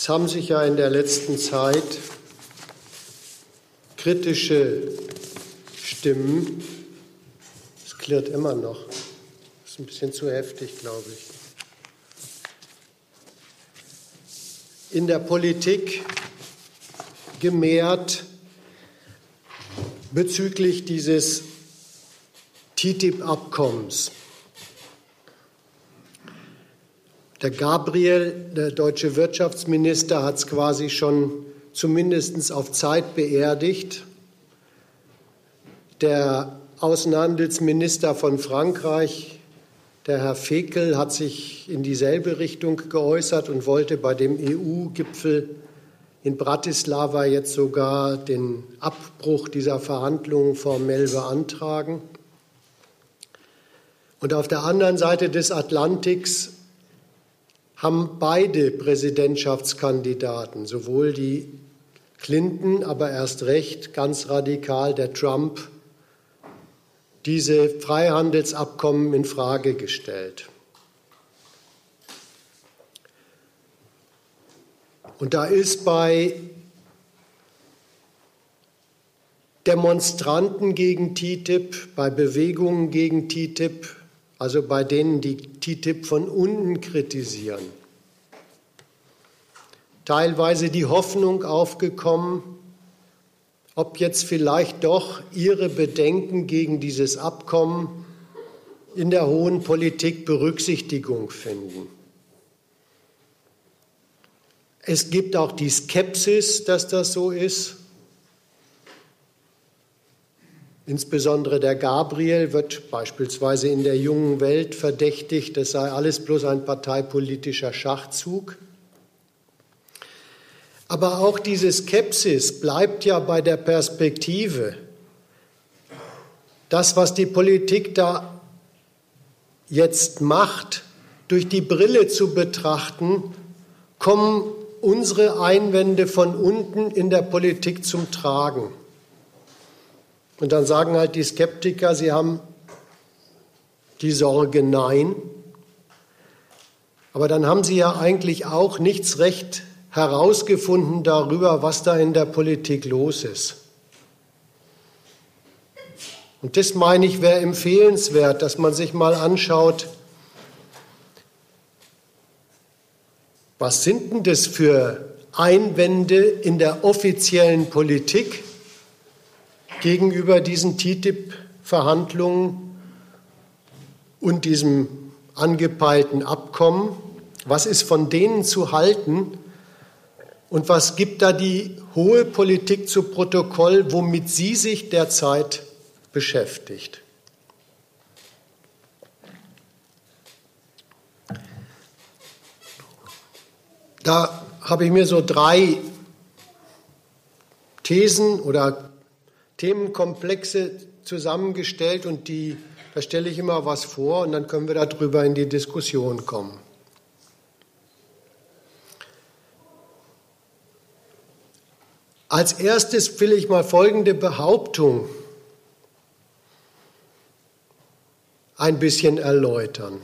Es haben sich ja in der letzten Zeit kritische Stimmen, es klirrt immer noch, ist ein bisschen zu heftig, glaube ich, in der Politik gemehrt bezüglich dieses TTIP-Abkommens. Der Gabriel, der deutsche Wirtschaftsminister, hat es quasi schon zumindest auf Zeit beerdigt. Der Außenhandelsminister von Frankreich, der Herr Fekel, hat sich in dieselbe Richtung geäußert und wollte bei dem EU-Gipfel in Bratislava jetzt sogar den Abbruch dieser Verhandlungen formell beantragen. Und auf der anderen Seite des Atlantiks haben beide Präsidentschaftskandidaten, sowohl die Clinton, aber erst recht ganz radikal der Trump, diese Freihandelsabkommen in Frage gestellt. Und da ist bei Demonstranten gegen TTIP, bei Bewegungen gegen TTIP also bei denen, die TTIP von unten kritisieren. Teilweise die Hoffnung aufgekommen, ob jetzt vielleicht doch ihre Bedenken gegen dieses Abkommen in der hohen Politik Berücksichtigung finden. Es gibt auch die Skepsis, dass das so ist. Insbesondere der Gabriel wird beispielsweise in der jungen Welt verdächtigt, das sei alles bloß ein parteipolitischer Schachzug. Aber auch diese Skepsis bleibt ja bei der Perspektive. Das, was die Politik da jetzt macht, durch die Brille zu betrachten, kommen unsere Einwände von unten in der Politik zum Tragen. Und dann sagen halt die Skeptiker, sie haben die Sorge Nein. Aber dann haben sie ja eigentlich auch nichts recht herausgefunden darüber, was da in der Politik los ist. Und das meine ich, wäre empfehlenswert, dass man sich mal anschaut, was sind denn das für Einwände in der offiziellen Politik? Gegenüber diesen TTIP-Verhandlungen und diesem angepeilten Abkommen? Was ist von denen zu halten? Und was gibt da die hohe Politik zu Protokoll, womit sie sich derzeit beschäftigt? Da habe ich mir so drei Thesen oder Themenkomplexe zusammengestellt und die, da stelle ich immer was vor und dann können wir darüber in die Diskussion kommen. Als erstes will ich mal folgende Behauptung ein bisschen erläutern.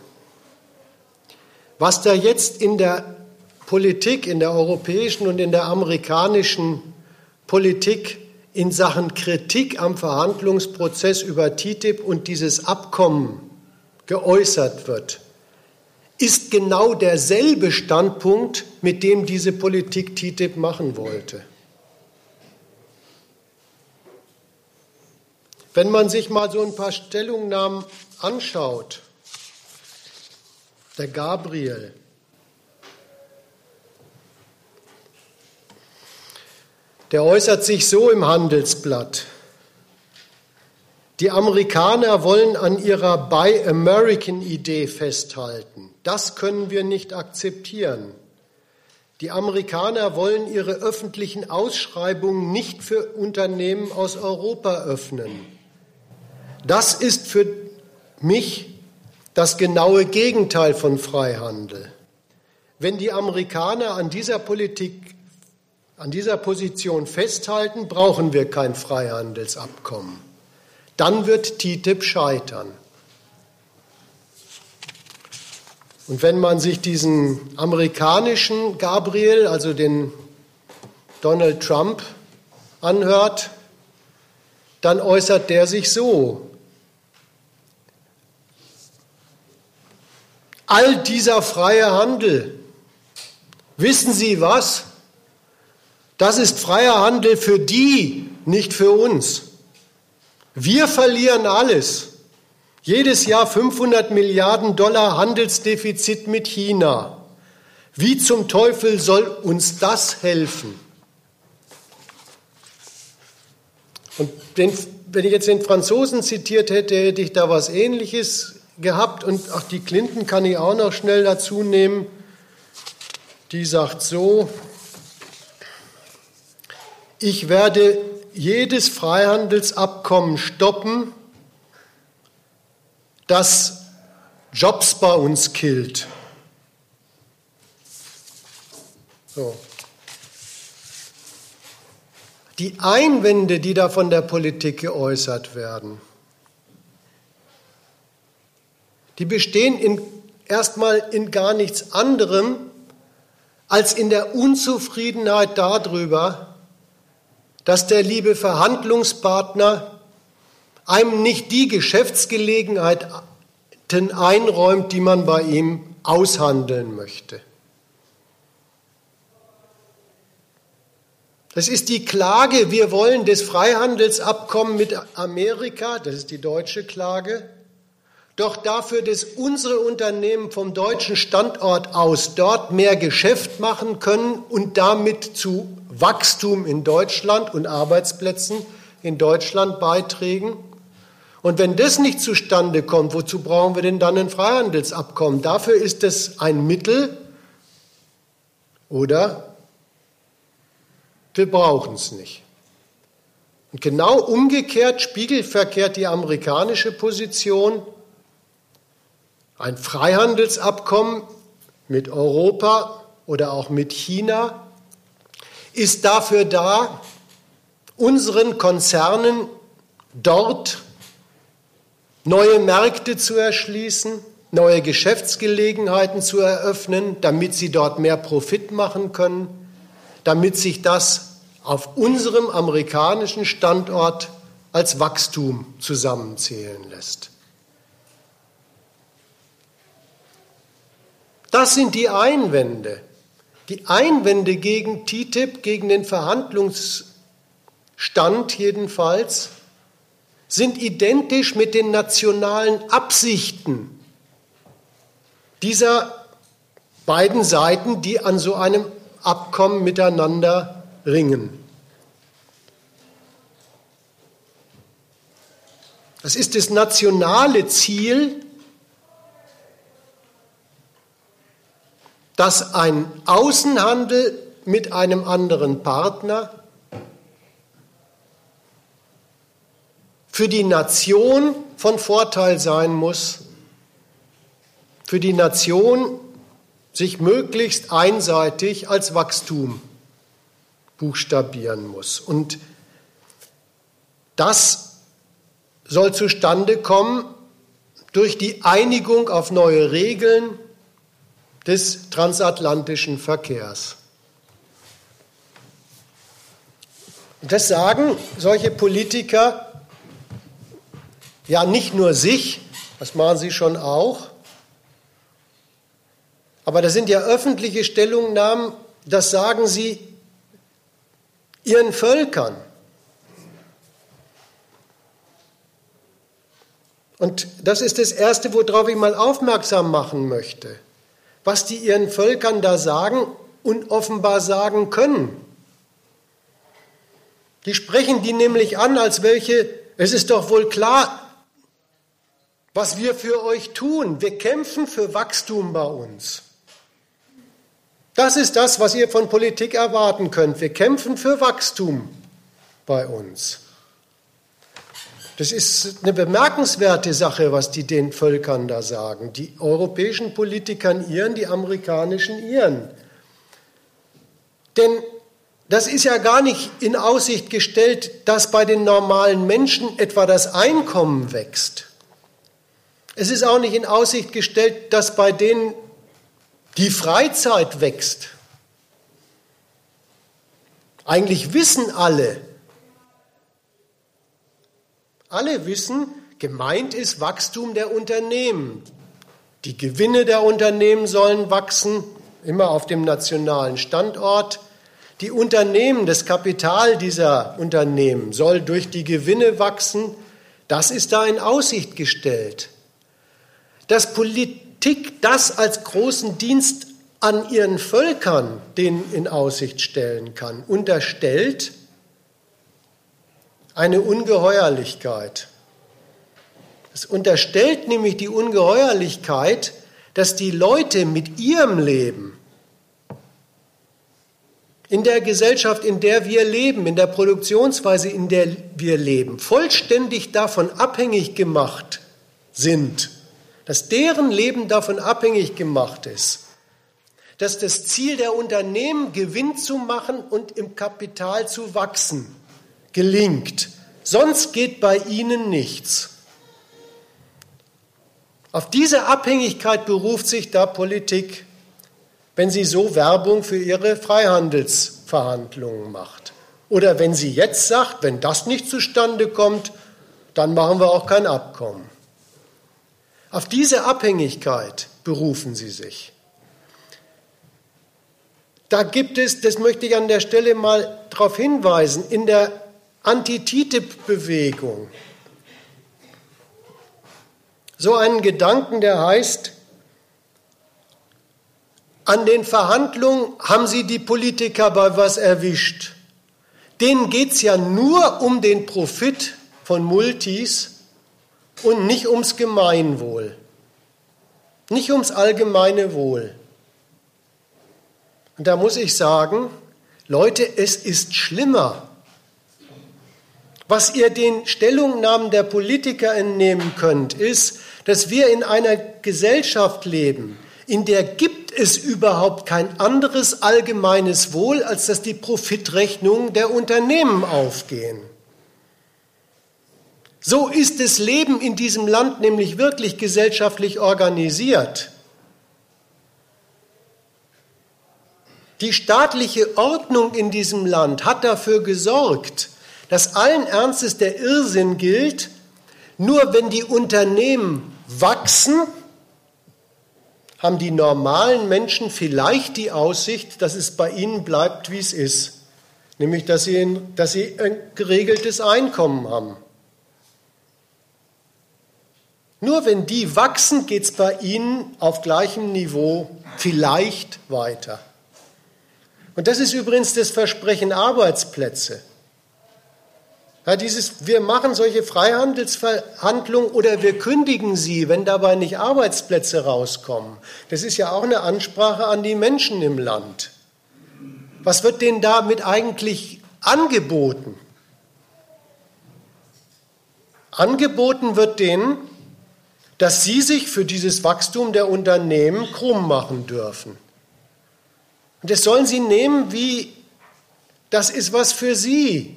Was da jetzt in der Politik, in der europäischen und in der amerikanischen Politik in Sachen Kritik am Verhandlungsprozess über TTIP und dieses Abkommen geäußert wird, ist genau derselbe Standpunkt, mit dem diese Politik TTIP machen wollte. Wenn man sich mal so ein paar Stellungnahmen anschaut, der Gabriel, der äußert sich so im Handelsblatt. Die Amerikaner wollen an ihrer Buy American-Idee festhalten. Das können wir nicht akzeptieren. Die Amerikaner wollen ihre öffentlichen Ausschreibungen nicht für Unternehmen aus Europa öffnen. Das ist für mich das genaue Gegenteil von Freihandel. Wenn die Amerikaner an dieser Politik an dieser Position festhalten, brauchen wir kein Freihandelsabkommen. Dann wird TTIP scheitern. Und wenn man sich diesen amerikanischen Gabriel, also den Donald Trump, anhört, dann äußert der sich so. All dieser freie Handel, wissen Sie was? Das ist freier Handel für die, nicht für uns. Wir verlieren alles. Jedes Jahr 500 Milliarden Dollar Handelsdefizit mit China. Wie zum Teufel soll uns das helfen? Und wenn, wenn ich jetzt den Franzosen zitiert hätte, hätte ich da was Ähnliches gehabt. Und auch die Clinton kann ich auch noch schnell dazu nehmen. Die sagt so, ich werde jedes Freihandelsabkommen stoppen, das Jobs bei uns killt. So. Die Einwände, die da von der Politik geäußert werden, die bestehen in, erstmal in gar nichts anderem als in der Unzufriedenheit darüber, dass der liebe Verhandlungspartner einem nicht die Geschäftsgelegenheiten einräumt, die man bei ihm aushandeln möchte. Das ist die Klage, wir wollen das Freihandelsabkommen mit Amerika, das ist die deutsche Klage, doch dafür, dass unsere Unternehmen vom deutschen Standort aus dort mehr Geschäft machen können und damit zu Wachstum in Deutschland und Arbeitsplätzen in Deutschland beitragen. Und wenn das nicht zustande kommt, wozu brauchen wir denn dann ein Freihandelsabkommen? Dafür ist es ein Mittel oder wir brauchen es nicht. Und genau umgekehrt, spiegelverkehrt die amerikanische Position. Ein Freihandelsabkommen mit Europa oder auch mit China ist dafür da, unseren Konzernen dort neue Märkte zu erschließen, neue Geschäftsgelegenheiten zu eröffnen, damit sie dort mehr Profit machen können, damit sich das auf unserem amerikanischen Standort als Wachstum zusammenzählen lässt. Das sind die Einwände. Die Einwände gegen TTIP, gegen den Verhandlungsstand jedenfalls, sind identisch mit den nationalen Absichten dieser beiden Seiten, die an so einem Abkommen miteinander ringen. Das ist das nationale Ziel dass ein Außenhandel mit einem anderen Partner für die Nation von Vorteil sein muss, für die Nation sich möglichst einseitig als Wachstum buchstabieren muss. Und das soll zustande kommen durch die Einigung auf neue Regeln, des transatlantischen Verkehrs. Das sagen solche Politiker ja nicht nur sich, das machen sie schon auch, aber das sind ja öffentliche Stellungnahmen, das sagen sie ihren Völkern. Und das ist das Erste, worauf ich mal aufmerksam machen möchte was die ihren Völkern da sagen und offenbar sagen können. Die sprechen die nämlich an, als welche, es ist doch wohl klar, was wir für euch tun. Wir kämpfen für Wachstum bei uns. Das ist das, was ihr von Politik erwarten könnt. Wir kämpfen für Wachstum bei uns. Das ist eine bemerkenswerte Sache, was die den Völkern da sagen. Die europäischen Politikern ihren, die amerikanischen ihren. Denn das ist ja gar nicht in Aussicht gestellt, dass bei den normalen Menschen etwa das Einkommen wächst. Es ist auch nicht in Aussicht gestellt, dass bei denen Die Freizeit wächst. Eigentlich wissen alle, alle wissen, gemeint ist Wachstum der Unternehmen. Die Gewinne der Unternehmen sollen wachsen, immer auf dem nationalen Standort. Die Unternehmen, das Kapital dieser Unternehmen soll durch die Gewinne wachsen. Das ist da in Aussicht gestellt. Dass Politik das als großen Dienst an ihren Völkern den in Aussicht stellen kann, unterstellt eine Ungeheuerlichkeit. Es unterstellt nämlich die Ungeheuerlichkeit, dass die Leute mit ihrem Leben in der Gesellschaft, in der wir leben, in der Produktionsweise, in der wir leben, vollständig davon abhängig gemacht sind, dass deren Leben davon abhängig gemacht ist, dass das Ziel der Unternehmen, Gewinn zu machen und im Kapital zu wachsen, gelingt. Sonst geht bei ihnen nichts. Auf diese Abhängigkeit beruft sich da Politik, wenn sie so Werbung für ihre Freihandelsverhandlungen macht. Oder wenn sie jetzt sagt, wenn das nicht zustande kommt, dann machen wir auch kein Abkommen. Auf diese Abhängigkeit berufen sie sich. Da gibt es, das möchte ich an der Stelle mal darauf hinweisen, in der Anti-TTIP-Bewegung so einen Gedanken, der heißt, an den Verhandlungen haben sie die Politiker bei was erwischt. Denen geht es ja nur um den Profit von Multis und nicht ums Gemeinwohl, nicht ums allgemeine Wohl. Und da muss ich sagen, Leute, es ist schlimmer. Was ihr den Stellungnahmen der Politiker entnehmen könnt, ist, dass wir in einer Gesellschaft leben, in der gibt es überhaupt kein anderes allgemeines Wohl, als dass die Profitrechnungen der Unternehmen aufgehen. So ist das Leben in diesem Land nämlich wirklich gesellschaftlich organisiert. Die staatliche Ordnung in diesem Land hat dafür gesorgt, dass allen Ernstes der Irrsinn gilt, nur wenn die Unternehmen wachsen, haben die normalen Menschen vielleicht die Aussicht, dass es bei ihnen bleibt, wie es ist. Nämlich, dass sie, ein, dass sie ein geregeltes Einkommen haben. Nur wenn die wachsen, geht es bei ihnen auf gleichem Niveau vielleicht weiter. Und das ist übrigens das Versprechen Arbeitsplätze. Ja, dieses, wir machen solche Freihandelsverhandlungen oder wir kündigen sie, wenn dabei nicht Arbeitsplätze rauskommen. Das ist ja auch eine Ansprache an die Menschen im Land. Was wird denen damit eigentlich angeboten? Angeboten wird denen, dass sie sich für dieses Wachstum der Unternehmen krumm machen dürfen. Und das sollen sie nehmen wie, das ist was für sie.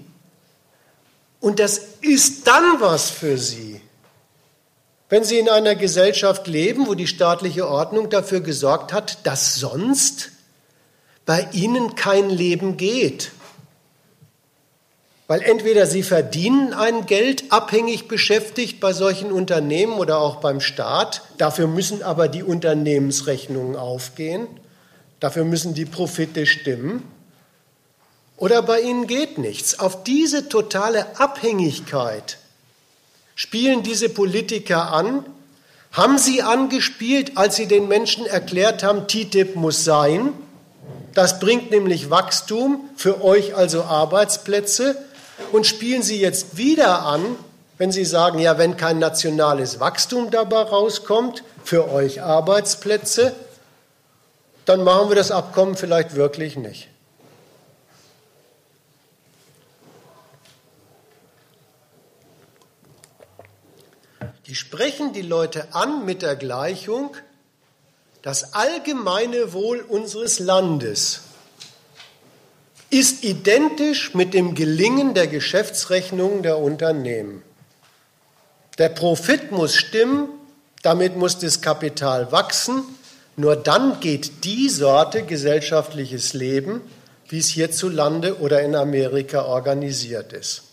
Und das ist dann was für sie. Wenn sie in einer Gesellschaft leben, wo die staatliche Ordnung dafür gesorgt hat, dass sonst bei ihnen kein Leben geht. Weil entweder sie verdienen ein Geld abhängig beschäftigt bei solchen Unternehmen oder auch beim Staat, dafür müssen aber die Unternehmensrechnungen aufgehen, dafür müssen die Profite stimmen. Oder bei ihnen geht nichts. Auf diese totale Abhängigkeit spielen diese Politiker an, haben sie angespielt, als sie den Menschen erklärt haben, TTIP muss sein. Das bringt nämlich Wachstum, für euch also Arbeitsplätze. Und spielen sie jetzt wieder an, wenn sie sagen, ja, wenn kein nationales Wachstum dabei rauskommt, für euch Arbeitsplätze, dann machen wir das Abkommen vielleicht wirklich nicht. Die sprechen die Leute an mit der Gleichung, das allgemeine Wohl unseres Landes ist identisch mit dem Gelingen der Geschäftsrechnungen der Unternehmen. Der Profit muss stimmen, damit muss das Kapital wachsen, Nur dann geht die Sorte gesellschaftliches Leben, wie es hierzulande oder in Amerika organisiert ist.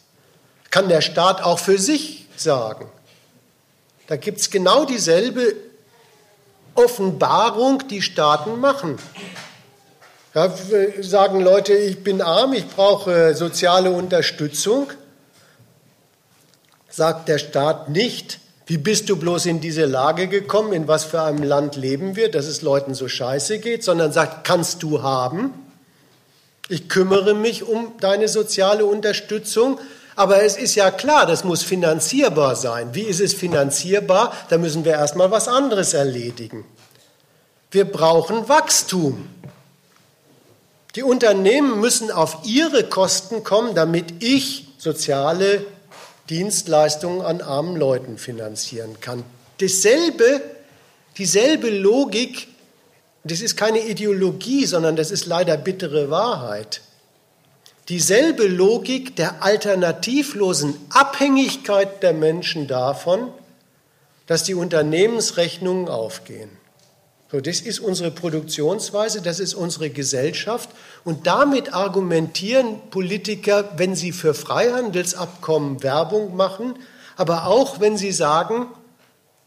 Kann der Staat auch für sich sagen. Da gibt es genau dieselbe Offenbarung, die Staaten machen. Ja, sagen Leute, ich bin arm, ich brauche soziale Unterstützung. Sagt der Staat nicht, wie bist du bloß in diese Lage gekommen, in was für einem Land leben wir, dass es Leuten so scheiße geht, sondern sagt, kannst du haben. Ich kümmere mich um deine soziale Unterstützung, aber es ist ja klar, das muss finanzierbar sein. Wie ist es finanzierbar? Da müssen wir erstmal was anderes erledigen. Wir brauchen Wachstum. Die Unternehmen müssen auf ihre Kosten kommen, damit ich soziale Dienstleistungen an armen Leuten finanzieren kann. Dasselbe, dieselbe Logik, das ist keine Ideologie, sondern das ist leider bittere Wahrheit. Dieselbe Logik der alternativlosen Abhängigkeit der Menschen davon, dass die Unternehmensrechnungen aufgehen. So, das ist unsere Produktionsweise, das ist unsere Gesellschaft. Und damit argumentieren Politiker, wenn sie für Freihandelsabkommen Werbung machen, aber auch wenn sie sagen,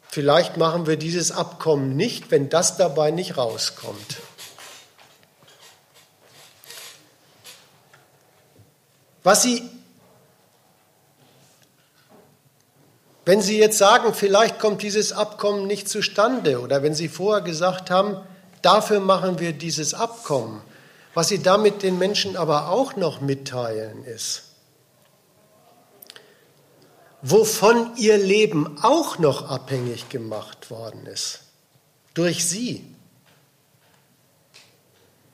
vielleicht machen wir dieses Abkommen nicht, wenn das dabei nicht rauskommt. Was sie Wenn Sie jetzt sagen, vielleicht kommt dieses Abkommen nicht zustande oder wenn Sie vorher gesagt haben, dafür machen wir dieses Abkommen, was Sie damit den Menschen aber auch noch mitteilen ist, wovon ihr Leben auch noch abhängig gemacht worden ist, durch Sie.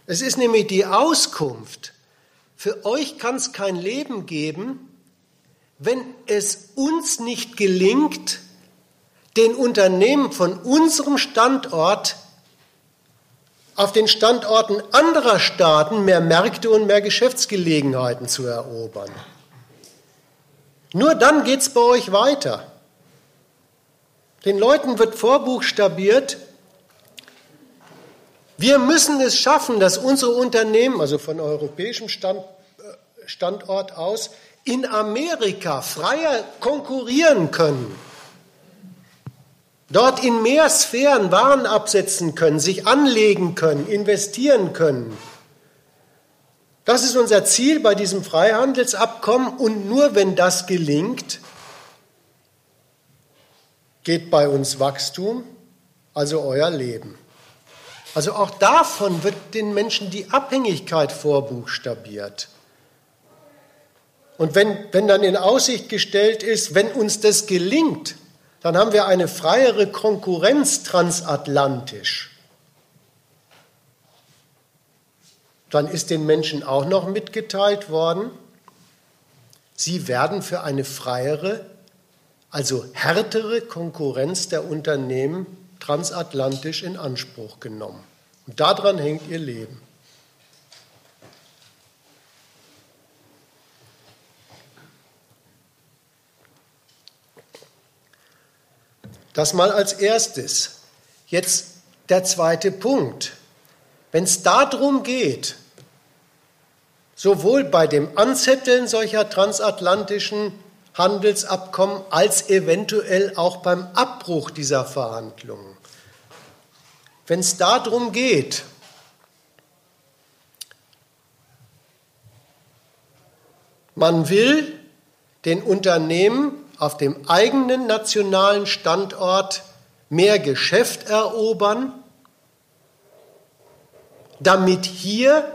Es ist nämlich die Auskunft, für euch kann es kein Leben geben, wenn es uns nicht gelingt, den Unternehmen von unserem Standort auf den Standorten anderer Staaten mehr Märkte und mehr Geschäftsgelegenheiten zu erobern. Nur dann geht es bei euch weiter. Den Leuten wird vorbuchstabiert, wir müssen es schaffen, dass unsere Unternehmen, also von europäischem Stand, Standort aus, in Amerika freier konkurrieren können, dort in mehr Sphären Waren absetzen können, sich anlegen können, investieren können. Das ist unser Ziel bei diesem Freihandelsabkommen und nur wenn das gelingt, geht bei uns Wachstum, also euer Leben. Also auch davon wird den Menschen die Abhängigkeit vorbuchstabiert. Und wenn, wenn dann in Aussicht gestellt ist, wenn uns das gelingt, dann haben wir eine freiere Konkurrenz transatlantisch. Dann ist den Menschen auch noch mitgeteilt worden, sie werden für eine freiere, also härtere Konkurrenz der Unternehmen transatlantisch in Anspruch genommen. Und daran hängt ihr Leben. Das mal als erstes. Jetzt der zweite Punkt. Wenn es darum geht, sowohl bei dem Anzetteln solcher transatlantischen Handelsabkommen als eventuell auch beim Abbruch dieser Verhandlungen, wenn es darum geht, man will den Unternehmen auf dem eigenen nationalen Standort mehr Geschäft erobern, damit hier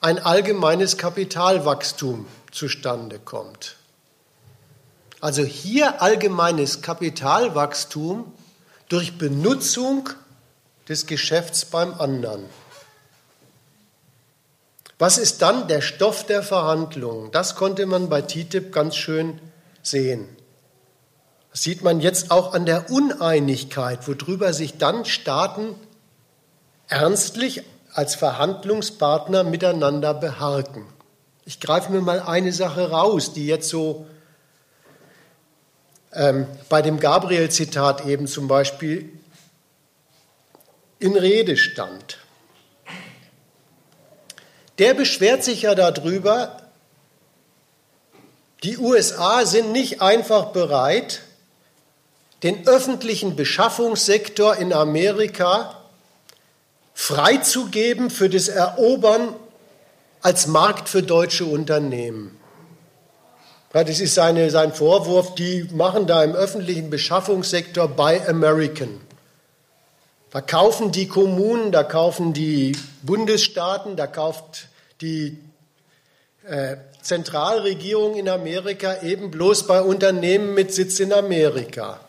ein allgemeines Kapitalwachstum zustande kommt. Also hier allgemeines Kapitalwachstum durch Benutzung des Geschäfts beim anderen. Was ist dann der Stoff der Verhandlungen? Das konnte man bei TTIP ganz schön sehen. Das sieht man jetzt auch an der Uneinigkeit, worüber sich dann Staaten ernstlich als Verhandlungspartner miteinander beharken. Ich greife mir mal eine Sache raus, die jetzt so ähm, bei dem Gabriel-Zitat eben zum Beispiel in Rede stand, der beschwert sich ja darüber, die USA sind nicht einfach bereit, den öffentlichen Beschaffungssektor in Amerika freizugeben für das Erobern als Markt für deutsche Unternehmen. Das ist seine, sein Vorwurf, die machen da im öffentlichen Beschaffungssektor Buy American. Da kaufen die Kommunen, da kaufen die Bundesstaaten, da kauft die äh, Zentralregierung in Amerika eben bloß bei Unternehmen mit Sitz in Amerika.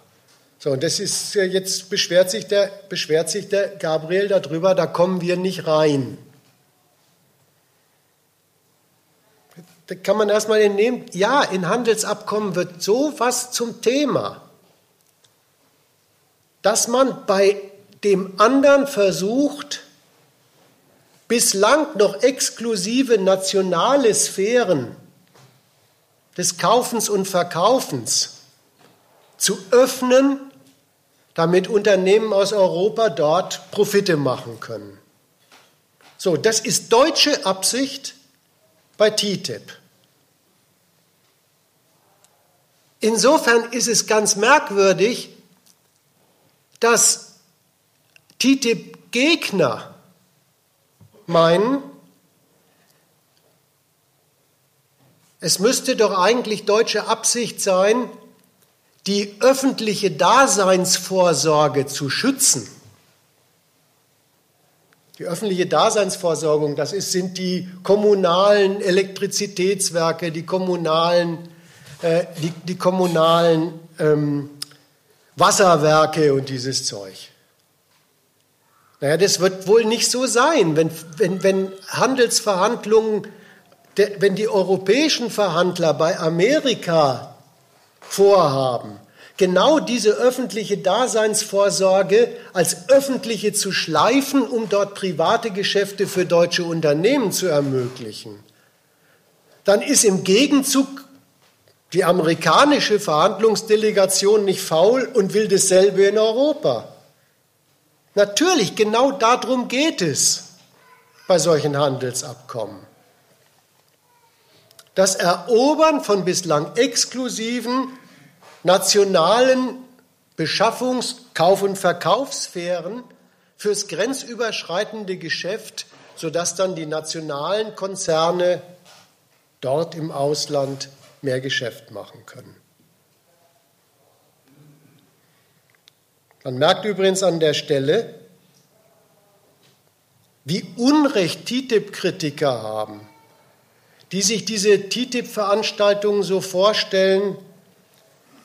So, und das ist jetzt beschwert sich der, beschwert sich der Gabriel darüber, da kommen wir nicht rein. Da kann man erstmal entnehmen, ja, in Handelsabkommen wird sowas zum Thema, dass man bei dem anderen versucht, bislang noch exklusive nationale Sphären des Kaufens und Verkaufens zu öffnen, damit Unternehmen aus Europa dort Profite machen können. So, das ist deutsche Absicht bei TTIP. Insofern ist es ganz merkwürdig, dass TTIP-Gegner meinen, es müsste doch eigentlich deutsche Absicht sein, die öffentliche Daseinsvorsorge zu schützen. Die öffentliche Daseinsvorsorgung, das ist, sind die kommunalen Elektrizitätswerke, die kommunalen, äh, die, die, kommunalen ähm, Wasserwerke und dieses Zeug. Naja, das wird wohl nicht so sein, wenn, wenn, wenn Handelsverhandlungen, wenn die europäischen Verhandler bei Amerika vorhaben, genau diese öffentliche Daseinsvorsorge als öffentliche zu schleifen, um dort private Geschäfte für deutsche Unternehmen zu ermöglichen, dann ist im Gegenzug die amerikanische Verhandlungsdelegation nicht faul und will dasselbe in Europa. Natürlich, genau darum geht es bei solchen Handelsabkommen. Das Erobern von bislang exklusiven nationalen Beschaffungs-, Kauf- und Verkaufssphären fürs grenzüberschreitende Geschäft, sodass dann die nationalen Konzerne dort im Ausland mehr Geschäft machen können. Man merkt übrigens an der Stelle, wie Unrecht TTIP-Kritiker haben, die sich diese TTIP-Veranstaltungen so vorstellen,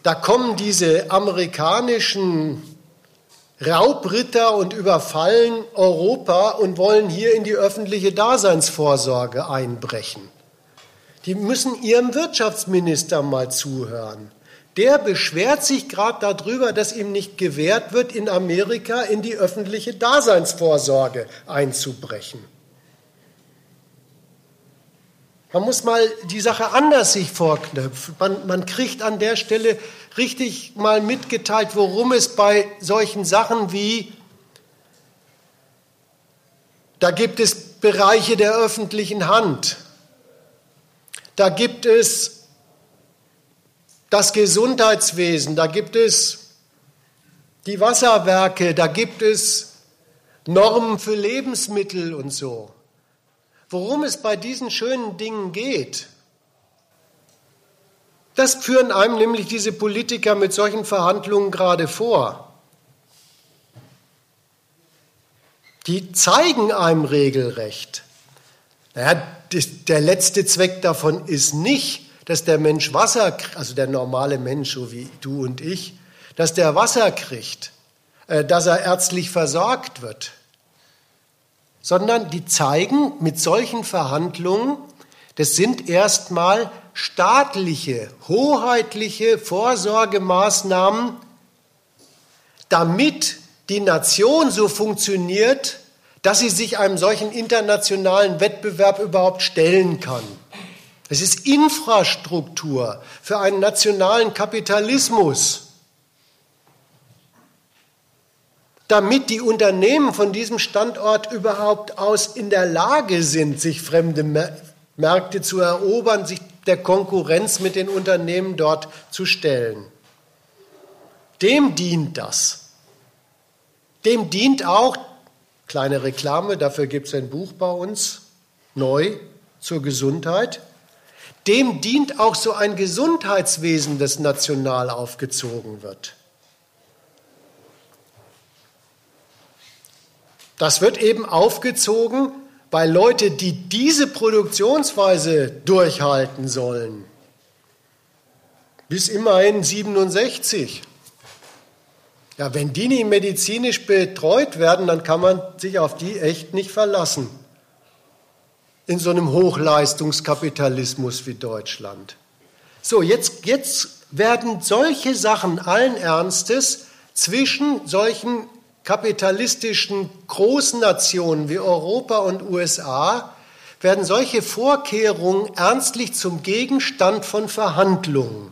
da kommen diese amerikanischen Raubritter und überfallen Europa und wollen hier in die öffentliche Daseinsvorsorge einbrechen. Die müssen ihrem Wirtschaftsminister mal zuhören der beschwert sich gerade darüber, dass ihm nicht gewährt wird, in Amerika in die öffentliche Daseinsvorsorge einzubrechen. Man muss mal die Sache anders sich vorknöpfen. Man, man, kriegt an der Stelle richtig mal mitgeteilt, worum es bei solchen Sachen wie, da gibt es Bereiche der öffentlichen Hand, da gibt es das Gesundheitswesen, da gibt es die Wasserwerke, da gibt es Normen für Lebensmittel und so. Worum es bei diesen schönen Dingen geht, das führen einem nämlich diese Politiker mit solchen Verhandlungen gerade vor. Die zeigen einem regelrecht. Naja, der letzte Zweck davon ist nicht, dass der Mensch Wasser, also der normale Mensch, so wie du und ich, dass der Wasser kriegt, äh, dass er ärztlich versorgt wird, sondern die zeigen mit solchen Verhandlungen, das sind erstmal staatliche, hoheitliche Vorsorgemaßnahmen, damit die Nation so funktioniert, dass sie sich einem solchen internationalen Wettbewerb überhaupt stellen kann. Es ist Infrastruktur für einen nationalen Kapitalismus. Damit die Unternehmen von diesem Standort überhaupt aus in der Lage sind, sich fremde Märkte zu erobern, sich der Konkurrenz mit den Unternehmen dort zu stellen. Dem dient das. Dem dient auch, kleine Reklame, dafür gibt es ein Buch bei uns, neu zur Gesundheit, dem dient auch so ein Gesundheitswesen, das national aufgezogen wird. Das wird eben aufgezogen bei Leuten, die diese Produktionsweise durchhalten sollen. Bis immerhin 67. Ja, wenn die nicht medizinisch betreut werden, dann kann man sich auf die echt nicht verlassen. In so einem Hochleistungskapitalismus wie Deutschland. So, jetzt, jetzt werden solche Sachen allen Ernstes zwischen solchen kapitalistischen Großnationen wie Europa und USA werden solche Vorkehrungen ernstlich zum Gegenstand von Verhandlungen.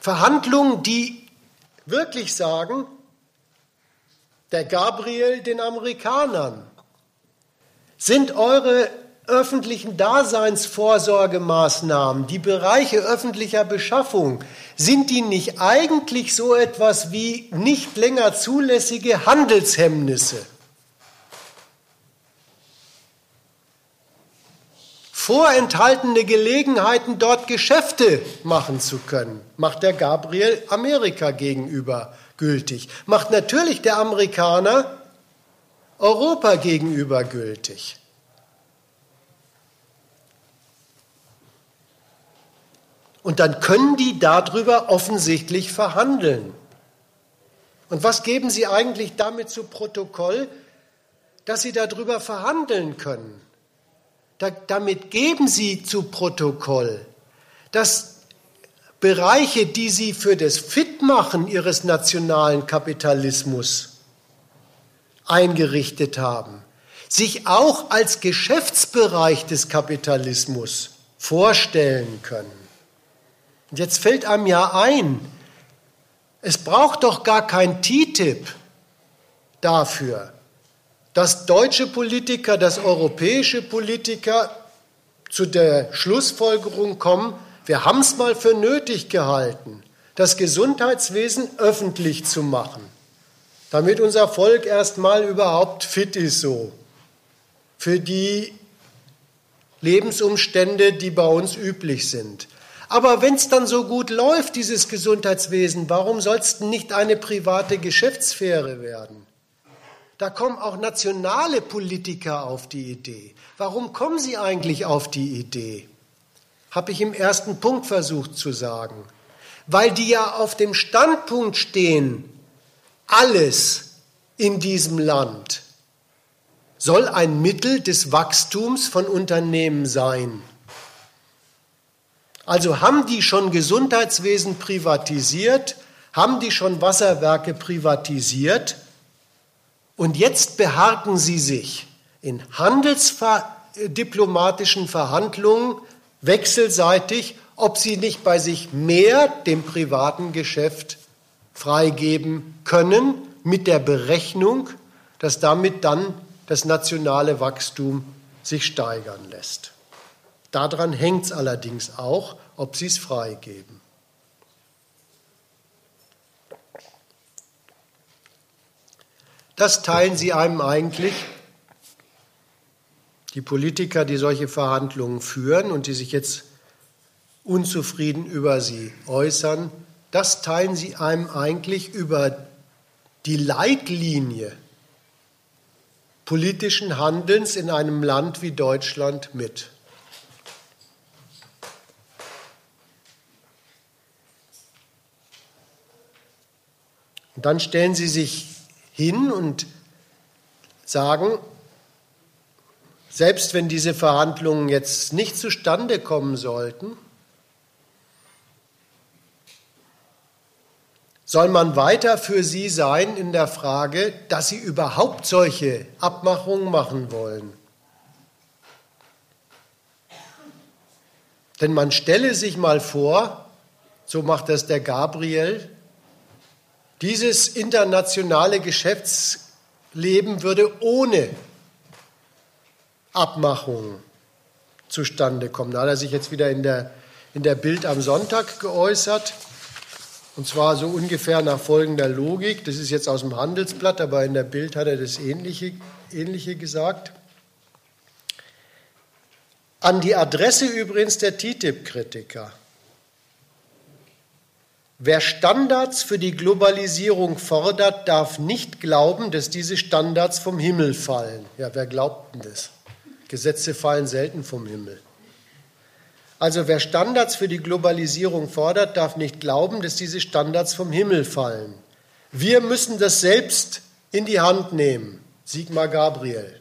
Verhandlungen, die wirklich sagen, der Gabriel den Amerikanern, sind eure öffentlichen Daseinsvorsorgemaßnahmen, die Bereiche öffentlicher Beschaffung, sind die nicht eigentlich so etwas wie nicht länger zulässige Handelshemmnisse? Vorenthaltene Gelegenheiten, dort Geschäfte machen zu können, macht der Gabriel Amerika gegenüber gültig, macht natürlich der Amerikaner Europa gegenüber gültig. Und dann können die darüber offensichtlich verhandeln. Und was geben Sie eigentlich damit zu Protokoll, dass Sie darüber verhandeln können? Da, damit geben Sie zu Protokoll, dass Bereiche, die Sie für das Fitmachen Ihres nationalen Kapitalismus eingerichtet haben, sich auch als Geschäftsbereich des Kapitalismus vorstellen können. Und jetzt fällt einem ja ein, es braucht doch gar kein TTIP dafür, dass deutsche Politiker, dass europäische Politiker zu der Schlussfolgerung kommen, wir haben es mal für nötig gehalten, das Gesundheitswesen öffentlich zu machen, damit unser Volk erstmal überhaupt fit ist so für die Lebensumstände, die bei uns üblich sind. Aber wenn es dann so gut läuft, dieses Gesundheitswesen, warum soll es nicht eine private Geschäftssphäre werden? Da kommen auch nationale Politiker auf die Idee. Warum kommen sie eigentlich auf die Idee? Habe ich im ersten Punkt versucht zu sagen. Weil die ja auf dem Standpunkt stehen, alles in diesem Land soll ein Mittel des Wachstums von Unternehmen sein. Also haben die schon Gesundheitswesen privatisiert, haben die schon Wasserwerke privatisiert und jetzt beharken sie sich in handelsdiplomatischen Verhandlungen wechselseitig, ob sie nicht bei sich mehr dem privaten Geschäft freigeben können, mit der Berechnung, dass damit dann das nationale Wachstum sich steigern lässt. Daran hängt es allerdings auch, ob sie es freigeben. Das teilen sie einem eigentlich, die Politiker, die solche Verhandlungen führen und die sich jetzt unzufrieden über sie äußern, das teilen sie einem eigentlich über die Leitlinie politischen Handelns in einem Land wie Deutschland mit. Und dann stellen sie sich hin und sagen, selbst wenn diese Verhandlungen jetzt nicht zustande kommen sollten, soll man weiter für sie sein in der Frage, dass sie überhaupt solche Abmachungen machen wollen. Denn man stelle sich mal vor, so macht das der Gabriel, Dieses internationale Geschäftsleben würde ohne Abmachungen zustande kommen. Da hat er sich jetzt wieder in der, in der Bild am Sonntag geäußert. Und zwar so ungefähr nach folgender Logik. Das ist jetzt aus dem Handelsblatt, aber in der Bild hat er das Ähnliche, Ähnliche gesagt. An die Adresse übrigens der TTIP-Kritiker. Wer Standards für die Globalisierung fordert, darf nicht glauben, dass diese Standards vom Himmel fallen. Ja, wer glaubt denn das? Gesetze fallen selten vom Himmel. Also wer Standards für die Globalisierung fordert, darf nicht glauben, dass diese Standards vom Himmel fallen. Wir müssen das selbst in die Hand nehmen. Sigmar Gabriel.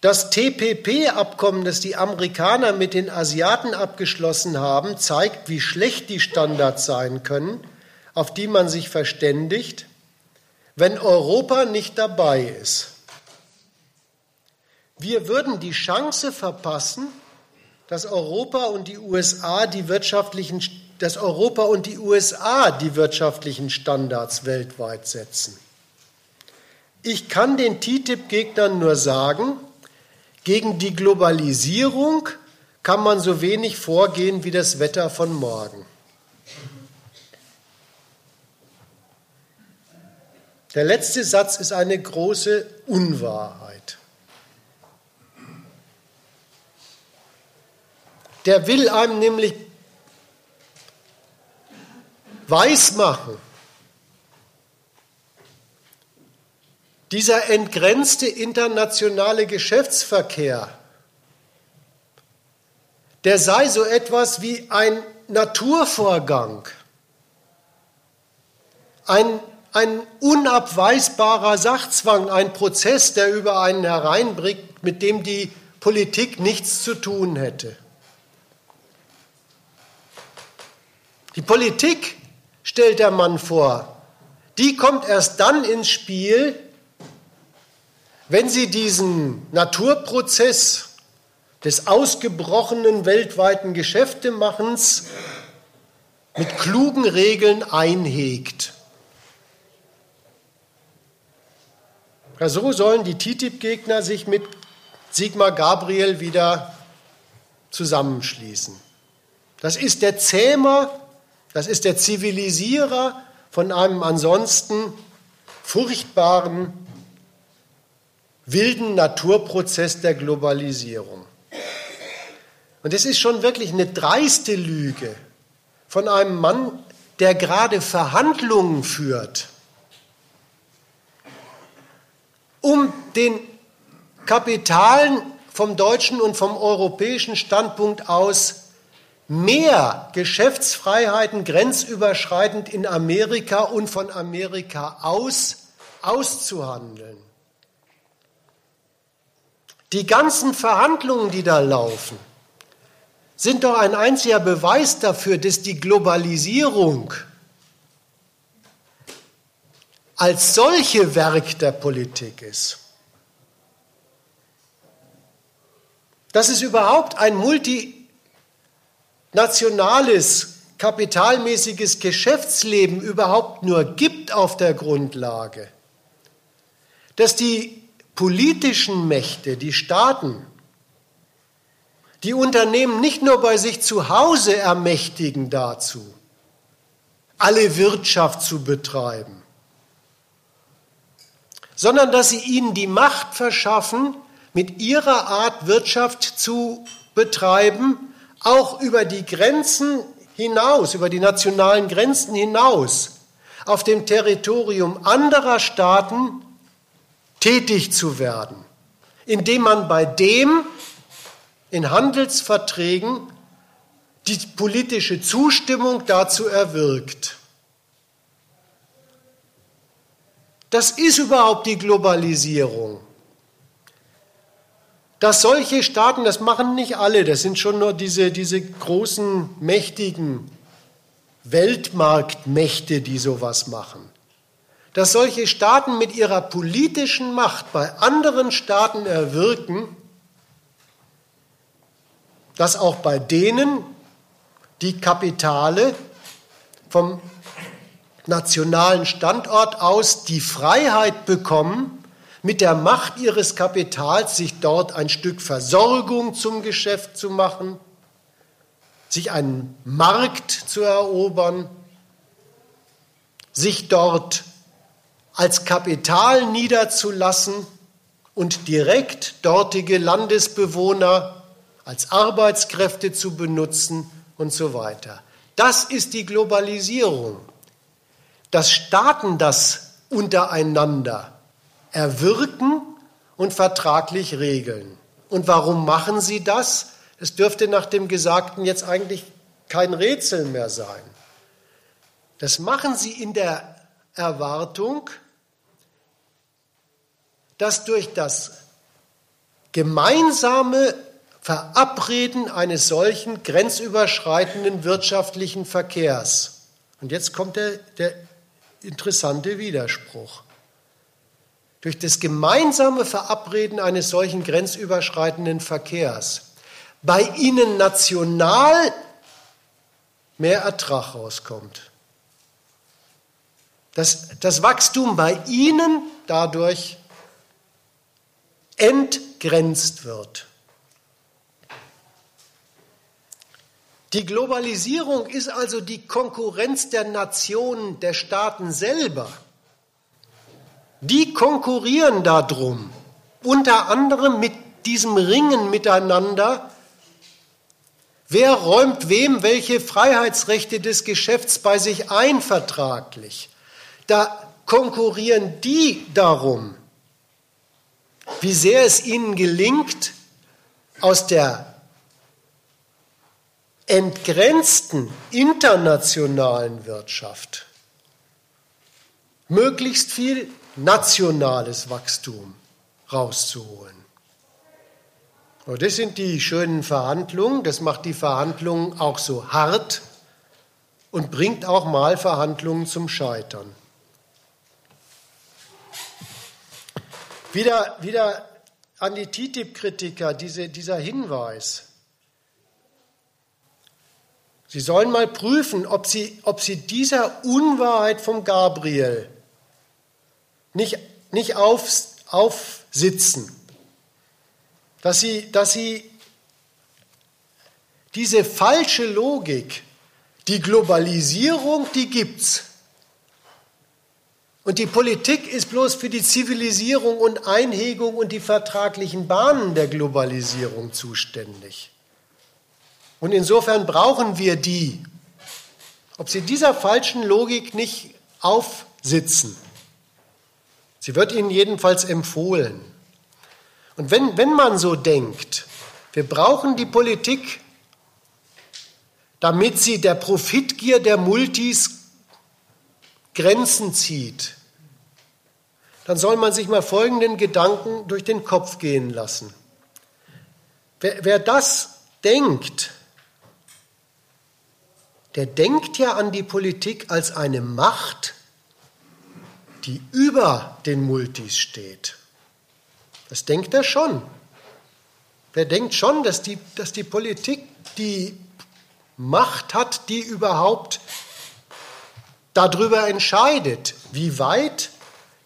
Das TPP-Abkommen, das die Amerikaner mit den Asiaten abgeschlossen haben, zeigt, wie schlecht die Standards sein können, auf die man sich verständigt, wenn Europa nicht dabei ist. Wir würden die Chance verpassen, dass Europa und die USA die wirtschaftlichen, dass Europa und die USA die wirtschaftlichen Standards weltweit setzen. Ich kann den TTIP-Gegnern nur sagen, gegen die Globalisierung kann man so wenig vorgehen wie das Wetter von morgen. Der letzte Satz ist eine große Unwahrheit. Der will einem nämlich weismachen, Dieser entgrenzte internationale Geschäftsverkehr, der sei so etwas wie ein Naturvorgang, ein, ein unabweisbarer Sachzwang, ein Prozess, der über einen hereinbricht, mit dem die Politik nichts zu tun hätte. Die Politik, stellt der Mann vor, die kommt erst dann ins Spiel, wenn Sie diesen Naturprozess des ausgebrochenen weltweiten Geschäftemachens mit klugen Regeln einhegt. Ja, so sollen die TTIP-Gegner sich mit Sigmar Gabriel wieder zusammenschließen. Das ist der Zähmer, das ist der Zivilisierer von einem ansonsten furchtbaren wilden Naturprozess der Globalisierung. Und es ist schon wirklich eine dreiste Lüge von einem Mann, der gerade Verhandlungen führt, um den Kapitalen vom deutschen und vom europäischen Standpunkt aus mehr Geschäftsfreiheiten grenzüberschreitend in Amerika und von Amerika aus auszuhandeln. Die ganzen Verhandlungen, die da laufen, sind doch ein einziger Beweis dafür, dass die Globalisierung als solche Werk der Politik ist. Dass es überhaupt ein multinationales, kapitalmäßiges Geschäftsleben überhaupt nur gibt auf der Grundlage, dass die politischen Mächte, die Staaten, die Unternehmen nicht nur bei sich zu Hause ermächtigen dazu, alle Wirtschaft zu betreiben, sondern dass sie ihnen die Macht verschaffen, mit ihrer Art Wirtschaft zu betreiben, auch über die Grenzen hinaus, über die nationalen Grenzen hinaus, auf dem Territorium anderer Staaten tätig zu werden, indem man bei dem in Handelsverträgen die politische Zustimmung dazu erwirkt. Das ist überhaupt die Globalisierung. Dass solche Staaten, das machen nicht alle, das sind schon nur diese, diese großen, mächtigen Weltmarktmächte, die sowas machen dass solche Staaten mit ihrer politischen Macht bei anderen Staaten erwirken, dass auch bei denen die Kapitale vom nationalen Standort aus die Freiheit bekommen, mit der Macht ihres Kapitals sich dort ein Stück Versorgung zum Geschäft zu machen, sich einen Markt zu erobern, sich dort als Kapital niederzulassen und direkt dortige Landesbewohner als Arbeitskräfte zu benutzen und so weiter. Das ist die Globalisierung. Dass Staaten das untereinander erwirken und vertraglich regeln. Und warum machen sie das? Es dürfte nach dem Gesagten jetzt eigentlich kein Rätsel mehr sein. Das machen sie in der Erwartung, dass durch das gemeinsame Verabreden eines solchen grenzüberschreitenden wirtschaftlichen Verkehrs. Und jetzt kommt der, der interessante Widerspruch. Durch das gemeinsame Verabreden eines solchen grenzüberschreitenden Verkehrs bei ihnen national mehr Ertrag rauskommt. Dass das Wachstum bei ihnen dadurch entgrenzt wird. Die Globalisierung ist also die Konkurrenz der Nationen, der Staaten selber. Die konkurrieren darum, unter anderem mit diesem Ringen miteinander, wer räumt wem welche Freiheitsrechte des Geschäfts bei sich ein vertraglich. Da konkurrieren die darum, wie sehr es ihnen gelingt, aus der entgrenzten internationalen Wirtschaft möglichst viel nationales Wachstum rauszuholen. Und das sind die schönen Verhandlungen, das macht die Verhandlungen auch so hart und bringt auch mal Verhandlungen zum Scheitern. Wieder, wieder an die TTIP-Kritiker diese, dieser Hinweis. Sie sollen mal prüfen, ob sie, ob sie dieser Unwahrheit vom Gabriel nicht, nicht auf, aufsitzen, dass sie, dass sie diese falsche Logik, die Globalisierung, die gibt's. Und die Politik ist bloß für die Zivilisierung und Einhegung und die vertraglichen Bahnen der Globalisierung zuständig. Und insofern brauchen wir die, ob sie dieser falschen Logik nicht aufsitzen. Sie wird ihnen jedenfalls empfohlen. Und wenn, wenn man so denkt, wir brauchen die Politik, damit sie der Profitgier der Multis Grenzen zieht, dann soll man sich mal folgenden Gedanken durch den Kopf gehen lassen. Wer, wer das denkt, der denkt ja an die Politik als eine Macht, die über den Multis steht. Das denkt er schon. Wer denkt schon, dass die, dass die Politik die Macht hat, die überhaupt darüber entscheidet, wie weit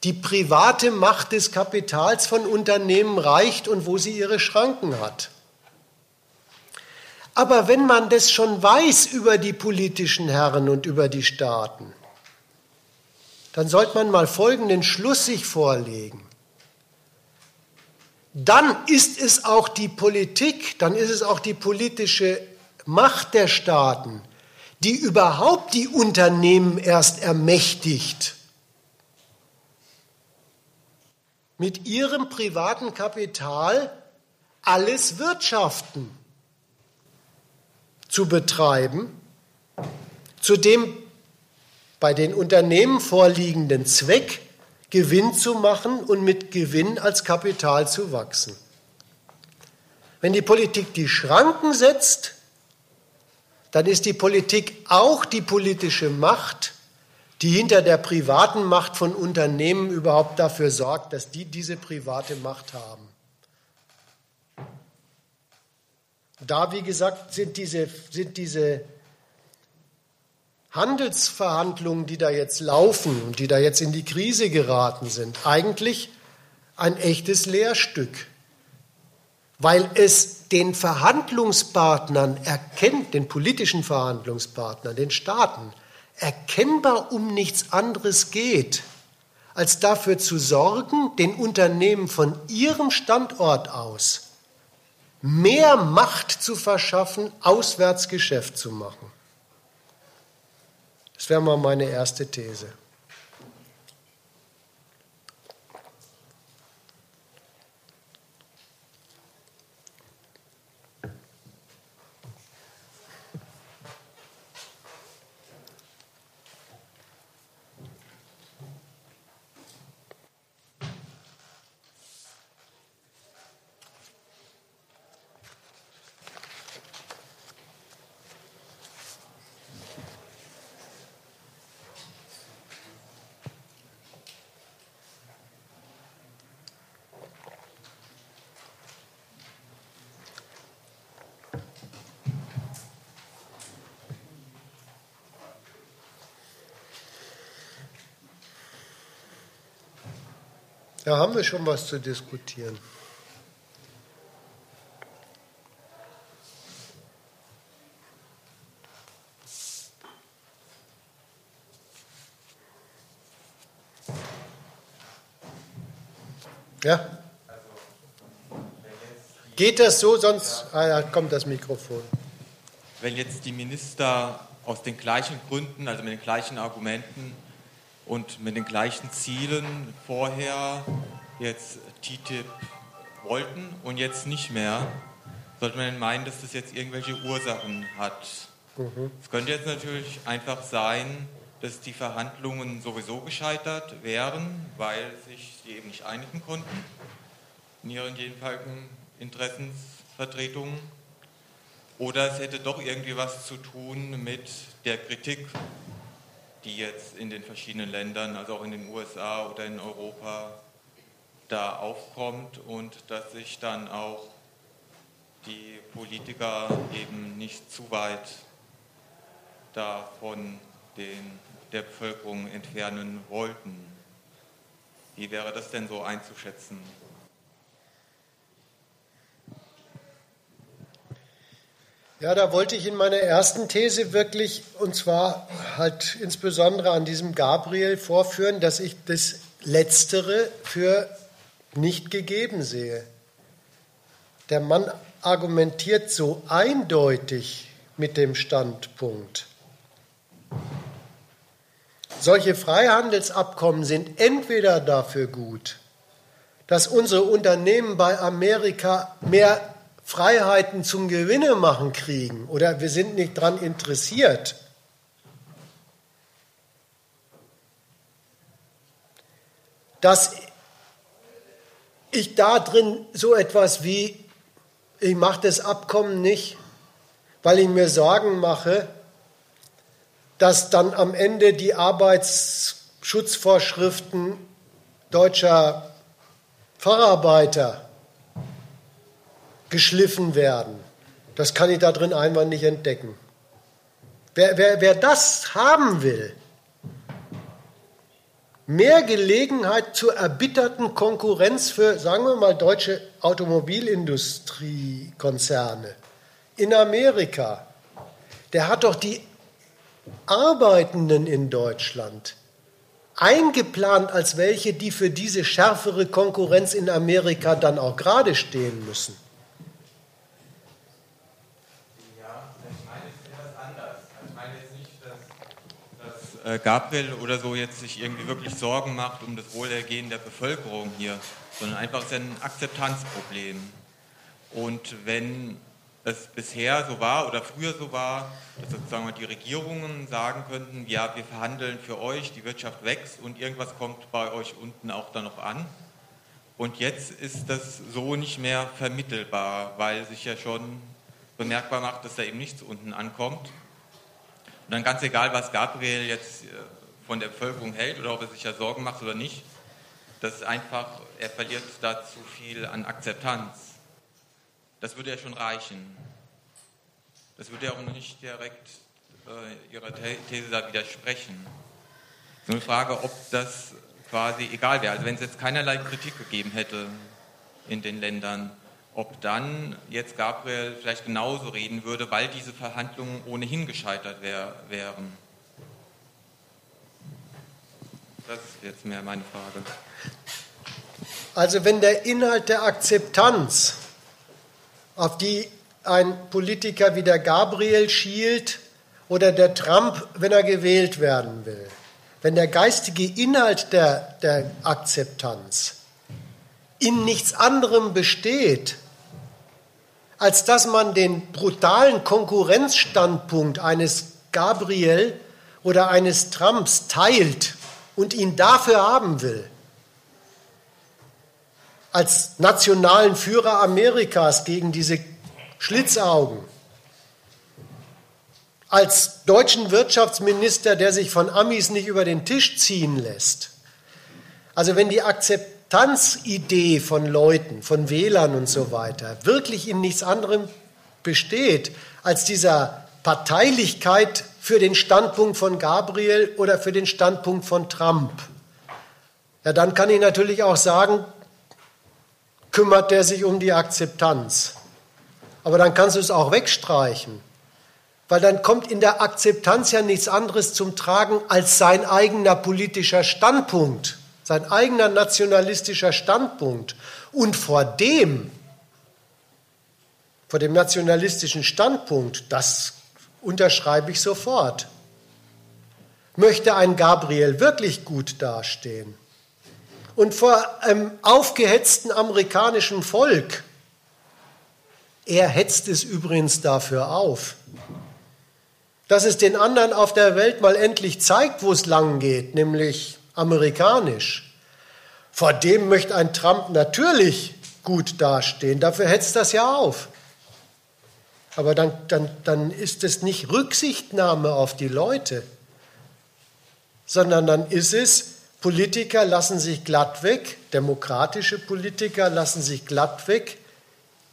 die private Macht des Kapitals von Unternehmen reicht und wo sie ihre Schranken hat. Aber wenn man das schon weiß über die politischen Herren und über die Staaten, dann sollte man mal folgenden Schluss sich vorlegen. Dann ist es auch die Politik, dann ist es auch die politische Macht der Staaten, die überhaupt die Unternehmen erst ermächtigt mit ihrem privaten Kapital alles Wirtschaften zu betreiben, zu dem bei den Unternehmen vorliegenden Zweck, Gewinn zu machen und mit Gewinn als Kapital zu wachsen. Wenn die Politik die Schranken setzt, dann ist die Politik auch die politische Macht, die hinter der privaten Macht von Unternehmen überhaupt dafür sorgt, dass die diese private Macht haben. Da, wie gesagt, sind diese, sind diese Handelsverhandlungen, die da jetzt laufen und die da jetzt in die Krise geraten sind, eigentlich ein echtes Lehrstück, weil es den Verhandlungspartnern erkennt, den politischen Verhandlungspartnern, den Staaten, erkennbar um nichts anderes geht, als dafür zu sorgen, den Unternehmen von ihrem Standort aus mehr Macht zu verschaffen, auswärts Geschäft zu machen. Das wäre mal meine erste These. Da haben wir schon was zu diskutieren. Ja? Geht das so, sonst ah, ja, kommt das Mikrofon. Wenn jetzt die Minister aus den gleichen Gründen, also mit den gleichen Argumenten und mit den gleichen Zielen vorher jetzt TTIP wollten und jetzt nicht mehr, sollte man meinen, dass das jetzt irgendwelche Ursachen hat. Mhm. Es könnte jetzt natürlich einfach sein, dass die Verhandlungen sowieso gescheitert wären, weil sich sie eben nicht einigen konnten in ihren jedenfalls Interessensvertretungen. Oder es hätte doch irgendwie was zu tun mit der Kritik die jetzt in den verschiedenen Ländern, also auch in den USA oder in Europa, da aufkommt und dass sich dann auch die Politiker eben nicht zu weit da von den, der Bevölkerung entfernen wollten. Wie wäre das denn so einzuschätzen? Ja, da wollte ich in meiner ersten These wirklich, und zwar halt insbesondere an diesem Gabriel vorführen, dass ich das Letztere für nicht gegeben sehe. Der Mann argumentiert so eindeutig mit dem Standpunkt. Solche Freihandelsabkommen sind entweder dafür gut, dass unsere Unternehmen bei Amerika mehr Freiheiten zum Gewinne machen kriegen oder wir sind nicht daran interessiert. Dass ich da drin so etwas wie, ich mache das Abkommen nicht, weil ich mir Sorgen mache, dass dann am Ende die Arbeitsschutzvorschriften deutscher Facharbeiter geschliffen werden. Das kann ich da drin einfach nicht entdecken. Wer, wer, wer das haben will, mehr Gelegenheit zur erbitterten Konkurrenz für, sagen wir mal, deutsche Automobilindustriekonzerne in Amerika, der hat doch die Arbeitenden in Deutschland eingeplant als welche, die für diese schärfere Konkurrenz in Amerika dann auch gerade stehen müssen. Äh, Gabriel oder so jetzt sich irgendwie wirklich Sorgen macht um das Wohlergehen der Bevölkerung hier, sondern einfach ist ein Akzeptanzproblem. Und wenn es bisher so war oder früher so war, dass sozusagen die Regierungen sagen könnten, ja, wir verhandeln für euch, die Wirtschaft wächst und irgendwas kommt bei euch unten auch dann noch an. Und jetzt ist das so nicht mehr vermittelbar, weil sich ja schon bemerkbar macht, dass da eben nichts unten ankommt. Und dann ganz egal, was Gabriel jetzt äh, von der Bevölkerung hält oder ob er sich ja Sorgen macht oder nicht, das ist einfach, er verliert da zu viel an Akzeptanz. Das würde ja schon reichen. Das würde ja auch nicht direkt äh, Ihrer These da widersprechen. So eine Frage, ob das quasi egal wäre. Also wenn es jetzt keinerlei Kritik gegeben hätte in den Ländern, ob dann jetzt Gabriel vielleicht genauso reden würde, weil diese Verhandlungen ohnehin gescheitert wär, wären. Das ist jetzt mehr meine Frage. Also wenn der Inhalt der Akzeptanz, auf die ein Politiker wie der Gabriel schielt oder der Trump, wenn er gewählt werden will, wenn der geistige Inhalt der, der Akzeptanz in nichts anderem besteht, als dass man den brutalen Konkurrenzstandpunkt eines Gabriel oder eines Trumps teilt und ihn dafür haben will, als nationalen Führer Amerikas gegen diese Schlitzaugen, als deutschen Wirtschaftsminister, der sich von Amis nicht über den Tisch ziehen lässt. Also wenn die Akzeptanzidee von Leuten, von Wählern und so weiter wirklich in nichts anderem besteht als dieser Parteilichkeit für den Standpunkt von Gabriel oder für den Standpunkt von Trump, ja, dann kann ich natürlich auch sagen, kümmert der sich um die Akzeptanz. Aber dann kannst du es auch wegstreichen, weil dann kommt in der Akzeptanz ja nichts anderes zum Tragen als sein eigener politischer Standpunkt, sein eigener nationalistischer Standpunkt. Und vor dem, vor dem nationalistischen Standpunkt, das unterschreibe ich sofort. Möchte ein Gabriel wirklich gut dastehen? Und vor einem aufgehetzten amerikanischen Volk, er hetzt es übrigens dafür auf, dass es den anderen auf der Welt mal endlich zeigt, wo es lang geht, nämlich amerikanisch. Vor dem möchte ein Trump natürlich gut dastehen, dafür hetzt das ja auf. Aber dann, dann, dann ist es nicht Rücksichtnahme auf die Leute, sondern dann ist es, Politiker lassen sich glatt weg, demokratische Politiker lassen sich glatt weg,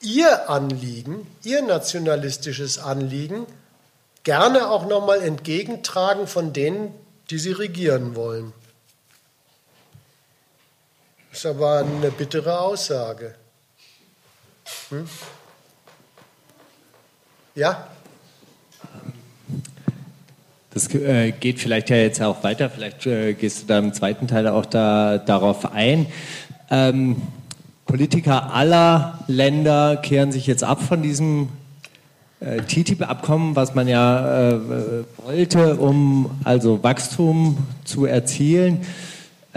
ihr Anliegen, ihr nationalistisches Anliegen gerne auch nochmal entgegentragen von denen, die sie regieren wollen. Das ist aber eine bittere Aussage. Hm? Ja? Das äh, geht vielleicht ja jetzt auch weiter. Vielleicht äh, gehst du da im zweiten Teil auch da, darauf ein. Ähm, Politiker aller Länder kehren sich jetzt ab von diesem äh, TTIP-Abkommen, was man ja äh, wollte, um also Wachstum zu erzielen.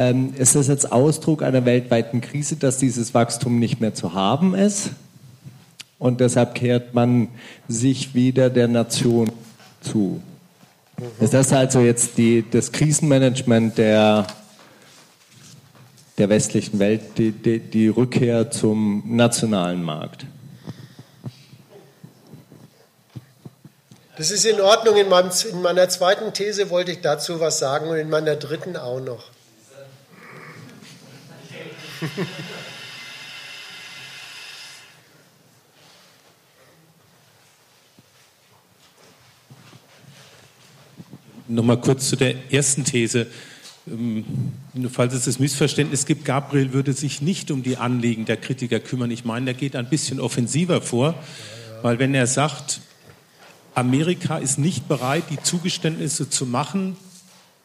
Ähm, ist das jetzt Ausdruck einer weltweiten Krise, dass dieses Wachstum nicht mehr zu haben ist? Und deshalb kehrt man sich wieder der Nation zu. Mhm. Ist das also jetzt die, das Krisenmanagement der der westlichen Welt die, die, die Rückkehr zum nationalen Markt. Das ist in Ordnung. In, meinem, in, meiner zweiten These wollte ich dazu was sagen und in meiner dritten auch noch. Nochmal kurz zu der ersten These. Ähm, falls es das Missverständnis gibt, Gabriel würde sich nicht um die Anliegen der Kritiker kümmern. Ich meine, er geht ein bisschen offensiver vor, weil wenn er sagt, Amerika ist nicht bereit, die Zugeständnisse zu machen,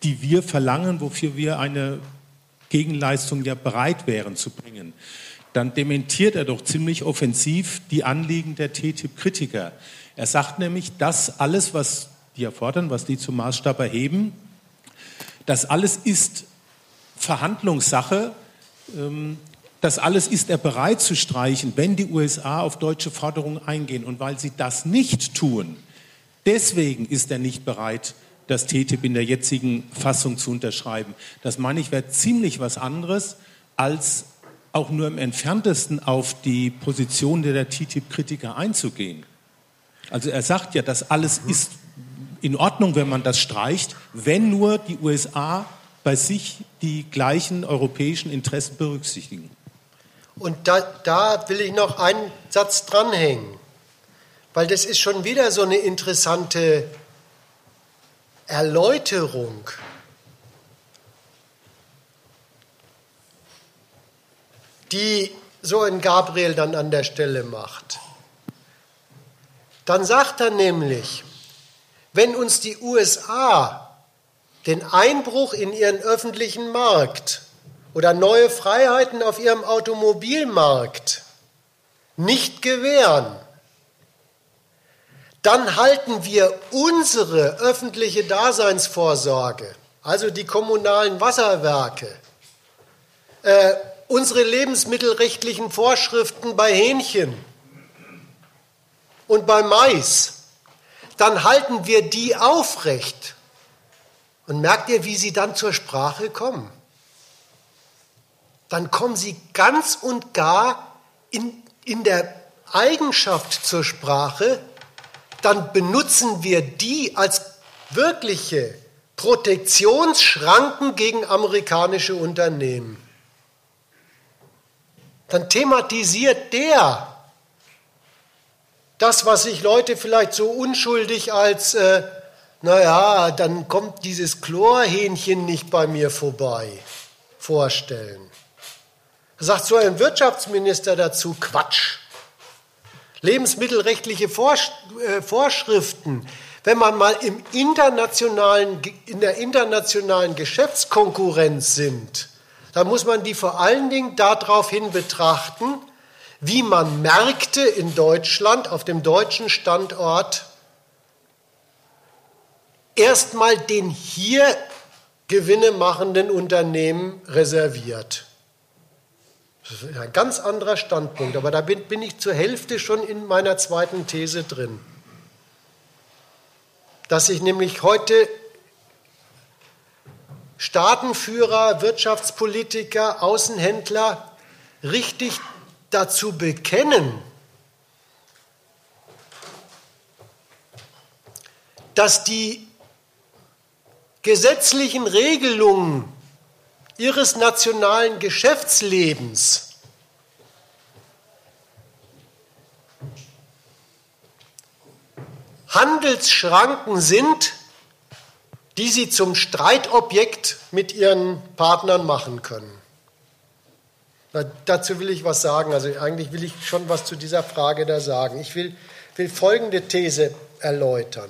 die wir verlangen, wofür wir eine Gegenleistung ja bereit wären zu bringen, dann dementiert er doch ziemlich offensiv die Anliegen der TTIP-Kritiker. Er sagt nämlich, dass alles, was die erfordern, was die zum Maßstab erheben, das alles ist Verhandlungssache. Ähm, das alles ist er bereit zu streichen, wenn die USA auf deutsche Forderungen eingehen. Und weil sie das nicht tun, deswegen ist er nicht bereit, das TTIP in der jetzigen Fassung zu unterschreiben. Das meine ich wäre ziemlich was anderes, als auch nur im entferntesten auf die Position der TTIP-Kritiker einzugehen. Also er sagt ja, das alles ist in Ordnung, wenn man das streicht, wenn nur die USA bei sich die gleichen europäischen Interessen berücksichtigen. Und da, da will ich noch einen Satz dranhängen, weil das ist schon wieder so eine interessante Erläuterung die so ein Gabriel dann an der Stelle macht. Dann sagt er nämlich, wenn uns die USA den Einbruch in ihren öffentlichen Markt oder neue Freiheiten auf ihrem Automobilmarkt nicht gewähren, dann halten wir unsere öffentliche Daseinsvorsorge, also die kommunalen Wasserwerke, äh, unsere lebensmittelrechtlichen Vorschriften bei Hähnchen und bei Mais, dann halten wir die aufrecht. Und merkt ihr, wie sie dann zur Sprache kommen? Dann kommen sie ganz und gar in, in der Eigenschaft zur Sprache, dann benutzen wir die als wirkliche Protektionsschranken gegen amerikanische Unternehmen dann thematisiert der das, was sich Leute vielleicht so unschuldig als, äh, naja, dann kommt dieses Chlorhähnchen nicht bei mir vorbei, vorstellen. Da sagt so ein Wirtschaftsminister dazu, Quatsch. Lebensmittelrechtliche äh, Vorschriften, wenn man mal im internationalen, in der internationalen Geschäftskonkurrenz sind, da muss man die vor allen Dingen daraufhin betrachten, wie man Märkte in Deutschland, auf dem deutschen Standort, erstmal den hier Gewinne machenden Unternehmen reserviert. Das ist ein ganz anderer Standpunkt, aber da bin, bin ich zur Hälfte schon in meiner zweiten These drin. Dass sich nämlich heute Staatenführer, Wirtschaftspolitiker, Außenhändler richtig dazu bekennen, dass die gesetzlichen Regelungen ihres nationalen Geschäftslebens Handelsschranken sind, die sie zum Streitobjekt mit ihren Partnern machen können. Na, dazu will ich was sagen. Also eigentlich will ich schon was zu dieser Frage da sagen. Ich will, will folgende These erläutern.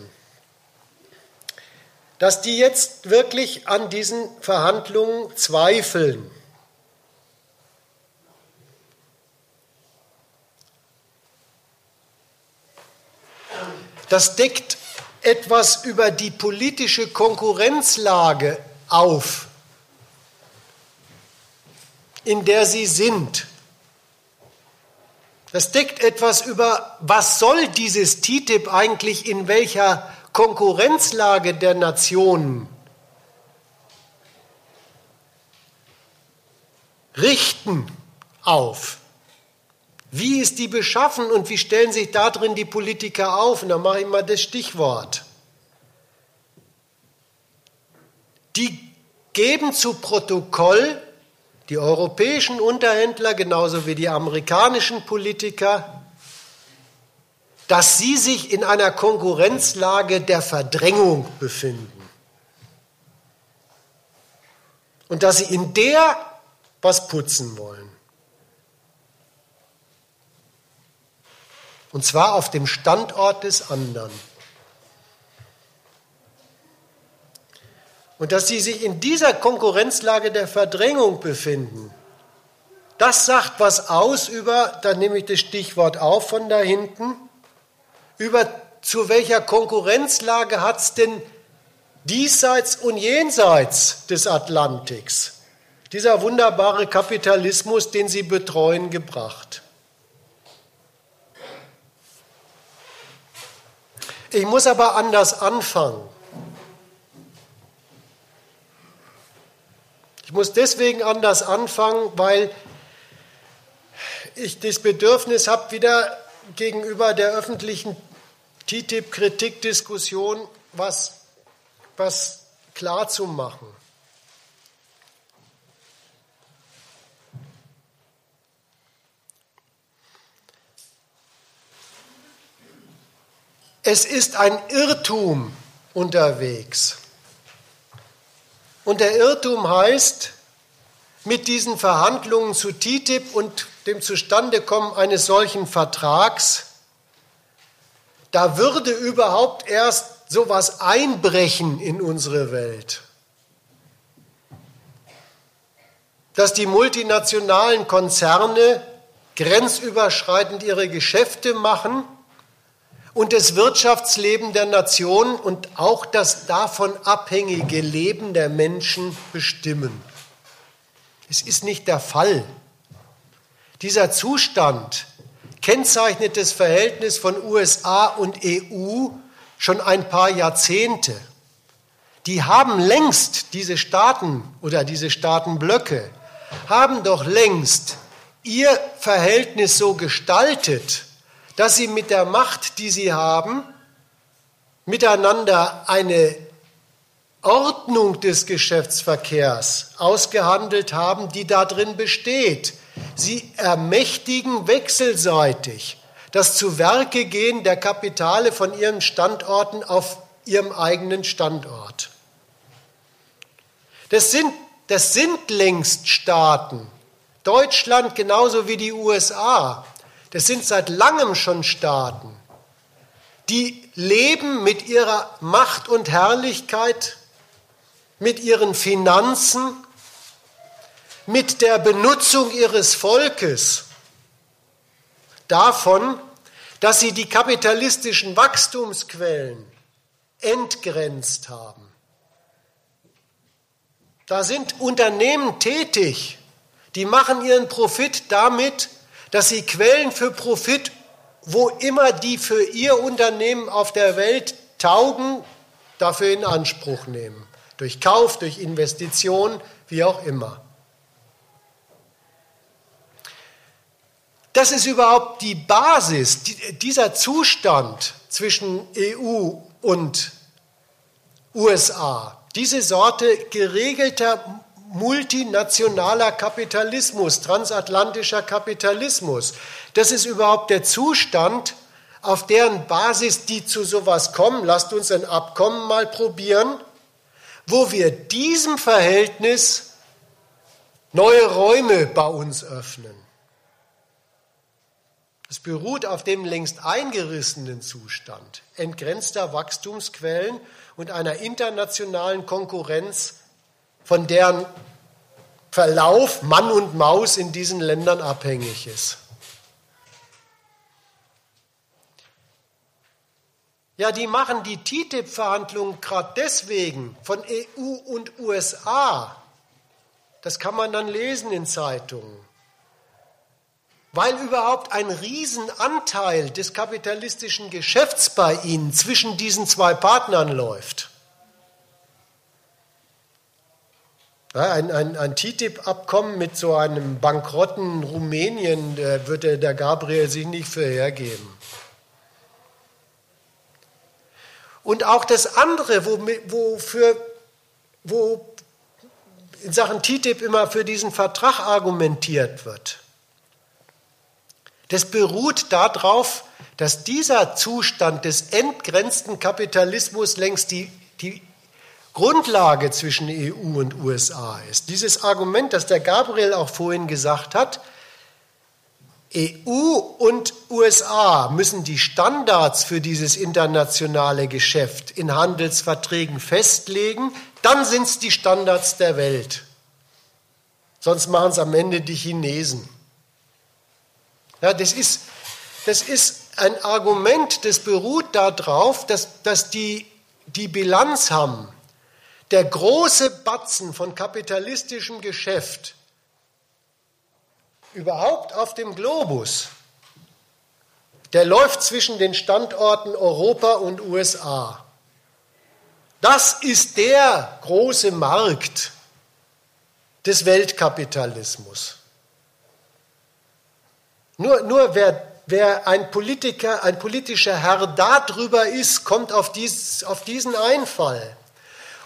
Dass die jetzt wirklich an diesen Verhandlungen zweifeln. Das deckt etwas über die politische Konkurrenzlage auf, in der sie sind. Das deckt etwas über, was soll dieses TTIP eigentlich in welcher Konkurrenzlage der Nationen richten auf. Wie ist die beschaffen und wie stellen sich darin die Politiker auf? Und da mache ich mal das Stichwort. Die geben zu Protokoll die europäischen Unterhändler genauso wie die amerikanischen Politiker, dass sie sich in einer Konkurrenzlage der Verdrängung befinden. Und dass sie in der was putzen wollen. Und zwar auf dem Standort des anderen. Und dass sie sich in dieser Konkurrenzlage der Verdrängung befinden, das sagt was aus über, da nehme ich das Stichwort auf von da hinten, über zu welcher Konkurrenzlage hat es denn diesseits und jenseits des Atlantiks dieser wunderbare Kapitalismus, den sie betreuen, gebracht. Ich muss aber anders anfangen. Ich muss deswegen anders anfangen, weil ich das Bedürfnis habe, wieder gegenüber der öffentlichen TTIP-Kritikdiskussion was, was klar. Es ist ein Irrtum unterwegs, Und der Irrtum heißt, mit diesen Verhandlungen zu TTIP und dem Zustandekommen eines solchen Vertrags, da würde überhaupt erst sowas einbrechen in unsere Welt. Dass die multinationalen Konzerne grenzüberschreitend ihre Geschäfte machen und das Wirtschaftsleben der Nation und auch das davon abhängige Leben der Menschen bestimmen. Es ist nicht der Fall. Dieser Zustand kennzeichnet das Verhältnis von USA und EU schon ein paar Jahrzehnte. Die haben längst, diese Staaten oder diese Staatenblöcke, haben doch längst ihr Verhältnis so gestaltet, dass sie mit der Macht, die sie haben, miteinander eine Ordnung des Geschäftsverkehrs ausgehandelt haben, die darin besteht. Sie ermächtigen wechselseitig das Zuwerkegehen der Kapitale von ihren Standorten auf ihrem eigenen Standort. Das sind, das sind längst Staaten. Deutschland genauso wie die USA. Das sind seit langem schon Staaten, die leben mit ihrer Macht und Herrlichkeit mit ihren Finanzen, mit der Benutzung ihres Volkes davon, dass sie die kapitalistischen Wachstumsquellen entgrenzt haben. Da sind Unternehmen tätig, die machen ihren Profit damit, dass sie Quellen für Profit, wo immer die für ihr Unternehmen auf der Welt taugen, dafür in Anspruch nehmen durch Kauf, durch Investition, wie auch immer. Das ist überhaupt die Basis, dieser Zustand zwischen EU und USA. Diese Sorte geregelter multinationaler Kapitalismus, transatlantischer Kapitalismus. Das ist überhaupt der Zustand, auf deren Basis die zu sowas kommen. Lasst uns ein Abkommen mal probieren wo wir diesem Verhältnis neue Räume bei uns öffnen. Es beruht auf dem längst eingerissenen Zustand entgrenzter Wachstumsquellen und einer internationalen Konkurrenz, von deren Verlauf Mann und Maus in diesen Ländern abhängig ist. Ja, die machen die TTIP-Verhandlungen gerade deswegen von EU und USA. Das kann man dann lesen in Zeitungen. Weil überhaupt ein Riesenanteil des kapitalistischen Geschäfts bei ihnen zwischen diesen zwei Partnern läuft. Ein, ein, ein TTIP-Abkommen mit so einem bankrotten Rumänien würde der Gabriel sich nicht für hergeben. Und auch das andere, wo, wofür, wo in Sachen TTIP immer für diesen Vertrag argumentiert wird, das beruht darauf, dass dieser Zustand des entgrenzten Kapitalismus längst die, die Grundlage zwischen EU und USA ist. Dieses Argument, das der Gabriel auch vorhin gesagt hat, EU und USA müssen die Standards für dieses internationale Geschäft in Handelsverträgen festlegen, dann sind es die Standards der Welt. Sonst machen es am Ende die Chinesen. Ja, das, ist, das ist ein Argument, das beruht darauf, dass, dass die die Bilanz haben. Der große Batzen von kapitalistischem Geschäft überhaupt auf dem Globus, der läuft zwischen den Standorten Europa und USA. Das ist der große Markt des Weltkapitalismus. Nur, nur wer, wer ein Politiker, ein politischer Herr darüber ist, kommt auf, dies, auf diesen Einfall.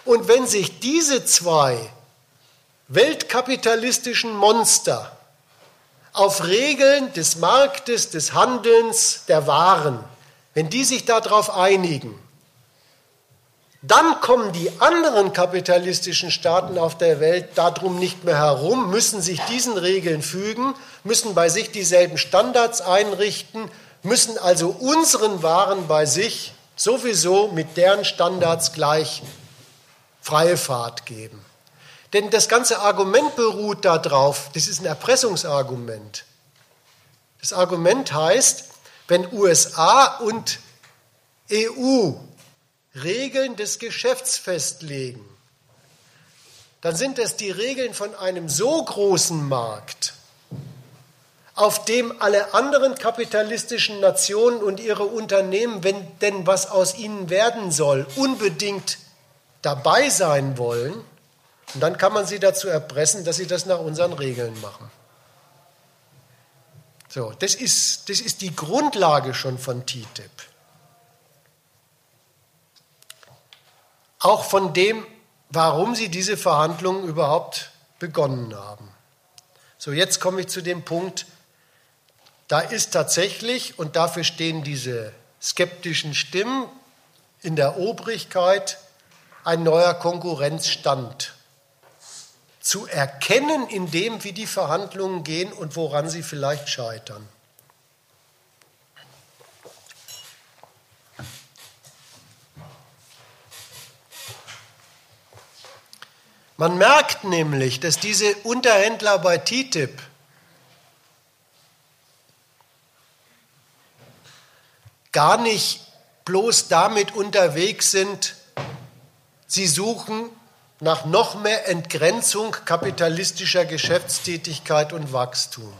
Und wenn sich diese zwei weltkapitalistischen Monster auf Regeln des Marktes, des Handelns, der Waren, wenn die sich darauf einigen, Dann kommen die anderen kapitalistischen Staaten auf der Welt darum nicht mehr herum, müssen sich diesen Regeln fügen, müssen bei sich dieselben Standards einrichten, müssen also unseren Waren bei sich sowieso mit deren Standards gleich freie Fahrt geben. Denn das ganze Argument beruht darauf, das ist ein Erpressungsargument. Das Argument heißt, wenn USA und EU Regeln des Geschäfts festlegen, dann sind es die Regeln von einem so großen Markt, auf dem alle anderen kapitalistischen Nationen und ihre Unternehmen, wenn denn was aus ihnen werden soll, unbedingt dabei sein wollen. Und dann kann man sie dazu erpressen, dass sie das nach unseren Regeln machen. So, das ist, das ist die Grundlage schon von TTIP. Auch von dem, warum sie diese Verhandlungen überhaupt begonnen haben. So, jetzt komme ich zu dem Punkt, da ist tatsächlich, und dafür stehen diese skeptischen Stimmen in der Obrigkeit, ein neuer Konkurrenzstand zu erkennen in dem, wie die Verhandlungen gehen und woran sie vielleicht scheitern. Man merkt nämlich, dass diese Unterhändler bei TTIP gar nicht bloß damit unterwegs sind, sie suchen nach noch mehr Entgrenzung kapitalistischer Geschäftstätigkeit und Wachstum,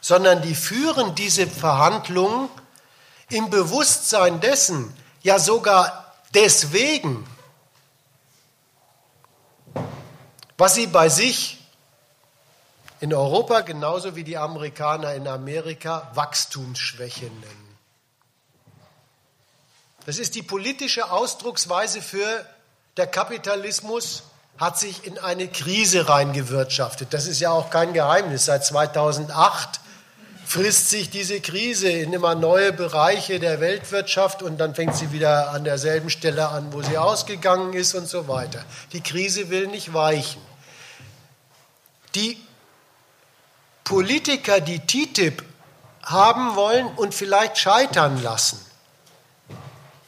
sondern die führen diese Verhandlungen im Bewusstsein dessen, ja sogar deswegen, was sie bei sich in Europa genauso wie die Amerikaner in Amerika Wachstumsschwäche nennen. Das ist die politische Ausdrucksweise für der Kapitalismus hat sich in eine Krise reingewirtschaftet. Das ist ja auch kein Geheimnis. Seit 2008 frisst sich diese Krise in immer neue Bereiche der Weltwirtschaft und dann fängt sie wieder an derselben Stelle an, wo sie ausgegangen ist und so weiter. Die Krise will nicht weichen. Die Politiker, die TTIP haben wollen und vielleicht scheitern lassen,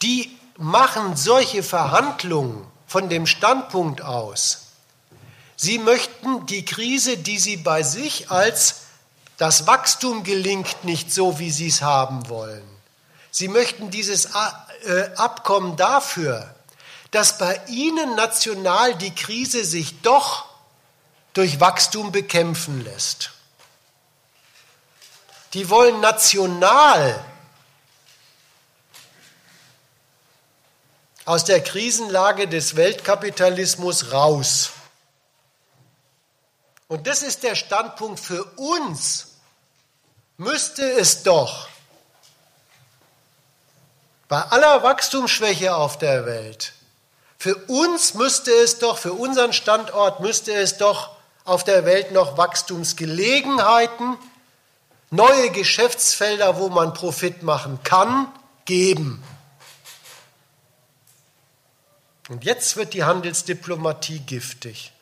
die machen solche Verhandlungen von dem Standpunkt aus. Sie möchten die Krise, die sie bei sich als das Wachstum gelingt nicht so, wie sie es haben wollen. Sie möchten dieses äh, Abkommen dafür, dass bei ihnen national die Krise sich doch durch Wachstum bekämpfen lässt. Die wollen national aus der Krisenlage des Weltkapitalismus raus. Und das ist der Standpunkt für uns. Müsste es doch bei aller Wachstumsschwäche auf der Welt, für uns müsste es doch, für unseren Standort müsste es doch auf der Welt noch Wachstumsgelegenheiten, neue Geschäftsfelder, wo man Profit machen kann, geben. Und jetzt wird die Handelsdiplomatie giftig.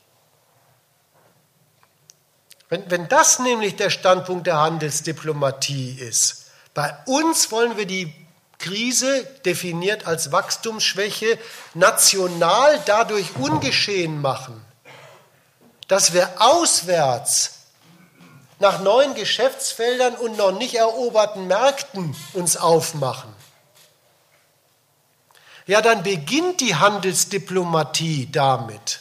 Wenn, wenn das nämlich der Standpunkt der Handelsdiplomatie ist, bei uns wollen wir die Krise, definiert als Wachstumsschwäche, national dadurch ungeschehen machen, dass wir auswärts nach neuen Geschäftsfeldern und noch nicht eroberten Märkten uns aufmachen. Ja, dann beginnt die Handelsdiplomatie damit,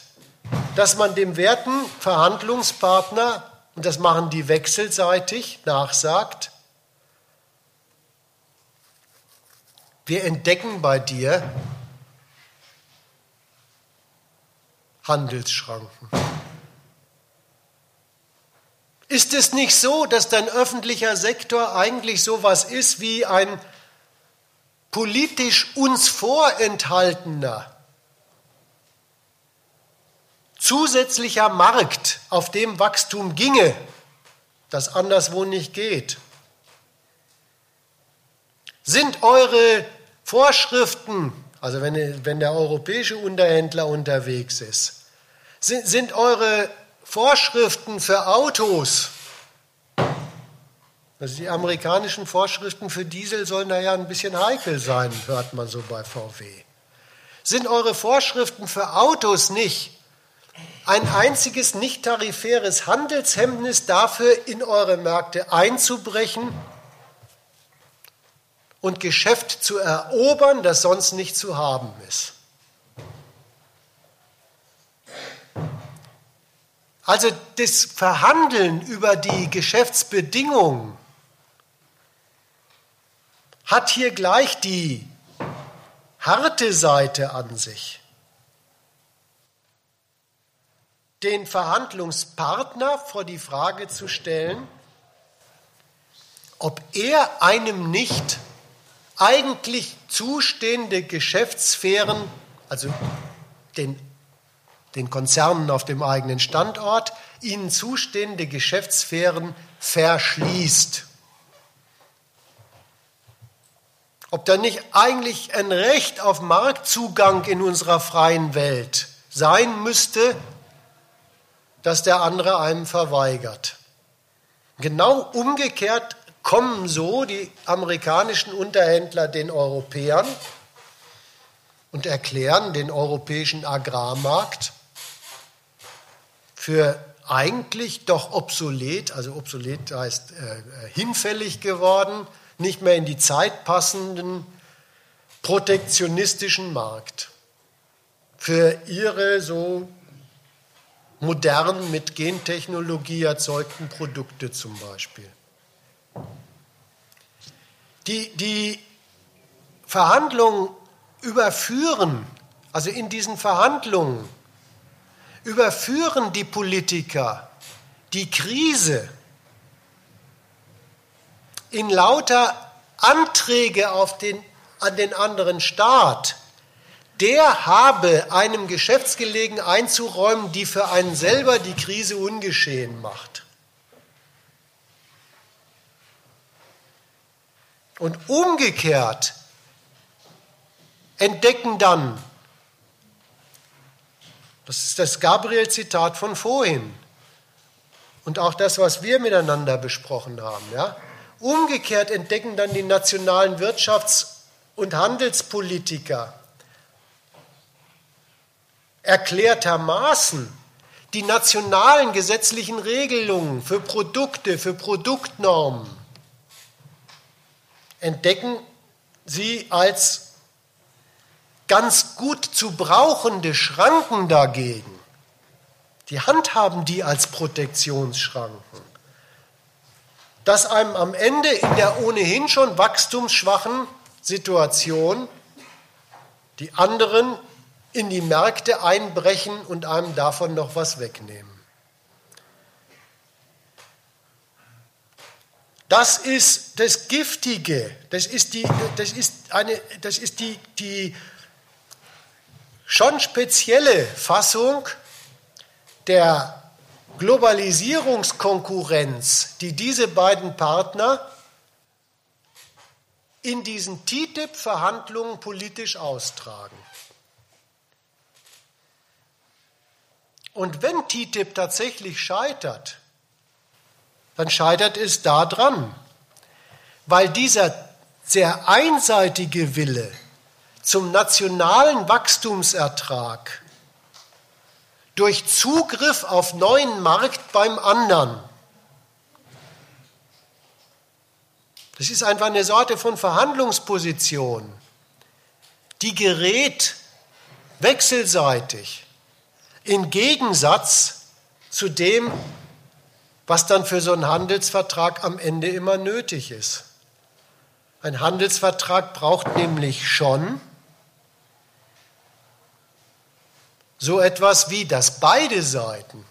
dass man dem werten Verhandlungspartner, und das machen die wechselseitig, nachsagt, wir entdecken bei dir Handelsschranken. Ist es nicht so, dass dein öffentlicher Sektor eigentlich so was ist wie ein politisch uns vorenthaltener zusätzlicher Markt, auf dem Wachstum ginge, das anderswo nicht geht. Sind eure Vorschriften, also wenn, wenn der europäische Unterhändler unterwegs ist, sind, sind eure Vorschriften für Autos, also die amerikanischen Vorschriften für Diesel sollen da ja ein bisschen heikel sein, hört man so bei VW. Sind eure Vorschriften für Autos nicht ein einziges nicht tarifäres Handelshemmnis dafür, in eure Märkte einzubrechen und Geschäft zu erobern, das sonst nicht zu haben ist? Also das Verhandeln über die Geschäftsbedingungen hat hier gleich die harte Seite an sich. Den Verhandlungspartner vor die Frage zu stellen, ob er einem nicht eigentlich zustehende Geschäftssphären, also den den Konzernen auf dem eigenen Standort, ihnen zustehende Geschäftssphären verschließt. Ob da nicht eigentlich ein Recht auf Marktzugang in unserer freien Welt sein müsste, das der andere einem verweigert. Genau umgekehrt kommen so die amerikanischen Unterhändler den Europäern und erklären den europäischen Agrarmarkt für eigentlich doch obsolet, also obsolet heißt äh, hinfällig geworden, nicht mehr in die Zeit passenden protektionistischen Markt. Für ihre so modern mit Gentechnologie erzeugten Produkte zum Beispiel. Die, die Verhandlungen überführen, also in diesen Verhandlungen überführen die Politiker die Krise in lauter Anträge auf den, an den anderen Staat, der habe einem Geschäftsgelegen einzuräumen, die für einen selber die Krise ungeschehen macht. Und umgekehrt entdecken dann das ist das Gabriel-Zitat von vorhin. Und auch das, was wir miteinander besprochen haben. Ja? Umgekehrt entdecken dann die nationalen Wirtschafts- und Handelspolitiker erklärtermaßen die nationalen gesetzlichen Regelungen für Produkte, für Produktnormen, entdecken sie als ganz gut zu brauchende Schranken dagegen, die handhaben die als Protektionsschranken, dass einem am Ende in der ohnehin schon wachstumsschwachen Situation die anderen in die Märkte einbrechen und einem davon noch was wegnehmen. Das ist das Giftige, das ist die, das ist eine, das ist die, die schon spezielle Fassung der Globalisierungskonkurrenz, die diese beiden Partner in diesen TTIP-Verhandlungen politisch austragen. Und wenn TTIP tatsächlich scheitert, dann scheitert es daran, weil dieser sehr einseitige Wille zum nationalen Wachstumsertrag durch Zugriff auf neuen Markt beim anderen. Das ist einfach eine Sorte von Verhandlungsposition, die gerät wechselseitig in Gegensatz zu dem, was dann für so einen Handelsvertrag am Ende immer nötig ist. Ein Handelsvertrag braucht nämlich schon so etwas wie, dass beide Seiten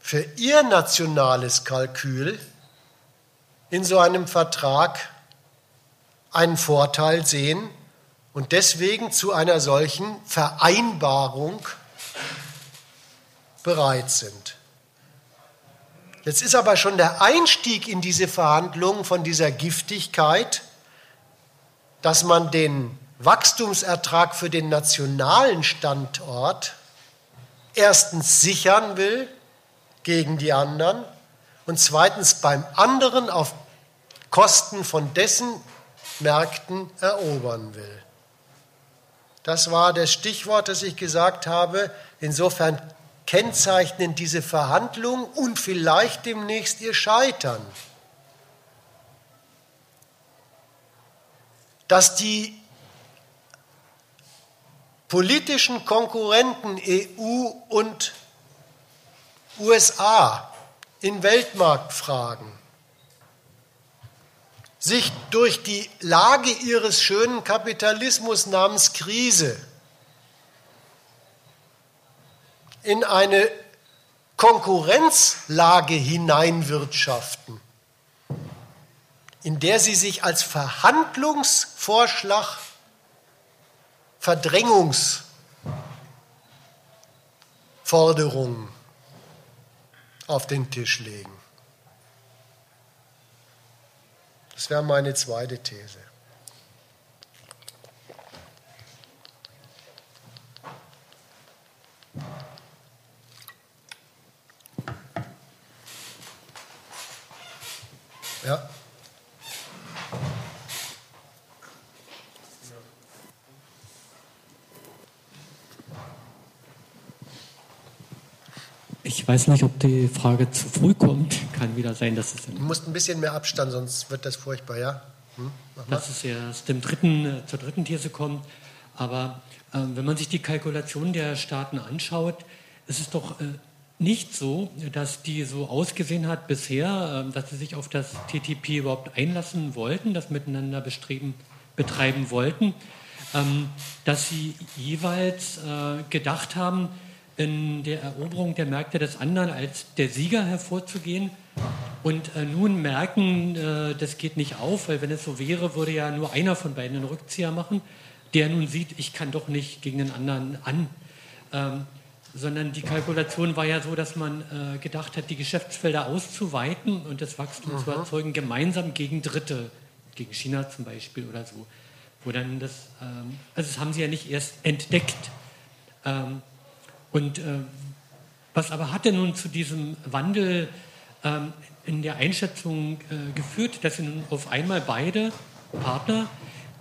für ihr nationales Kalkül in so einem Vertrag einen Vorteil sehen und deswegen zu einer solchen Vereinbarung bereit sind. Jetzt ist aber schon der Einstieg in diese Verhandlungen von dieser Giftigkeit, dass man den Wachstumsertrag für den nationalen Standort erstens sichern will gegen die anderen und zweitens beim anderen auf Kosten von dessen Märkten erobern will. Das war das Stichwort, das ich gesagt habe. Insofern kennzeichnen diese Verhandlungen und vielleicht demnächst ihr Scheitern. Dass die politischen Konkurrenten EU und USA in Weltmarktfragen sich durch die Lage ihres schönen Kapitalismus namens Krise in eine Konkurrenzlage hineinwirtschaften, in der sie sich als Verhandlungsvorschlag Verdrängungsforderungen auf den Tisch legen. Das wäre meine zweite These. Ja. Ich weiß nicht, ob die Frage zu früh kommt. Kann wieder sein, dass es. Du musst ein bisschen mehr Abstand, sonst wird das furchtbar, ja? Hm? Dass es erst dem dritten, äh, zur dritten These kommt. Aber äh, wenn man sich die Kalkulation der Staaten anschaut, ist es doch äh, nicht so, dass die so ausgesehen hat bisher, äh, dass sie sich auf das TTP überhaupt einlassen wollten, das miteinander bestreben, betreiben wollten, ähm, dass sie jeweils äh, gedacht haben, in der Eroberung der Märkte des anderen als der Sieger hervorzugehen und äh, nun merken, äh, das geht nicht auf, weil wenn es so wäre, würde ja nur einer von beiden einen Rückzieher machen, der nun sieht, ich kann doch nicht gegen den anderen an. Ähm, sondern die Kalkulation war ja so, dass man äh, gedacht hat, die Geschäftsfelder auszuweiten und das Wachstum mhm. zu erzeugen, gemeinsam gegen Dritte, gegen China zum Beispiel oder so. Wo dann das, ähm, also das haben sie ja nicht erst entdeckt. Ähm, und äh, was aber hat denn nun zu diesem Wandel ähm, in der Einschätzung äh, geführt, dass sie nun auf einmal beide Partner,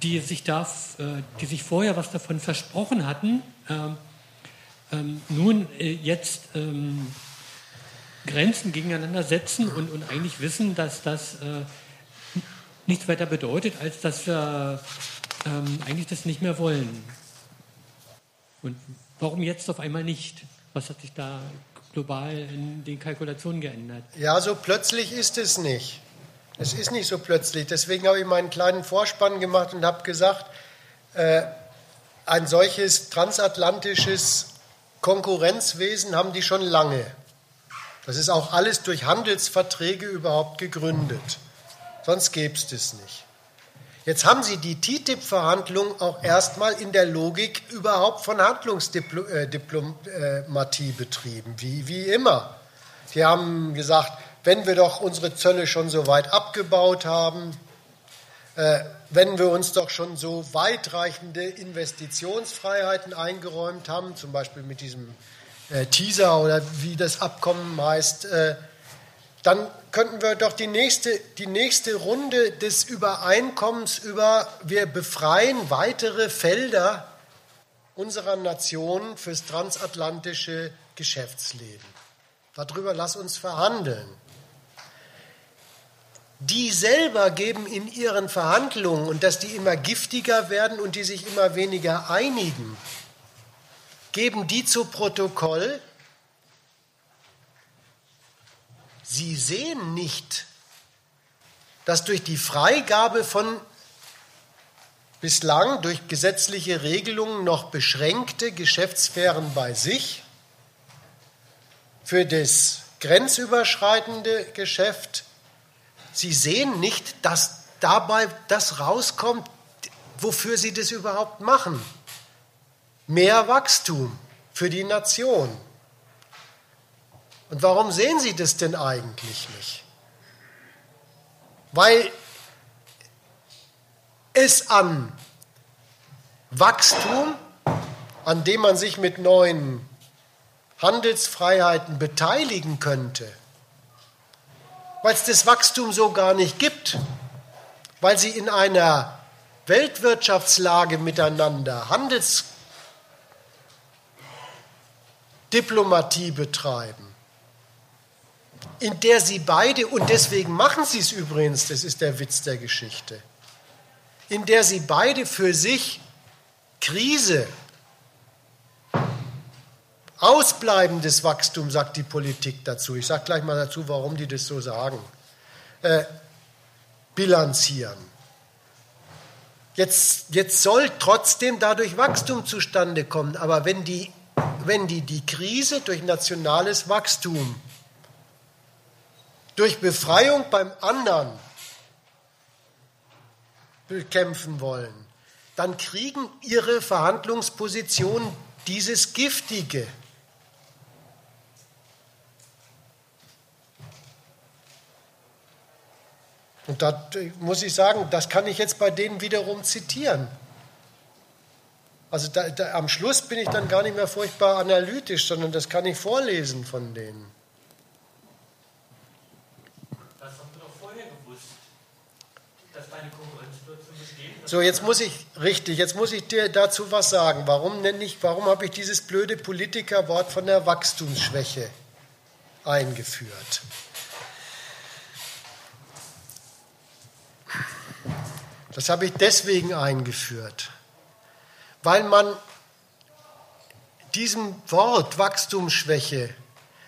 die sich, da, äh, die sich vorher was davon versprochen hatten, ähm, ähm, nun äh, jetzt ähm, Grenzen gegeneinander setzen und, und eigentlich wissen, dass das äh, nichts weiter bedeutet, als dass wir ähm, eigentlich das nicht mehr wollen. Und Warum jetzt auf einmal nicht? Was hat sich da global in den Kalkulationen geändert? Ja, so plötzlich ist es nicht. Es ist nicht so plötzlich. Deswegen habe ich meinen kleinen Vorspann gemacht und habe gesagt, äh, ein solches transatlantisches Konkurrenzwesen haben die schon lange. Das ist auch alles durch Handelsverträge überhaupt gegründet. Sonst gäbe es das nicht. Jetzt haben Sie die TTIP-Verhandlungen auch erstmal in der Logik überhaupt von Handlungsdiplomatie betrieben, wie, wie immer. Sie haben gesagt, wenn wir doch unsere Zölle schon so weit abgebaut haben, äh, wenn wir uns doch schon so weitreichende Investitionsfreiheiten eingeräumt haben, zum Beispiel mit diesem äh, Teaser oder wie das Abkommen heißt, äh, dann könnten wir doch die nächste, die nächste Runde des Übereinkommens über, wir befreien weitere Felder unserer Nation fürs transatlantische Geschäftsleben. Darüber lass uns verhandeln. Die selber geben in ihren Verhandlungen, und dass die immer giftiger werden und die sich immer weniger einigen, geben die zu Protokoll, Sie sehen nicht, dass durch die Freigabe von bislang durch gesetzliche Regelungen noch beschränkte Geschäftssphären bei sich für das grenzüberschreitende Geschäft, Sie sehen nicht, dass dabei das rauskommt, wofür Sie das überhaupt machen. Mehr Wachstum für die Nation. Und warum sehen Sie das denn eigentlich nicht? Weil es an Wachstum, an dem man sich mit neuen Handelsfreiheiten beteiligen könnte, weil es das Wachstum so gar nicht gibt, weil sie in einer Weltwirtschaftslage miteinander Handelsdiplomatie betreiben, in der sie beide, und deswegen machen sie es übrigens, das ist der Witz der Geschichte, in der sie beide für sich Krise, ausbleibendes Wachstum, sagt die Politik dazu. Ich sage gleich mal dazu, warum die das so sagen. Äh, bilanzieren. Jetzt, jetzt soll trotzdem dadurch Wachstum zustande kommen, aber wenn die, wenn die die Krise durch nationales Wachstum, durch Befreiung beim anderen bekämpfen wollen, dann kriegen ihre Verhandlungspositionen dieses Giftige. Und da muss ich sagen, das kann ich jetzt bei denen wiederum zitieren. Also da, da, am Schluss bin ich dann gar nicht mehr furchtbar analytisch, sondern das kann ich vorlesen von denen. Das haben wir doch vorher gewusst, dass deine Konkurrenzsituation besteht. So, jetzt muss ich, richtig, jetzt muss ich dir dazu was sagen. Warum nenne ich, warum habe ich dieses blöde Politikerwort von der Wachstumsschwäche eingeführt? Das habe ich deswegen eingeführt, weil man diesem Wort Wachstumsschwäche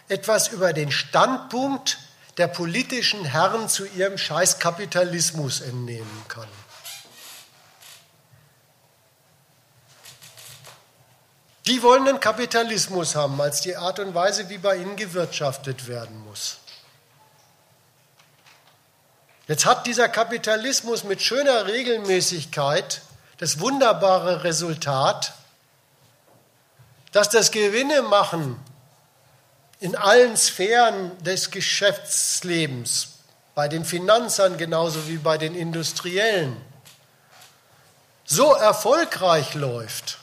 etwas über den Standpunkt der politischen Herren zu ihrem Scheißkapitalismus entnehmen kann. Die wollen einen Kapitalismus haben als die Art und Weise, wie bei ihnen gewirtschaftet werden muss. Jetzt hat dieser Kapitalismus mit schöner Regelmäßigkeit das wunderbare Resultat, dass das Gewinne machen in allen Sphären des Geschäftslebens, bei den Finanzern genauso wie bei den Industriellen, so erfolgreich läuft,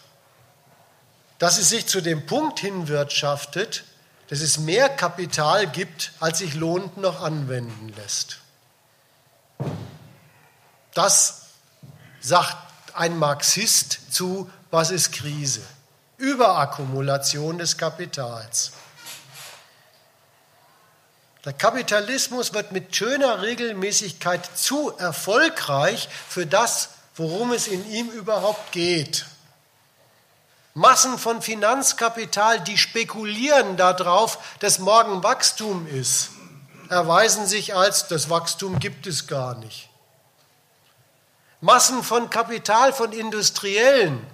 dass es sich zu dem Punkt hinwirtschaftet, dass es mehr Kapital gibt, als sich lohnend noch anwenden lässt. Das sagt ein Marxist zu, was ist Krise? Überakkumulation des Kapitals. Der Kapitalismus wird mit schöner Regelmäßigkeit zu erfolgreich für das, worum es in ihm überhaupt geht. Massen von Finanzkapital, die spekulieren darauf, dass morgen Wachstum ist, erweisen sich als, das Wachstum gibt es gar nicht. Massen von Kapital, von Industriellen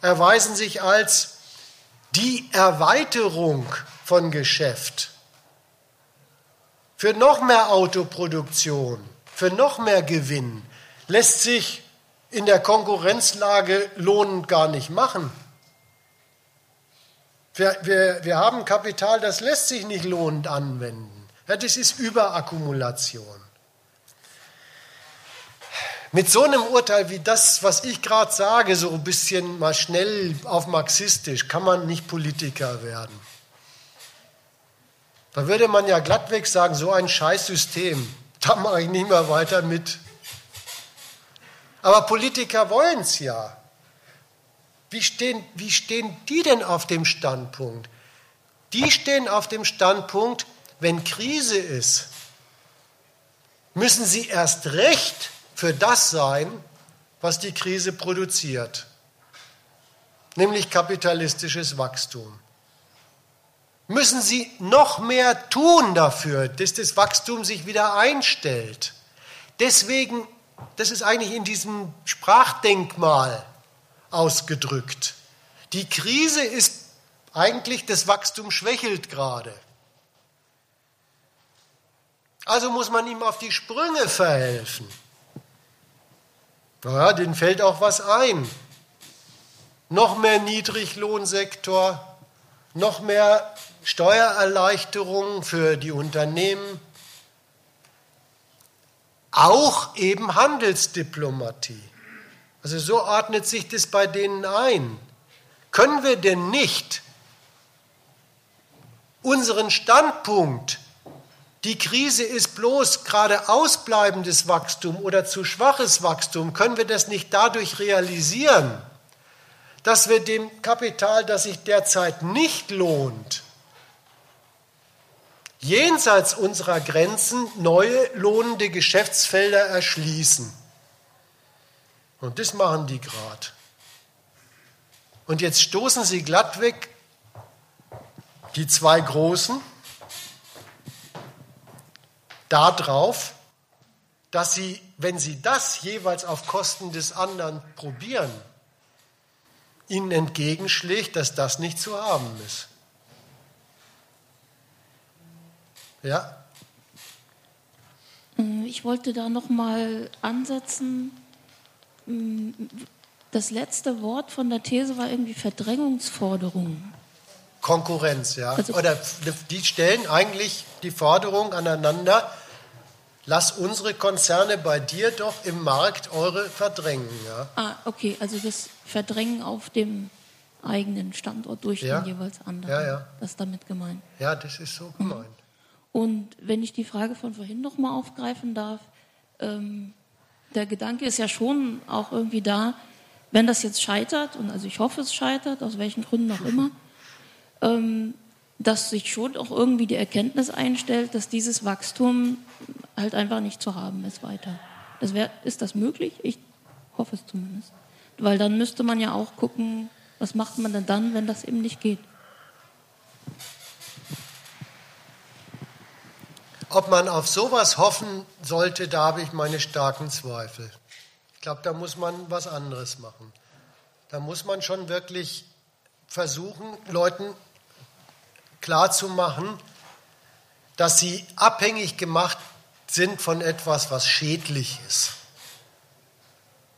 erweisen sich als die Erweiterung von Geschäft. Für noch mehr Autoproduktion, für noch mehr Gewinn lässt sich in der Konkurrenzlage lohnend gar nicht machen. Wir, wir, wir haben Kapital, das lässt sich nicht lohnend anwenden. Ja, das ist Überakkumulation. Mit so einem Urteil wie das, was ich gerade sage, so ein bisschen mal schnell auf marxistisch, kann man nicht Politiker werden. Da würde man ja glattweg sagen, so ein Scheißsystem, da mache ich nicht mehr weiter mit. Aber Politiker wollen es ja. Wie stehen, wie stehen die denn auf dem Standpunkt? Die stehen auf dem Standpunkt, wenn Krise ist, müssen sie erst recht für das sein, was die Krise produziert, nämlich kapitalistisches Wachstum. Müssen Sie noch mehr tun dafür, dass das Wachstum sich wieder einstellt. Deswegen, das ist eigentlich in diesem Sprachdenkmal ausgedrückt. Die Krise ist eigentlich, das Wachstum schwächelt gerade. Also muss man ihm auf die Sprünge verhelfen. Naja, denen fällt auch was ein. Noch mehr Niedriglohnsektor, noch mehr Steuererleichterungen für die Unternehmen, auch eben Handelsdiplomatie. Also so ordnet sich das bei denen ein. Können wir denn nicht unseren Standpunkt, die Krise ist bloß gerade ausbleibendes Wachstum oder zu schwaches Wachstum, können wir das nicht dadurch realisieren, dass wir dem Kapital, das sich derzeit nicht lohnt, jenseits unserer Grenzen neue lohnende Geschäftsfelder erschließen. Und das machen die gerade. Und jetzt stoßen sie glatt weg die zwei Großen darauf, dass sie, wenn sie das jeweils auf Kosten des anderen probieren, ihnen entgegenschlägt, dass das nicht zu haben ist. Ja? Äh, ich wollte da noch mal ansetzen. Mm, das letzte Wort von der These war irgendwie Verdrängungsforderung. Konkurrenz, ja. Also, Oder die stellen eigentlich die Forderung aneinander, lass unsere Konzerne bei dir doch im Markt eure verdrängen. Ja. Ah, okay, also das Verdrängen auf dem eigenen Standort durch ja. den jeweils anderen. Ja, ja. Das ist damit gemeint. Ja, das ist so gemeint. Und wenn ich die Frage von vorhin noch mal aufgreifen darf, ähm, der Gedanke ist ja schon auch irgendwie da, wenn das jetzt scheitert, und also ich hoffe, es scheitert, aus welchen Gründen auch immer, ähm, dass sich schon auch irgendwie die Erkenntnis einstellt, dass dieses Wachstum halt einfach nicht zu haben ist weiter. Das wär, ist das möglich? Ich hoffe es zumindest. Weil dann müsste man ja auch gucken, was macht man denn dann, wenn das eben nicht geht. Ob man auf sowas hoffen sollte, da habe ich meine starken Zweifel. Ich glaube, da muss man was anderes machen. Da muss man schon wirklich versuchen, Leuten klarzumachen, dass sie abhängig gemacht sind von etwas, was schädlich ist,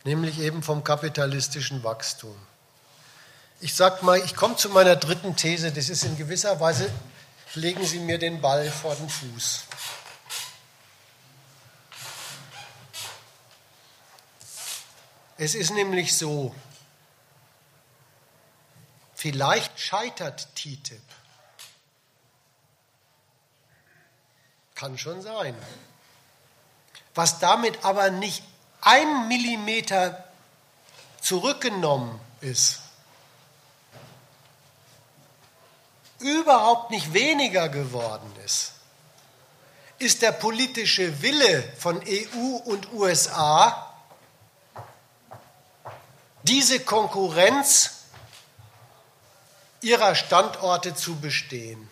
nämlich eben vom kapitalistischen Wachstum. Ich sage mal, ich komme zu meiner dritten These, das ist in gewisser Weise, legen Sie mir den Ball vor den Fuß. Es ist nämlich so, vielleicht scheitert TTIP. Kann schon sein. Was damit aber nicht ein Millimeter zurückgenommen ist, überhaupt nicht weniger geworden ist, ist der politische Wille von EU und USA, diese Konkurrenz ihrer Standorte zu bestehen.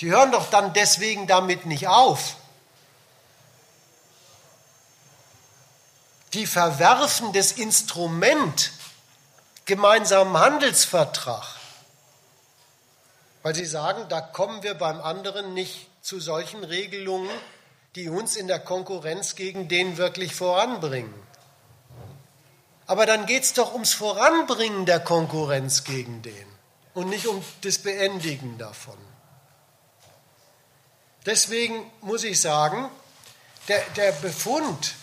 Die hören doch dann deswegen damit nicht auf. Die verwerfen das Instrument gemeinsamen Handelsvertrag, weil sie sagen, da kommen wir beim anderen nicht zu solchen Regelungen, die uns in der Konkurrenz gegen den wirklich voranbringen. Aber dann geht es doch ums Voranbringen der Konkurrenz gegen den und nicht um das Beendigen davon. Deswegen muss ich sagen, der, der Befund,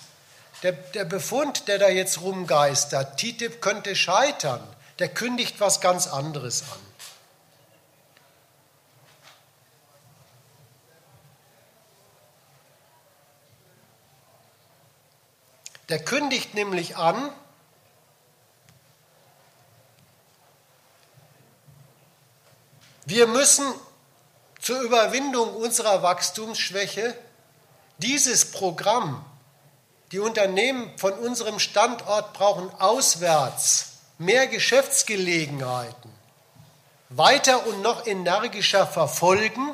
der, der Befund, der da jetzt rumgeistert, TTIP könnte scheitern, der kündigt was ganz anderes an. Der kündigt nämlich an, wir müssen zur Überwindung unserer Wachstumsschwäche dieses Programm, die Unternehmen von unserem Standort brauchen auswärts mehr Geschäftsgelegenheiten, weiter und noch energischer verfolgen.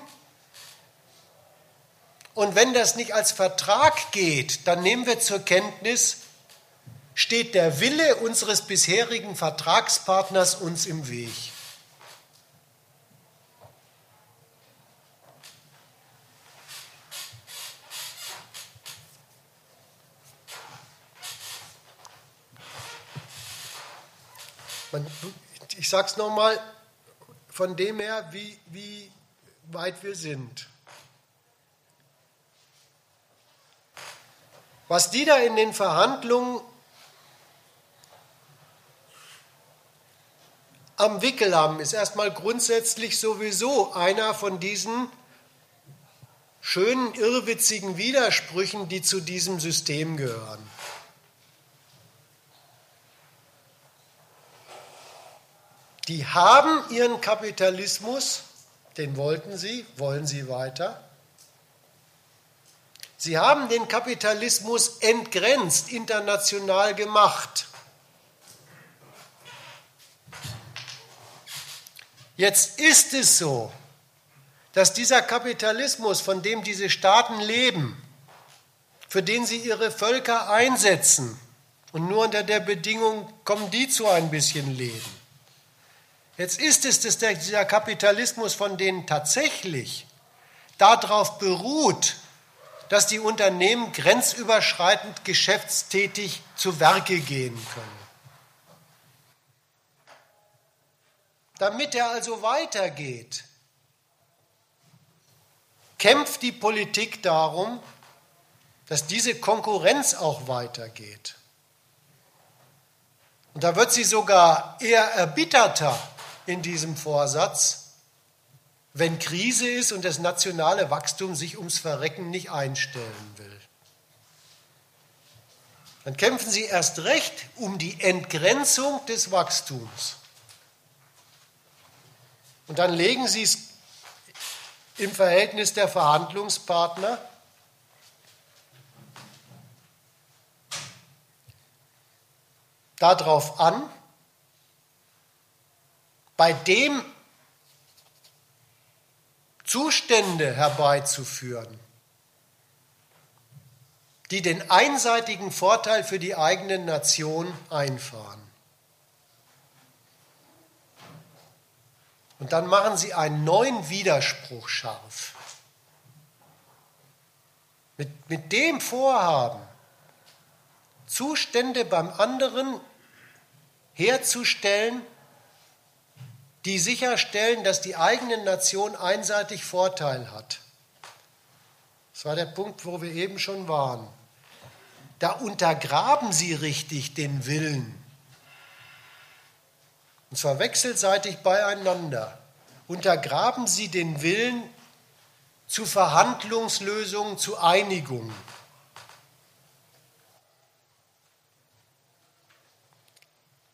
Und wenn das nicht als Vertrag geht, dann nehmen wir zur Kenntnis, steht der Wille unseres bisherigen Vertragspartners uns im Weg. ich sage es nochmal, von dem her, wie, wie weit wir sind. Was die da in den Verhandlungen am Wickel haben, ist erstmal grundsätzlich sowieso einer von diesen schönen, irrwitzigen Widersprüchen, die zu diesem System gehören. Die haben ihren Kapitalismus, den wollten sie, wollen sie weiter. Sie haben den Kapitalismus entgrenzt, international gemacht. Jetzt ist es so, dass dieser Kapitalismus, von dem diese Staaten leben, für den sie ihre Völker einsetzen, und nur unter der Bedingung kommen die zu ein bisschen Leben. Jetzt ist es, dass dieser Kapitalismus von denen tatsächlich darauf beruht, dass die Unternehmen grenzüberschreitend geschäftstätig zu Werke gehen können. Damit er also weitergeht, kämpft die Politik darum, dass diese Konkurrenz auch weitergeht. Und da wird sie sogar eher erbitterter in diesem Vorsatz, wenn Krise ist und das nationale Wachstum sich ums Verrecken nicht einstellen will. Dann kämpfen sie erst recht um die Entgrenzung des Wachstums. Und dann legen sie es im Verhältnis der Verhandlungspartner darauf an, bei dem Zustände herbeizuführen, die den einseitigen Vorteil für die eigene Nation einfahren. Und dann machen sie einen neuen Widerspruch scharf. Mit, mit dem Vorhaben, Zustände beim anderen herzustellen, die sicherstellen, dass die eigene Nation einseitig Vorteil hat. Das war der Punkt, wo wir eben schon waren. Da untergraben sie richtig den Willen und zwar wechselseitig beieinander, untergraben sie den Willen zu Verhandlungslösungen, zu Einigungen.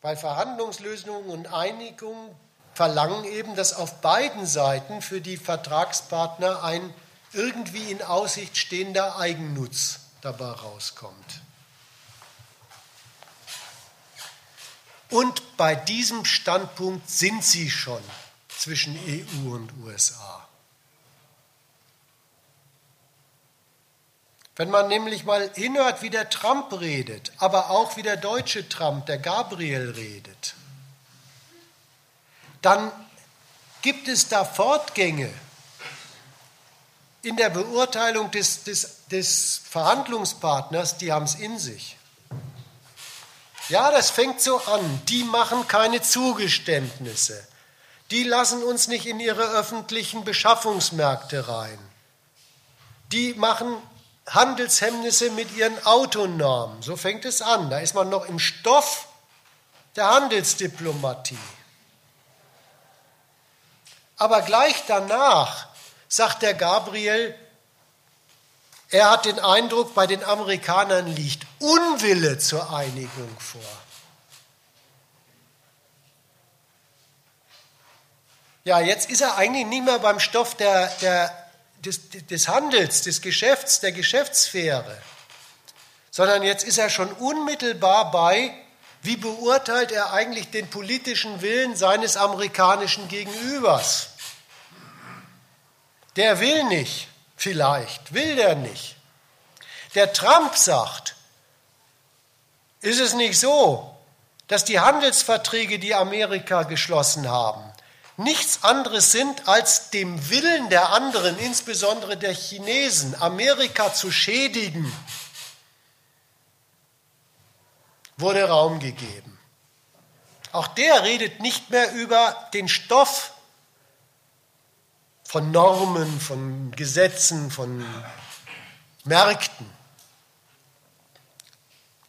Weil Verhandlungslösungen und Einigungen verlangen eben, dass auf beiden Seiten für die Vertragspartner ein irgendwie in Aussicht stehender Eigennutz dabei rauskommt. Und bei diesem Standpunkt sind sie schon zwischen EU und USA. Wenn man nämlich mal hinhört, wie der Trump redet, aber auch wie der deutsche Trump, der Gabriel redet, dann gibt es da Fortgänge in der Beurteilung des, des, des Verhandlungspartners, die haben es in sich. Ja, das fängt so an. Die machen keine Zugeständnisse. Die lassen uns nicht in ihre öffentlichen Beschaffungsmärkte rein. Die machen Handelshemmnisse mit ihren Autonormen. So fängt es an. Da ist man noch im Stoff der Handelsdiplomatie. Aber gleich danach sagt der Gabriel, er hat den Eindruck, bei den Amerikanern liegt Unwille zur Einigung vor. Ja, jetzt ist er eigentlich nicht mehr beim Stoff der, der, des, des Handels, des Geschäfts, der Geschäftssphäre, sondern jetzt ist er schon unmittelbar bei, wie beurteilt er eigentlich den politischen Willen seines amerikanischen Gegenübers. Der will nicht. Vielleicht will der nicht. Der Trump sagt, ist es nicht so, dass die Handelsverträge, die Amerika geschlossen haben, nichts anderes sind als dem Willen der anderen, insbesondere der Chinesen, Amerika zu schädigen, wurde Raum gegeben. Auch der redet nicht mehr über den Stoff von Normen, von Gesetzen, von Märkten,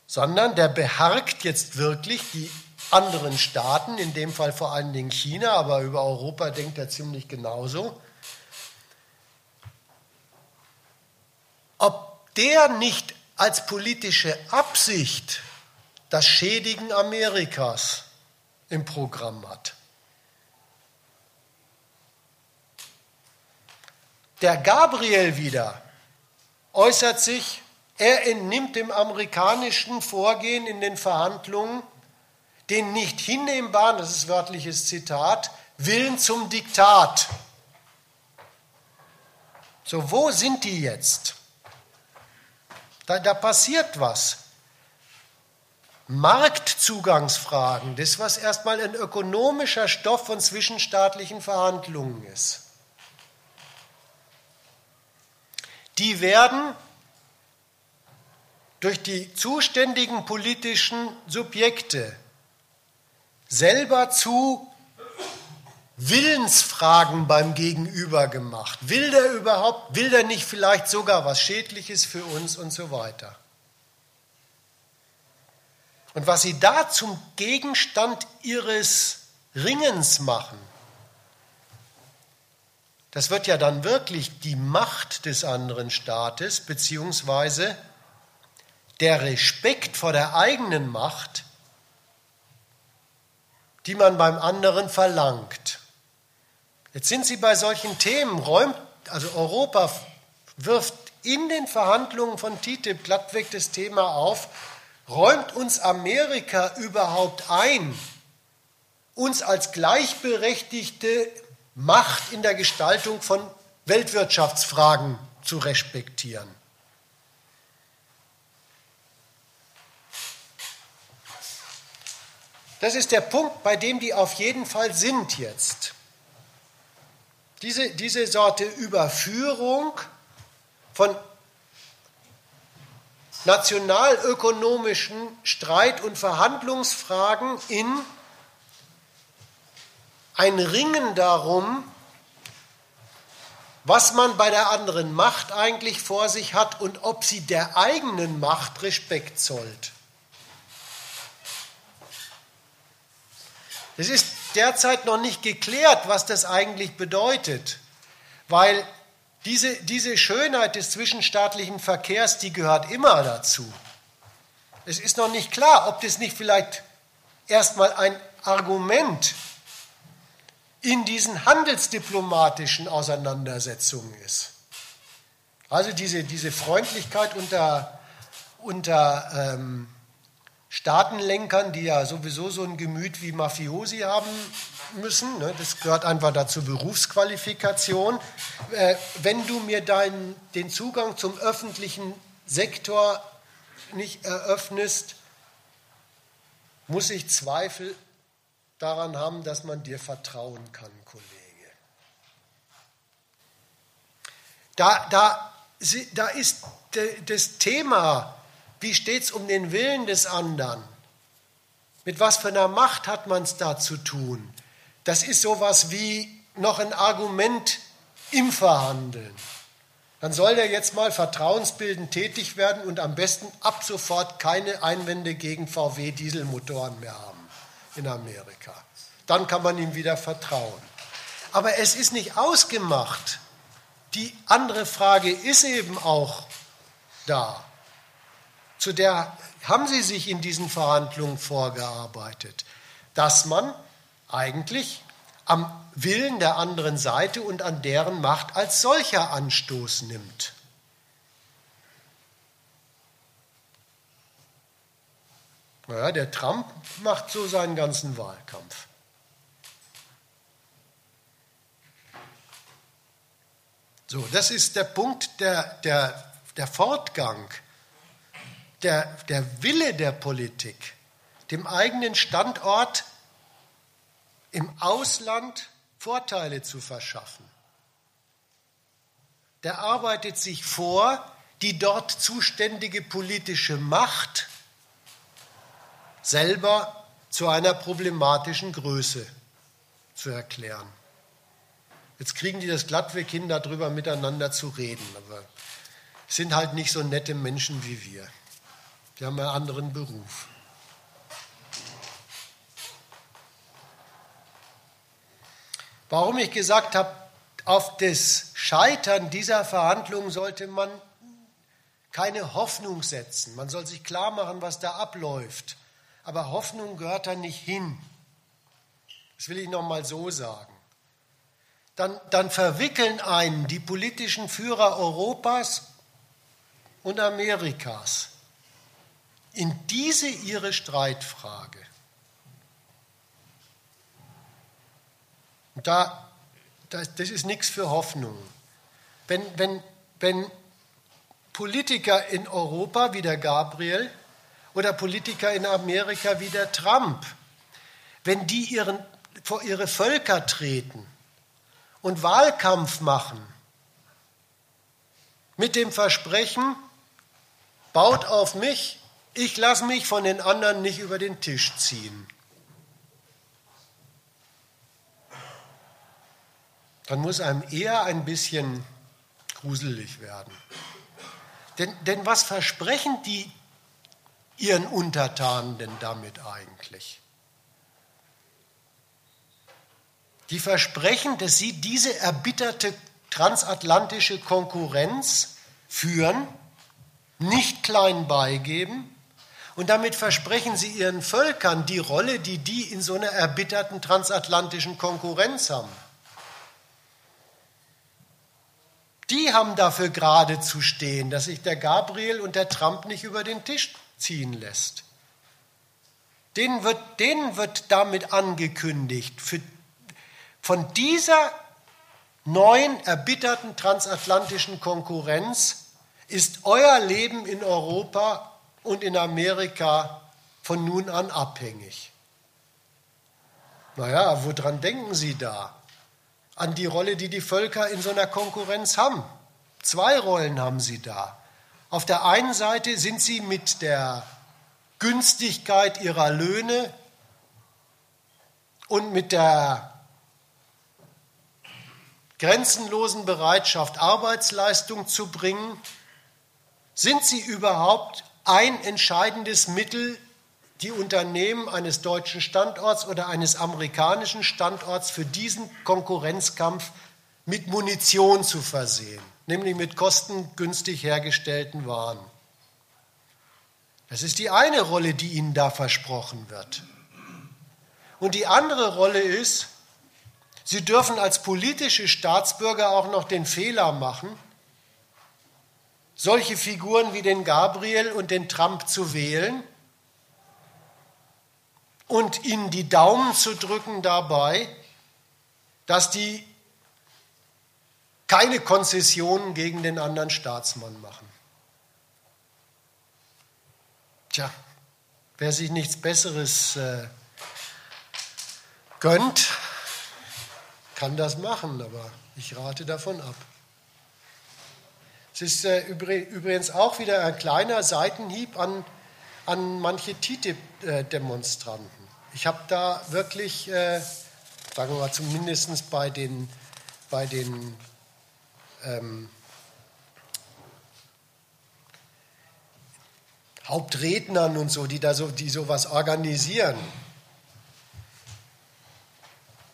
sondern der beharkt jetzt wirklich die anderen Staaten, in dem Fall vor allen Dingen China, aber über Europa denkt er ziemlich genauso, ob der nicht als politische Absicht das Schädigen Amerikas im Programm hat. Der Gabriel wieder äußert sich, er entnimmt dem amerikanischen Vorgehen in den Verhandlungen den nicht hinnehmbaren, das ist wörtliches Zitat, Willen zum Diktat. So, wo sind die jetzt? Da, da passiert was. Marktzugangsfragen, das, was erstmal ein ökonomischer Stoff von zwischenstaatlichen Verhandlungen ist. Die werden durch die zuständigen politischen Subjekte selber zu Willensfragen beim Gegenüber gemacht. Will der überhaupt, will der nicht vielleicht sogar was Schädliches für uns und so weiter. Und was sie da zum Gegenstand ihres Ringens machen, das wird ja dann wirklich die Macht des anderen Staates, beziehungsweise der Respekt vor der eigenen Macht, die man beim anderen verlangt. Jetzt sind Sie bei solchen Themen, räumt, also Europa wirft in den Verhandlungen von TTIP glattweg das Thema auf, räumt uns Amerika überhaupt ein, uns als gleichberechtigte Macht in der Gestaltung von Weltwirtschaftsfragen zu respektieren? Das ist der Punkt, bei dem die auf jeden Fall sind jetzt. Diese, diese Sorte Überführung von nationalökonomischen Streit- und Verhandlungsfragen in ein Ringen darum, was man bei der anderen Macht eigentlich vor sich hat und ob sie der eigenen Macht Respekt zollt. Es ist derzeit noch nicht geklärt, was das eigentlich bedeutet, weil diese, diese Schönheit des zwischenstaatlichen Verkehrs, die gehört immer dazu. Es ist noch nicht klar, ob das nicht vielleicht erstmal ein Argument in diesen handelsdiplomatischen Auseinandersetzungen ist. Also diese, diese Freundlichkeit unter, unter ähm, Staatenlenkern, die ja sowieso so ein Gemüt wie Mafiosi haben müssen. Ne? Das gehört einfach dazu Berufsqualifikation. Äh, wenn du mir dein, den Zugang zum öffentlichen Sektor nicht eröffnest, muss ich Zweifel daran haben, dass man dir vertrauen kann, Kollege. Da, da, da ist das Thema wie steht es um den Willen des anderen? Mit was für einer Macht hat man es da zu tun? Das ist sowas wie noch ein Argument im Verhandeln. Dann soll der jetzt mal vertrauensbildend tätig werden und am besten ab sofort keine Einwände gegen VW-Dieselmotoren mehr haben in Amerika. Dann kann man ihm wieder vertrauen. Aber es ist nicht ausgemacht. Die andere Frage ist eben auch da zu der haben sie sich in diesen Verhandlungen vorgearbeitet, dass man eigentlich am Willen der anderen Seite und an deren Macht als solcher Anstoß nimmt. Naja, der Trump macht so seinen ganzen Wahlkampf. So, das ist der Punkt, der, der, der Fortgang der, der Wille der Politik, dem eigenen Standort im Ausland Vorteile zu verschaffen. Der arbeitet sich vor, die dort zuständige politische Macht selber zu einer problematischen Größe zu erklären. Jetzt kriegen die das glatt weg hin, darüber miteinander zu reden. Aber sind halt nicht so nette Menschen wie wir. Die haben einen anderen Beruf. Warum ich gesagt habe, auf das Scheitern dieser Verhandlungen sollte man keine Hoffnung setzen. Man soll sich klar machen, was da abläuft. Aber Hoffnung gehört da nicht hin. Das will ich noch mal so sagen dann, dann verwickeln einen die politischen Führer Europas und Amerikas in diese ihre Streitfrage. Und da, das, das ist nichts für Hoffnung. Wenn, wenn, wenn Politiker in Europa wie der Gabriel oder Politiker in Amerika wie der Trump, wenn die ihren, vor ihre Völker treten und Wahlkampf machen mit dem Versprechen, baut auf mich, ich lasse mich von den anderen nicht über den Tisch ziehen. Dann muss einem eher ein bisschen gruselig werden. Denn, denn was versprechen die ihren Untertanen denn damit eigentlich? die versprechen, dass sie diese erbitterte transatlantische Konkurrenz führen, nicht klein beigeben und damit versprechen sie ihren Völkern die Rolle, die die in so einer erbitterten transatlantischen Konkurrenz haben. Die haben dafür gerade zu stehen, dass sich der Gabriel und der Trump nicht über den Tisch ziehen lässt. Denen wird, denen wird damit angekündigt, für von dieser neuen, erbitterten transatlantischen Konkurrenz ist euer Leben in Europa und in Amerika von nun an abhängig. Naja, woran denken Sie da? An die Rolle, die die Völker in so einer Konkurrenz haben. Zwei Rollen haben sie da. Auf der einen Seite sind sie mit der Günstigkeit ihrer Löhne und mit der grenzenlosen Bereitschaft, Arbeitsleistung zu bringen, sind sie überhaupt ein entscheidendes Mittel, die Unternehmen eines deutschen Standorts oder eines amerikanischen Standorts für diesen Konkurrenzkampf mit Munition zu versehen, nämlich mit kostengünstig hergestellten Waren. Das ist die eine Rolle, die ihnen da versprochen wird. Und die andere Rolle ist, Sie dürfen als politische Staatsbürger auch noch den Fehler machen, solche Figuren wie den Gabriel und den Trump zu wählen und ihnen die Daumen zu drücken dabei, dass die keine Konzessionen gegen den anderen Staatsmann machen. Tja, wer sich nichts Besseres äh, gönnt, kann das machen, aber ich rate davon ab. Es ist äh, übrigens auch wieder ein kleiner Seitenhieb an, an manche TTIP-Demonstranten. Ich habe da wirklich, äh, sagen wir mal, zumindest bei den, bei den ähm, Hauptrednern und so, die da so, die sowas organisieren,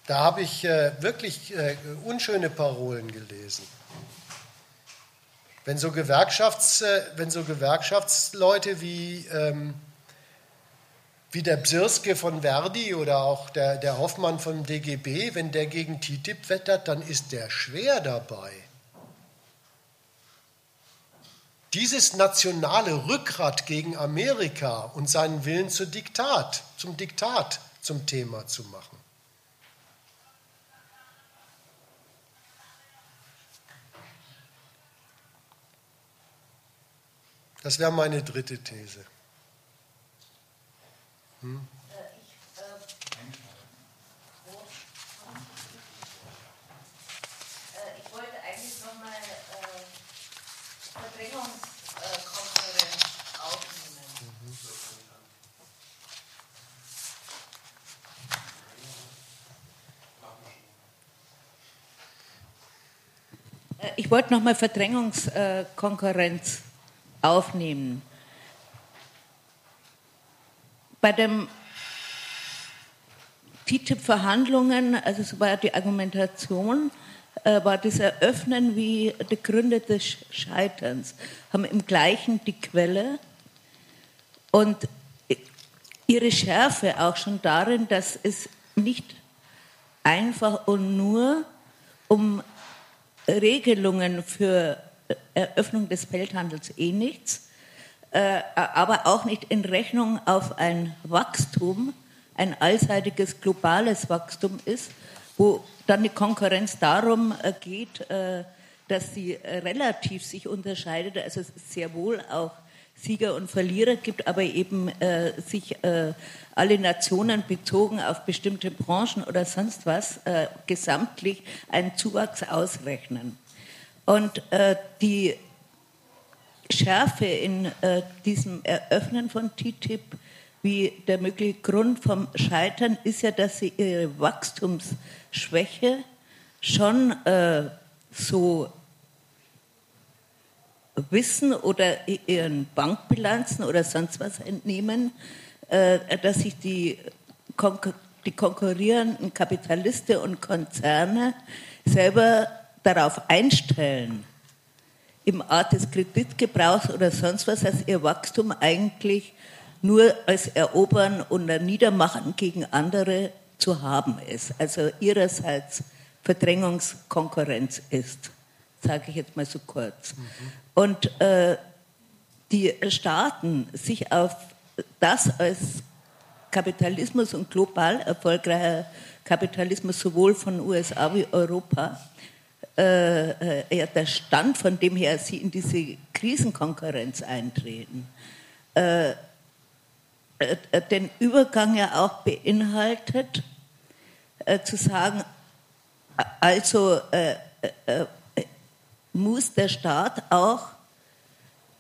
da habe ich äh, wirklich äh, unschöne Parolen gelesen. Wenn so, Gewerkschafts, äh, wenn so Gewerkschaftsleute wie, ähm, wie der Bsirske von Verdi oder auch der, der Hoffmann vom DGB, wenn der gegen TTIP wettert, dann ist der schwer dabei. Dieses nationale Rückgrat gegen Amerika und seinen Willen zu Diktat, zum Diktat zum Thema zu machen. Das wäre meine dritte These. Hm? Ich wollte eigentlich nochmal Verdrängungskonferenz aufnehmen. Äh, Ich wollte nochmal Verdrängungskonkurrenz aufnehmen. Bei den TTIP-Verhandlungen, also so war die Argumentation, äh, war das Eröffnen wie die Gründe des Scheiterns, haben im gleichen die Quelle und ihre Schärfe auch schon darin, dass es nicht einfach und nur um Regelungen für Eröffnung des Welthandels eh nichts, äh, aber auch nicht in Rechnung auf ein Wachstum, ein allseitiges globales Wachstum ist, wo dann die Konkurrenz darum äh, geht, äh, dass sie äh, relativ sich unterscheidet, also es sehr wohl auch Sieger und Verlierer gibt, aber eben äh, sich äh, alle Nationen bezogen auf bestimmte Branchen oder sonst was äh, gesamtlich einen Zuwachs ausrechnen. Und äh, die Schärfe in äh, diesem Eröffnen von TTIP, wie der mögliche Grund vom Scheitern, ist ja, dass sie ihre Wachstumsschwäche schon äh, so wissen oder ihren Bankbilanzen oder sonst was entnehmen, dass sich die, konkur die konkurrierenden Kapitalisten und Konzerne selber darauf einstellen, im Art des Kreditgebrauchs oder sonst was, dass ihr Wachstum eigentlich nur als Erobern und Niedermachen gegen andere zu haben ist. Also ihrerseits Verdrängungskonkurrenz ist, sage ich jetzt mal so kurz. Mhm. Und äh, die Staaten sich auf das als Kapitalismus und global erfolgreicher Kapitalismus sowohl von USA wie Europa äh, äh, ja, der Stand, von dem her sie in diese Krisenkonkurrenz eintreten, äh, äh, den Übergang ja auch beinhaltet, äh, zu sagen, also äh, muss der Staat auch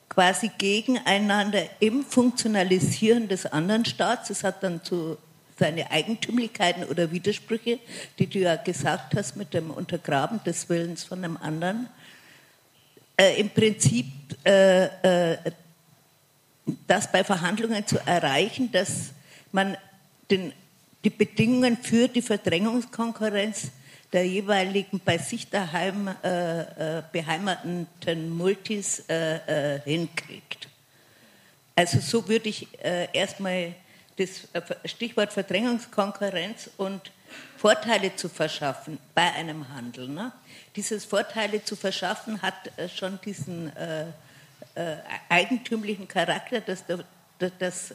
quasi gegeneinander im Funktionalisieren des anderen Staats, das hat dann zu seine Eigentümlichkeiten oder Widersprüche, die du ja gesagt hast mit dem Untergraben des Willens von einem anderen, äh, im Prinzip äh, äh, das bei Verhandlungen zu erreichen, dass man den, die Bedingungen für die Verdrängungskonkurrenz der jeweiligen bei sich daheim äh, äh, beheimateten Multis äh, äh hinkriegt. Also so würde ich äh, erstmal das äh, Stichwort Verdrängungskonkurrenz und Vorteile zu verschaffen bei einem Handel. Ne? Dieses Vorteile zu verschaffen hat schon diesen eigentümlichen Charakter, dass, das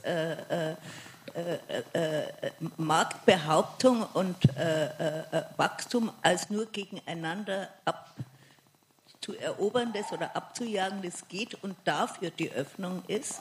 äh, äh, Marktbehauptung und äh, Wachstum als nur gegeneinander ab zu eroberndes oder abzujagendes geht und dafür die Öffnung ist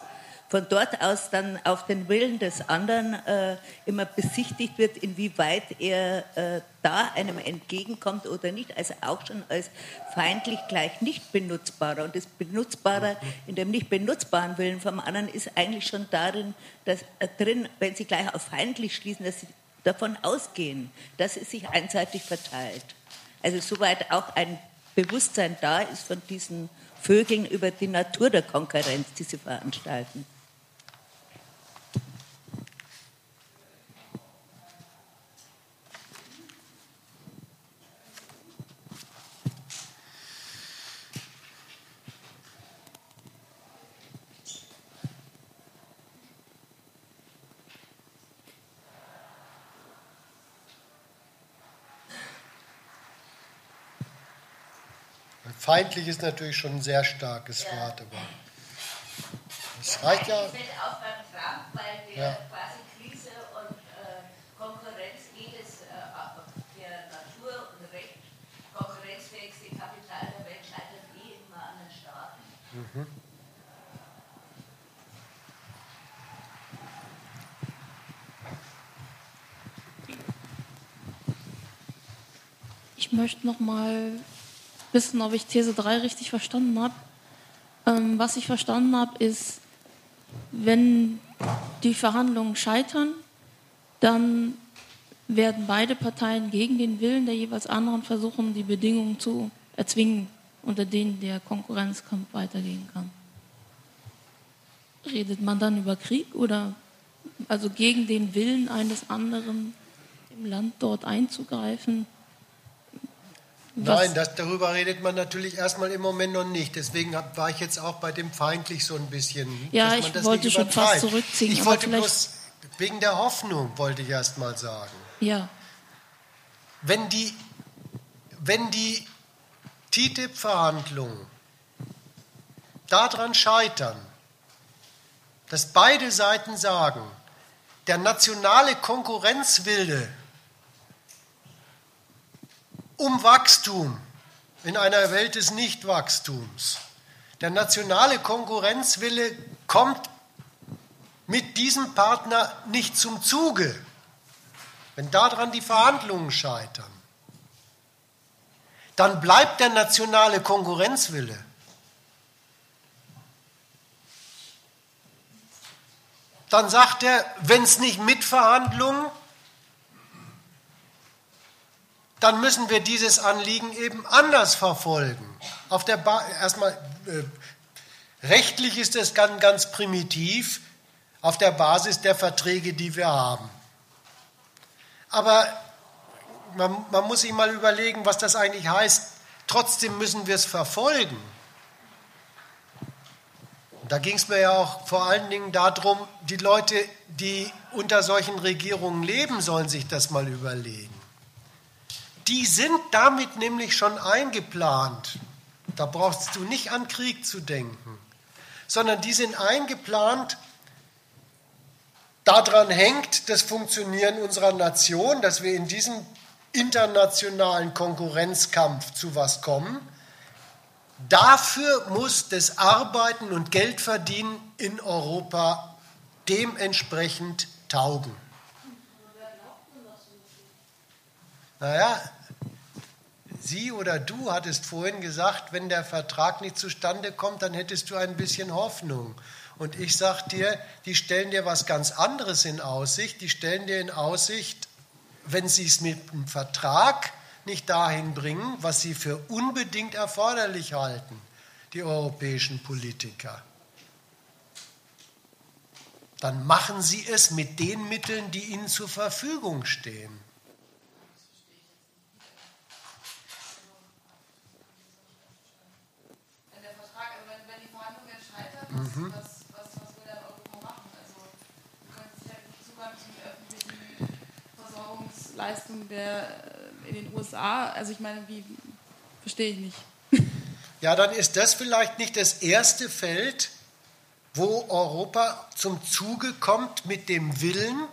von dort aus dann auf den Willen des anderen äh, immer besichtigt wird, inwieweit er äh, da einem entgegenkommt oder nicht, also auch schon als feindlich gleich nicht benutzbarer. Und das Benutzbare in dem nicht benutzbaren Willen vom anderen ist eigentlich schon darin, dass äh, drin, wenn sie gleich auf feindlich schließen, dass sie davon ausgehen, dass es sich einseitig verteilt. Also soweit auch ein Bewusstsein da ist von diesen Vögeln über die Natur der Konkurrenz, die sie veranstalten. Feindlich ist natürlich schon ein sehr starkes ja. Wort, aber es reicht ja. Ich bin auch beim Trump, weil der ja. quasi Krise und äh, Konkurrenz jedes äh, der Natur und Recht konkurrenzfähigste Kapital der Welt scheitert eh immer an den Staaten. Mhm. Ich möchte noch mal wissen, ob ich These 3 richtig verstanden habe. Ähm, was ich verstanden habe, ist, wenn die Verhandlungen scheitern, dann werden beide Parteien gegen den Willen der jeweils anderen versuchen, die Bedingungen zu erzwingen. unter denen der Konkurrenzkampf weitergehen kann. Redet man dann über Krieg oder also gegen den Willen eines anderen im Land dort einzugreifen? Was- Nein, das, darüber redet man natürlich erstmal im Moment noch nicht. Deswegen hab, war ich jetzt auch bei dem feindlich so ein bisschen. Ja, ich wollte nicht schon fast zurückziehen, Ich wollte bloß wegen der Hoffnung, wollte ich erst mal sagen. Ja, Wenn die, wenn die TTIP-Verhandlungen daran scheitern, dass beide Seiten sagen, der nationale Konkurrenzwille um Wachstum. In einer Welt des Nichtwachstums, der nationale Konkurrenzwille kommt mit diesem Partner nicht zum Zuge, wenn daran die Verhandlungen scheitern, dann bleibt der nationale Konkurrenzwille. Dann sagt er, wenn es nicht mit Verhandlungen, dann müssen wir dieses Anliegen eben anders verfolgen. Auf der ba erstmal äh, rechtlich ist es ganz, ganz primitiv auf der Basis der Verträge, die wir haben. Aber man, man muss sich mal überlegen, was das eigentlich heißt. Trotzdem müssen wir es verfolgen. Da ging es mir ja auch vor allen Dingen darum, die Leute, die unter solchen Regierungen leben, sollen sich das mal überlegen. Die sind damit nämlich schon eingeplant. Da brauchst du nicht an Krieg zu denken, sondern die sind eingeplant. Daran hängt das Funktionieren unserer Nation, dass wir in diesem internationalen Konkurrenzkampf zu was kommen. Dafür muss das Arbeiten und Geldverdienen in Europa dementsprechend taugen. Naja, Sie oder du hattest vorhin gesagt, wenn der Vertrag nicht zustande kommt, dann hättest du ein bisschen Hoffnung. Und ich sage dir, die stellen dir was ganz anderes in Aussicht. Die stellen dir in Aussicht, wenn sie es mit einem Vertrag nicht dahin bringen, was sie für unbedingt erforderlich halten, die europäischen Politiker, dann machen sie es mit den Mitteln, die ihnen zur Verfügung stehen. Wenn der Vertrag, also wenn, wenn die Verhandlungen scheitern, was, was, was, was will dann Europa machen? Also, wir können sicher nicht Zugang zu den öffentlichen Versorgungsleistungen der, äh, in den USA. Also, ich meine, wie, verstehe ich nicht. Ja, dann ist das vielleicht nicht das erste Feld, wo Europa zum Zuge kommt mit dem Willen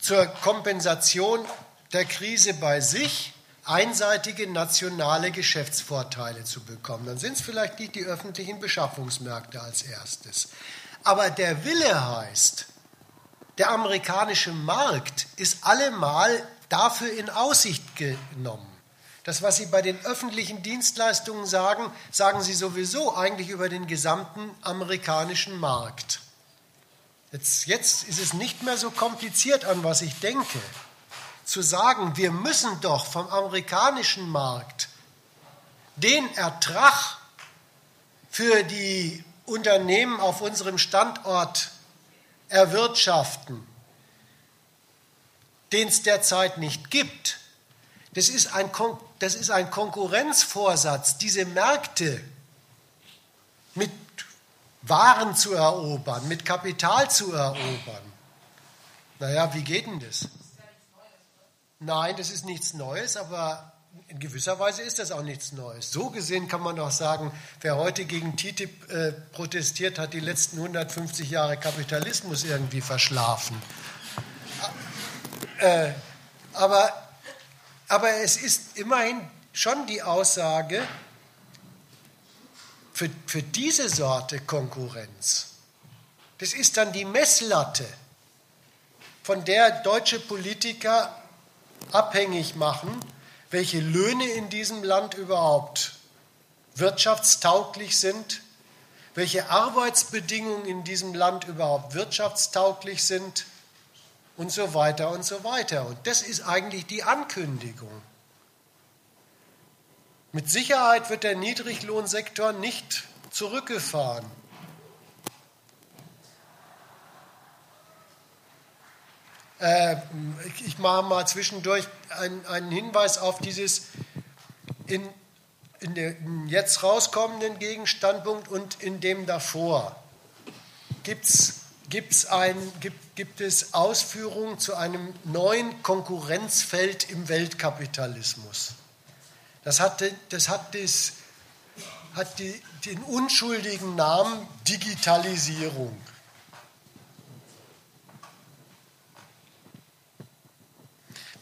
zur Kompensation der Krise bei sich, einseitige nationale Geschäftsvorteile zu bekommen. Dann sind es vielleicht nicht die öffentlichen Beschaffungsmärkte als erstes. Aber der Wille heißt, der amerikanische Markt ist allemal dafür in Aussicht genommen. Das, was Sie bei den öffentlichen Dienstleistungen sagen, sagen Sie sowieso eigentlich über den gesamten amerikanischen Markt. Jetzt, jetzt ist es nicht mehr so kompliziert an, was ich denke. Zu sagen, wir müssen doch vom amerikanischen Markt den Ertrag für die Unternehmen auf unserem Standort erwirtschaften, den es derzeit nicht gibt. Das ist, ein, Kon das ist ein Konkurrenzvorsatz, diese Märkte mit Waren zu erobern, mit Kapital zu erobern. Naja, wie geht denn das? Nein, das ist nichts Neues, aber in gewisser Weise ist das auch nichts Neues. So gesehen kann man doch sagen, wer heute gegen TTIP äh, protestiert, hat die letzten 150 Jahre Kapitalismus irgendwie verschlafen. Äh, aber, aber es ist immerhin schon die Aussage, für, für diese Sorte Konkurrenz, das ist dann die Messlatte, von der deutsche Politiker abhängig machen, welche Löhne in diesem Land überhaupt wirtschaftstauglich sind, welche Arbeitsbedingungen in diesem Land überhaupt wirtschaftstauglich sind und so weiter und so weiter. Und das ist eigentlich die Ankündigung. Mit Sicherheit wird der Niedriglohnsektor nicht zurückgefahren. Äh, ich mache mal zwischendurch einen, Hinweis auf dieses in, in dem jetzt rauskommenden Gegenstandpunkt und in dem davor. Gibt's, gibt's ein, gibt, gibt es Ausführungen zu einem neuen Konkurrenzfeld im Weltkapitalismus? Das hat, das hat, das, hat die, den unschuldigen Namen Digitalisierung.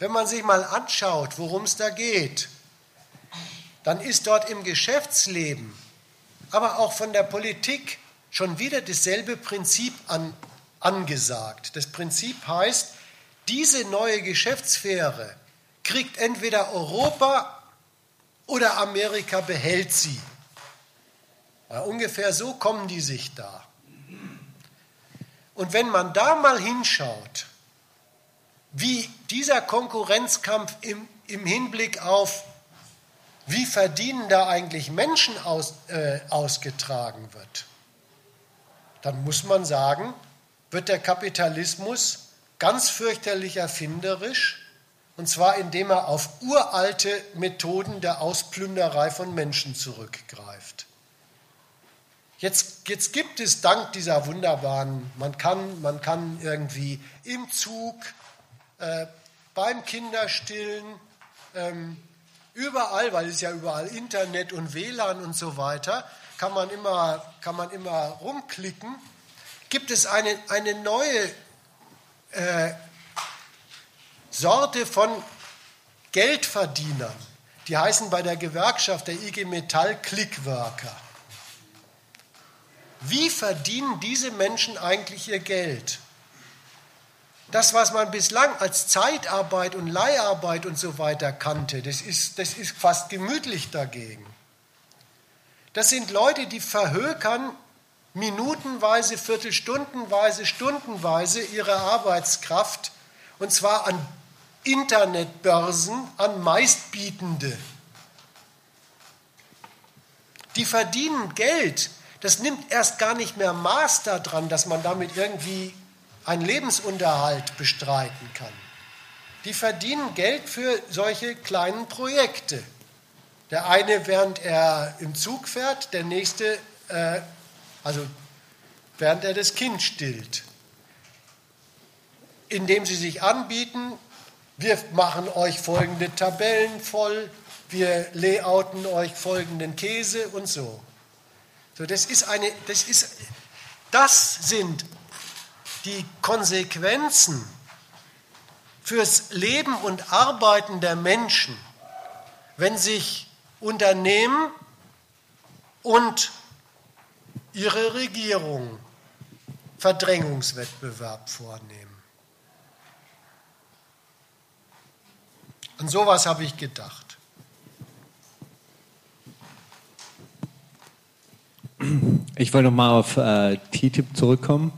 Wenn man sich mal anschaut, worum es da geht, dann ist dort im Geschäftsleben, aber auch von der Politik schon wieder dasselbe Prinzip an, angesagt. Das Prinzip heißt, diese neue Geschäftssphäre kriegt entweder Europa oder Amerika behält sie. Ja, ungefähr so kommen die sich da. Und wenn man da mal hinschaut, wie dieser Konkurrenzkampf im, im Hinblick auf, wie verdienen da eigentlich Menschen aus, äh, ausgetragen wird, dann muss man sagen, wird der Kapitalismus ganz fürchterlich erfinderisch, und zwar indem er auf uralte Methoden der Ausplünderei von Menschen zurückgreift. Jetzt, jetzt gibt es dank dieser wunderbaren, man kann, man kann irgendwie im Zug, äh, beim Kinderstillen, ähm, überall, weil es ja überall Internet und WLAN und so weiter, kann man immer, kann man immer rumklicken, gibt es eine, eine neue äh, Sorte von Geldverdienern. Die heißen bei der Gewerkschaft der IG Metall Clickworker. Wie verdienen diese Menschen eigentlich ihr Geld? Das, was man bislang als Zeitarbeit und Leiharbeit und so weiter kannte, das ist, das ist fast gemütlich dagegen. Das sind Leute, die verhökern minutenweise, viertelstundenweise, stundenweise ihre Arbeitskraft und zwar an Internetbörsen, an Meistbietende. Die verdienen Geld. Das nimmt erst gar nicht mehr Maß daran, dass man damit irgendwie einen Lebensunterhalt bestreiten kann. Die verdienen Geld für solche kleinen Projekte. Der eine, während er im Zug fährt, der nächste, äh, also während er das Kind stillt. Indem sie sich anbieten, wir machen euch folgende Tabellen voll, wir layouten euch folgenden Käse und so. So, das ist eine, das ist, das sind die Konsequenzen fürs Leben und Arbeiten der Menschen, wenn sich Unternehmen und ihre Regierung Verdrängungswettbewerb vornehmen. An sowas habe ich gedacht. Ich wollte nochmal auf äh, TTIP zurückkommen.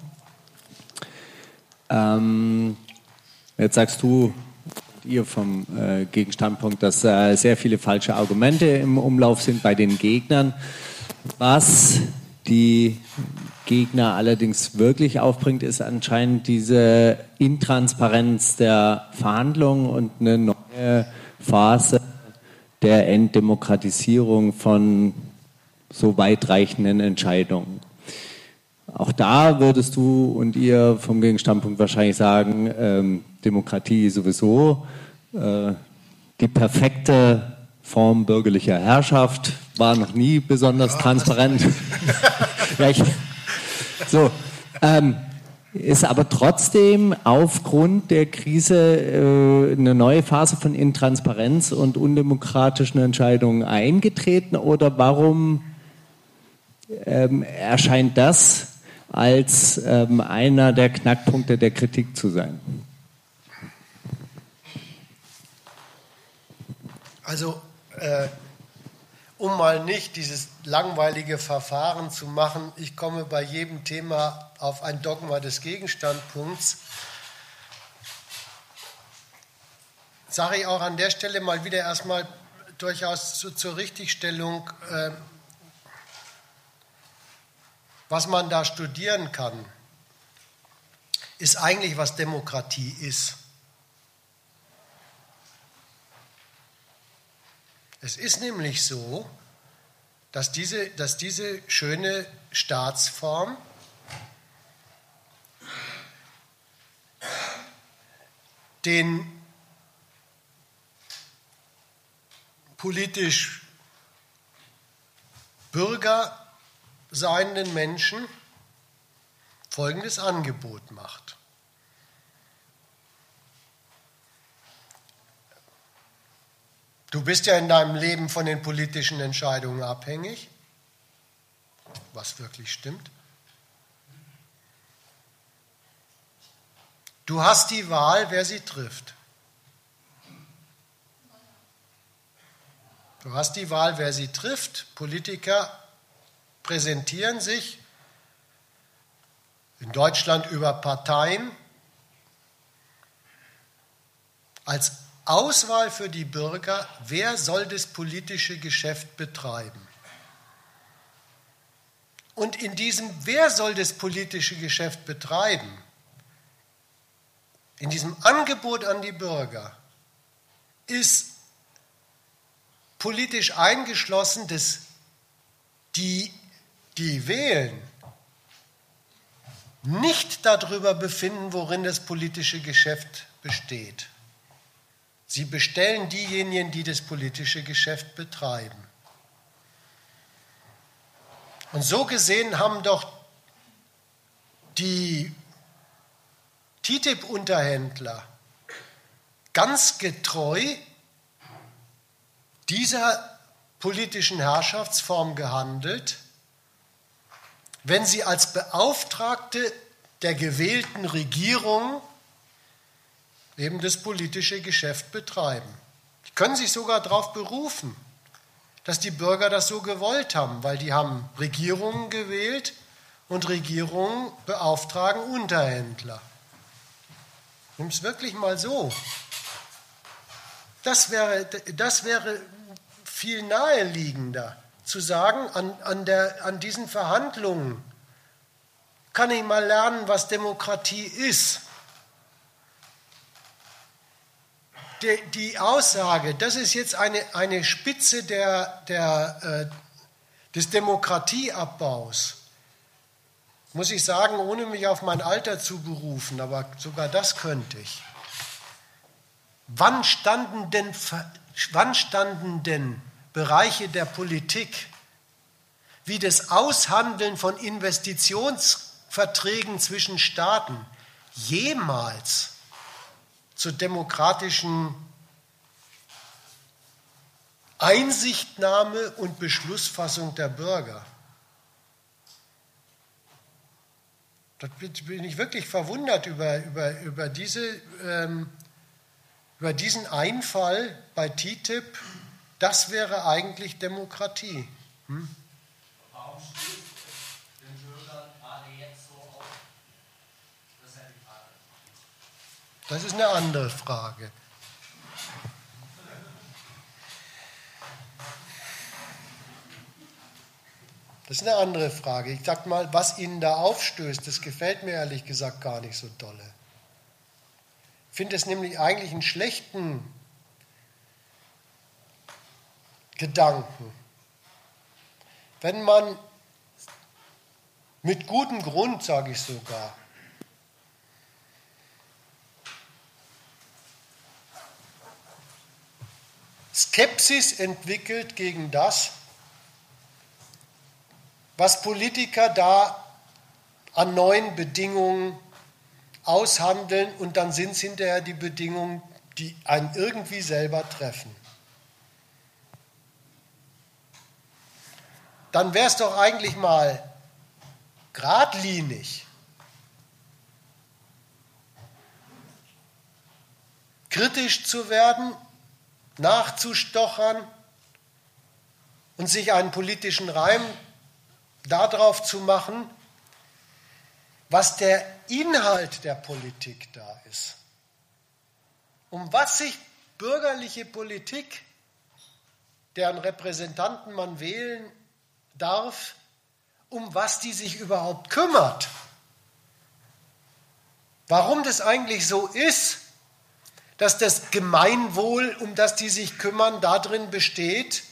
Ähm, jetzt sagst du, ihr vom äh, Gegenstandpunkt, dass äh, sehr viele falsche Argumente im Umlauf sind bei den Gegnern. Was die Gegner allerdings wirklich aufbringt, ist anscheinend diese Intransparenz der Verhandlungen und eine neue Phase der Enddemokratisierung von so weitreichenden Entscheidungen. Auch da würdest du und ihr vom Gegenstandpunkt wahrscheinlich sagen, ähm, Demokratie sowieso, äh, die perfekte Form bürgerlicher Herrschaft war noch nie besonders transparent. so, ähm, ist aber trotzdem aufgrund der Krise äh, eine neue Phase von Intransparenz und undemokratischen Entscheidungen eingetreten oder warum ähm, erscheint das als ähm, einer der Knackpunkte der Kritik zu sein. Also, äh, um mal nicht dieses langweilige Verfahren zu machen, ich komme bei jedem Thema auf ein Dogma des Gegenstandpunkts, sage ich auch an der Stelle mal wieder erstmal durchaus zu, zur Richtigstellung, äh, was man da studieren kann, ist eigentlich, was Demokratie ist. Es ist nämlich so, dass diese, dass diese schöne Staatsform den politisch Bürger seienden Menschen folgendes Angebot macht. Du bist ja in deinem Leben von den politischen Entscheidungen abhängig, was wirklich stimmt. Du hast die Wahl, wer sie trifft. Du hast die Wahl, wer sie trifft. Politiker präsentieren sich in Deutschland über Parteien als Auswahl für die Bürger, wer soll das politische Geschäft betreiben. Und in diesem, wer soll das politische Geschäft betreiben, in diesem Angebot an die Bürger, ist politisch eingeschlossen, dass die, die wählen, nicht darüber befinden, worin das politische Geschäft besteht. Sie bestellen diejenigen, die das politische Geschäft betreiben. Und so gesehen haben doch die TTIP-Unterhändler ganz getreu dieser politischen Herrschaftsform gehandelt, wenn sie als Beauftragte der gewählten Regierung eben das politische Geschäft betreiben. Die können sich sogar darauf berufen, dass die Bürger das so gewollt haben, weil die haben Regierungen gewählt und Regierungen beauftragen Unterhändler. Nimm es wirklich mal so. Das wäre, das wäre viel naheliegender, zu sagen, an, an, der, an diesen Verhandlungen kann ich mal lernen, was Demokratie ist. Die, die Aussage, das ist jetzt eine, eine Spitze der, der, äh, des Demokratieabbaus, muss ich sagen, ohne mich auf mein Alter zu berufen, aber sogar das könnte ich. Wann standen denn, wann standen denn Bereiche der Politik wie das Aushandeln von Investitionsverträgen zwischen Staaten jemals zur demokratischen Einsichtnahme und Beschlussfassung der Bürger? Da bin ich wirklich verwundert über, über, über, diese, ähm, über diesen Einfall bei TTIP. Das wäre eigentlich Demokratie. Hm? Warum steht den Bürgern gerade jetzt so auf? Das ist Frage. Das ist eine andere Frage. Das ist eine andere Frage. Ich sag mal, was Ihnen da aufstößt, das gefällt mir ehrlich gesagt gar nicht so dolle. Ich finde es nämlich eigentlich einen schlechten Gedanken. Wenn man mit gutem Grund, sage ich sogar, Skepsis entwickelt gegen das, was Politiker da an neuen Bedingungen aushandeln und dann sind es hinterher die Bedingungen, die einen irgendwie selber treffen. Dann wäre es doch eigentlich mal geradlinig, kritisch zu werden, nachzustochern und sich einen politischen Reim darauf zu machen, was der Inhalt der Politik da ist. Um was sich bürgerliche Politik deren Repräsentanten man wählen darf, um was die sich überhaupt kümmert. Warum das eigentlich so ist, dass das Gemeinwohl, um das die sich kümmern, darin besteht,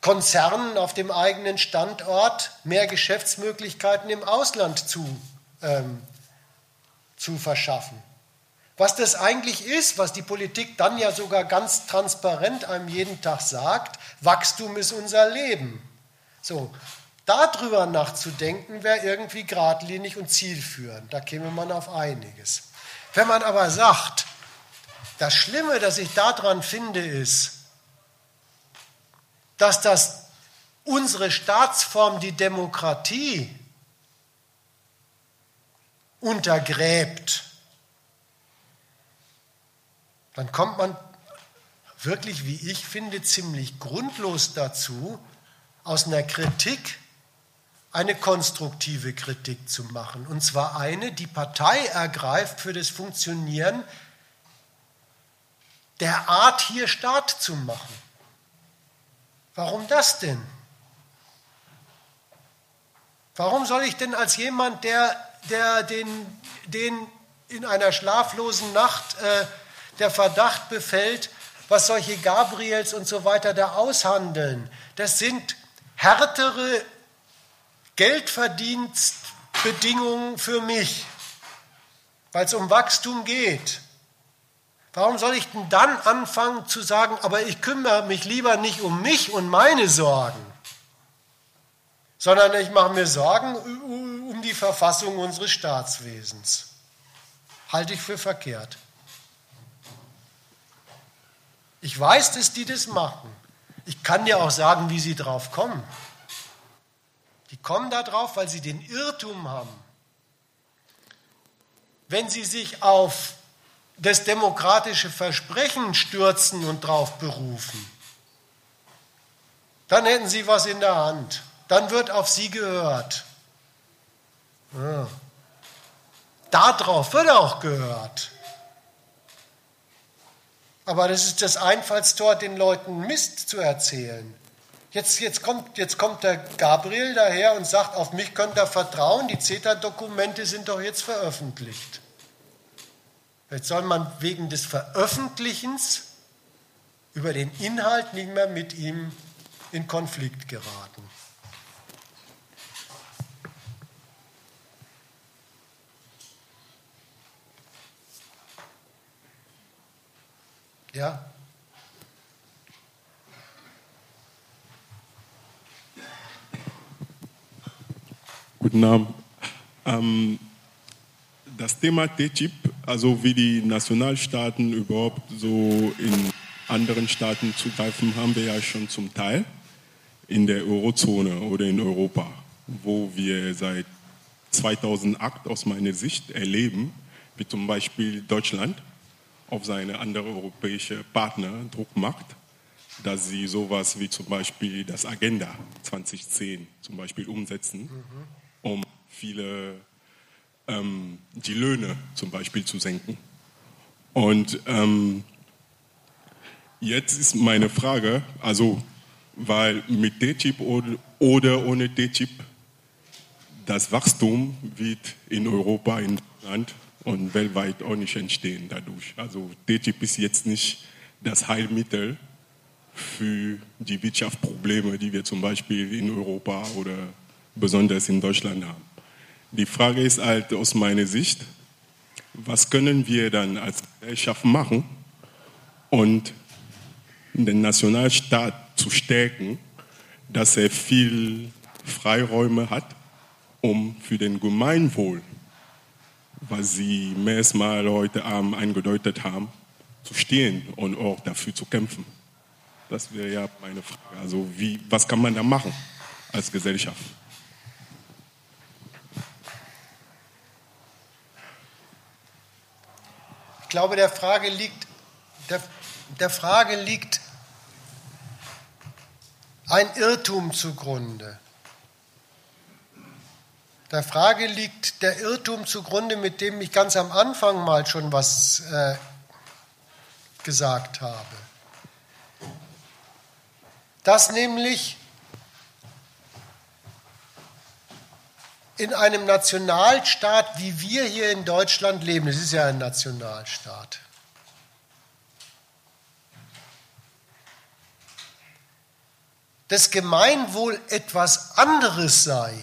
Konzernen auf dem eigenen Standort mehr Geschäftsmöglichkeiten im Ausland zu, ähm, zu verschaffen. Was das eigentlich ist, was die Politik dann ja sogar ganz transparent einem jeden Tag sagt, Wachstum ist unser Leben. So, darüber nachzudenken, wäre irgendwie geradlinig und zielführend. Da käme man auf einiges. Wenn man aber sagt, das Schlimme, das ich daran finde, ist, dass das unsere Staatsform, die Demokratie, untergräbt, dann kommt man wirklich, wie ich finde, ziemlich grundlos dazu, aus einer Kritik eine konstruktive Kritik zu machen. Und zwar eine, die Partei ergreift für das Funktionieren der Art, hier Staat zu machen. Warum das denn? Warum soll ich denn als jemand, der, der den, den in einer schlaflosen Nacht äh, der Verdacht befällt, was solche Gabriels und so weiter da aushandeln, das sind härtere Geldverdienstbedingungen für mich, weil es um Wachstum geht. Warum soll ich denn dann anfangen zu sagen, aber ich kümmere mich lieber nicht um mich und meine Sorgen, sondern ich mache mir Sorgen um die Verfassung unseres Staatswesens? Halte ich für verkehrt. Ich weiß, dass die das machen. Ich kann dir auch sagen, wie sie drauf kommen. Die kommen da drauf, weil sie den Irrtum haben. Wenn sie sich auf das demokratische Versprechen stürzen und drauf berufen, dann hätten sie was in der Hand. Dann wird auf sie gehört. Ja. Darauf wird auch gehört. Aber das ist das Einfallstor, den Leuten Mist zu erzählen. Jetzt, jetzt, kommt, jetzt kommt der Gabriel daher und sagt, auf mich könnt ihr vertrauen, die CETA-Dokumente sind doch jetzt veröffentlicht. Jetzt soll man wegen des Veröffentlichens über den Inhalt nicht mehr mit ihm in Konflikt geraten. Ja? Guten Abend. Ähm, das Thema TTIP, also wie die Nationalstaaten überhaupt so in anderen Staaten zugreifen, haben wir ja schon zum Teil in der Eurozone oder in Europa, wo wir seit 2008 aus meiner Sicht erleben, wie zum Beispiel Deutschland auf seine andere europäische Partner Druck macht, dass sie sowas wie zum Beispiel das Agenda 2010 zum Beispiel umsetzen, mhm. um viele ähm, die Löhne zum Beispiel zu senken. Und ähm, jetzt ist meine Frage, also weil mit TTIP oder, oder ohne TTIP das Wachstum wird in Europa, in Deutschland und weltweit auch nicht entstehen dadurch. Also TTIP ist jetzt nicht das Heilmittel für die Wirtschaftsprobleme, die wir zum Beispiel in Europa oder besonders in Deutschland haben. Die Frage ist halt aus meiner Sicht, was können wir dann als Gesellschaft machen und den Nationalstaat zu stärken, dass er viel Freiräume hat, um für den Gemeinwohl was Sie mehrmals Mal heute Abend eingedeutet haben, zu stehen und auch dafür zu kämpfen. Das wäre ja meine Frage. Also wie, was kann man da machen als Gesellschaft? Ich glaube, der Frage liegt, der, der Frage liegt ein Irrtum zugrunde. Der Frage liegt der Irrtum zugrunde, mit dem ich ganz am Anfang mal schon was äh, gesagt habe. dass nämlich in einem Nationalstaat, wie wir hier in Deutschland leben, es ist ja ein Nationalstaat, das Gemeinwohl etwas anderes sei,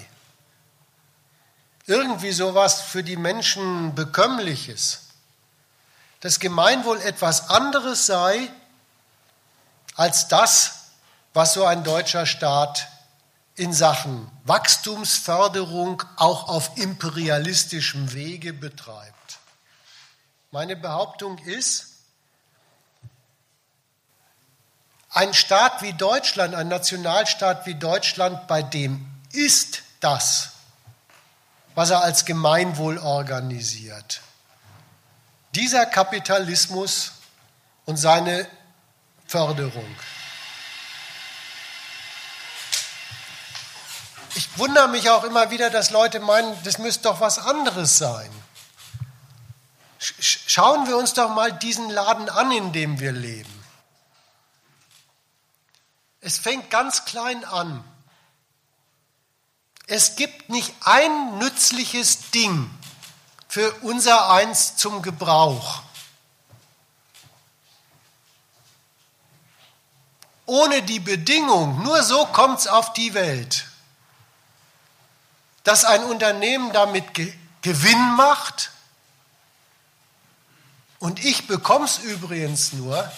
irgendwie sowas für die Menschen bekömmliches, das Gemeinwohl etwas anderes sei als das, was so ein deutscher Staat in Sachen Wachstumsförderung auch auf imperialistischem Wege betreibt. Meine Behauptung ist, ein Staat wie Deutschland, ein Nationalstaat wie Deutschland, bei dem ist das, was er als Gemeinwohl organisiert. Dieser Kapitalismus und seine Förderung. Ich wundere mich auch immer wieder, dass Leute meinen, das müsste doch was anderes sein. Schauen wir uns doch mal diesen Laden an, in dem wir leben. Es fängt ganz klein an. Es gibt nicht ein nützliches Ding für unser Eins zum Gebrauch. Ohne die Bedingung, nur so kommt es auf die Welt, dass ein Unternehmen damit Ge Gewinn macht und ich bekomme es übrigens nur,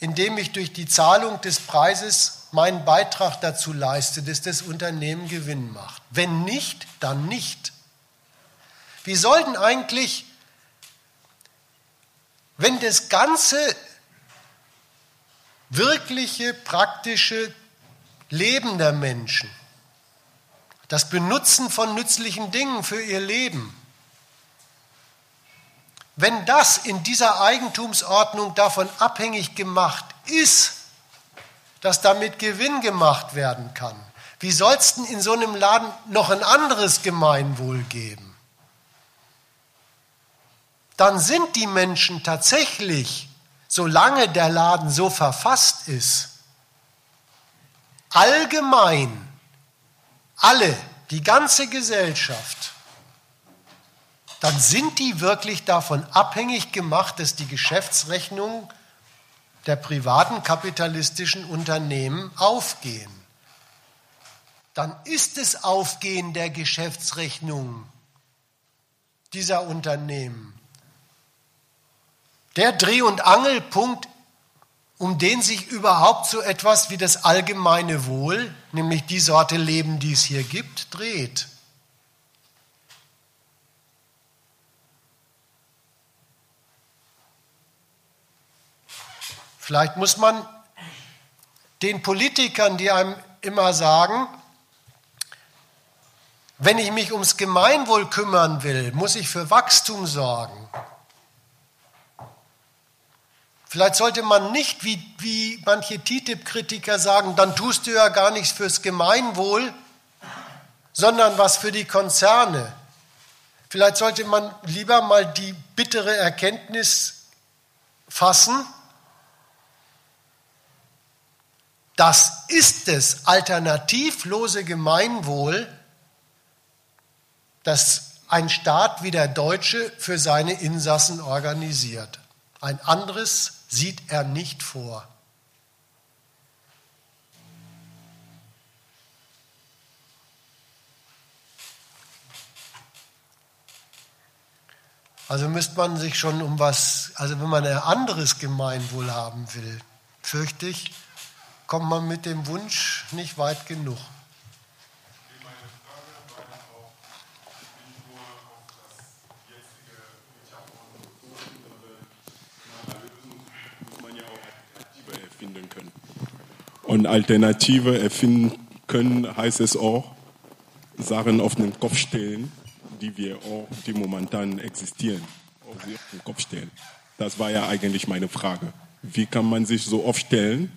indem ich durch die Zahlung des Preises meinen Beitrag dazu leiste, dass das Unternehmen Gewinn macht. Wenn nicht, dann nicht. Wie soll denn eigentlich, wenn das ganze wirkliche, praktische Leben der Menschen, das Benutzen von nützlichen Dingen für ihr Leben, wenn das in dieser Eigentumsordnung davon abhängig gemacht ist, dass damit Gewinn gemacht werden kann, wie soll es denn in so einem Laden noch ein anderes Gemeinwohl geben? Dann sind die Menschen tatsächlich, solange der Laden so verfasst ist, allgemein, alle, die ganze Gesellschaft, dann sind die wirklich davon abhängig gemacht, dass die Geschäftsrechnungen der privaten kapitalistischen Unternehmen aufgehen. Dann ist es Aufgehen der Geschäftsrechnungen dieser Unternehmen der Dreh- und Angelpunkt, um den sich überhaupt so etwas wie das allgemeine Wohl, nämlich die Sorte Leben, die es hier gibt, dreht. Vielleicht muss man den Politikern, die einem immer sagen, wenn ich mich ums Gemeinwohl kümmern will, muss ich für Wachstum sorgen. Vielleicht sollte man nicht, wie, wie manche TTIP-Kritiker sagen, dann tust du ja gar nichts fürs Gemeinwohl, sondern was für die Konzerne. Vielleicht sollte man lieber mal die bittere Erkenntnis fassen, Das ist das alternativlose Gemeinwohl, das ein Staat wie der deutsche für seine Insassen organisiert. Ein anderes sieht er nicht vor. Also müsste man sich schon um was, also wenn man ein anderes Gemeinwohl haben will, fürchte ich, kommt man mit dem Wunsch nicht weit genug. Und Alternative erfinden können, heißt es auch, Sachen auf den Kopf stellen, die wir auch, die momentan existieren, auf den Kopf stellen. Das war ja eigentlich meine Frage. Wie kann man sich so aufstellen,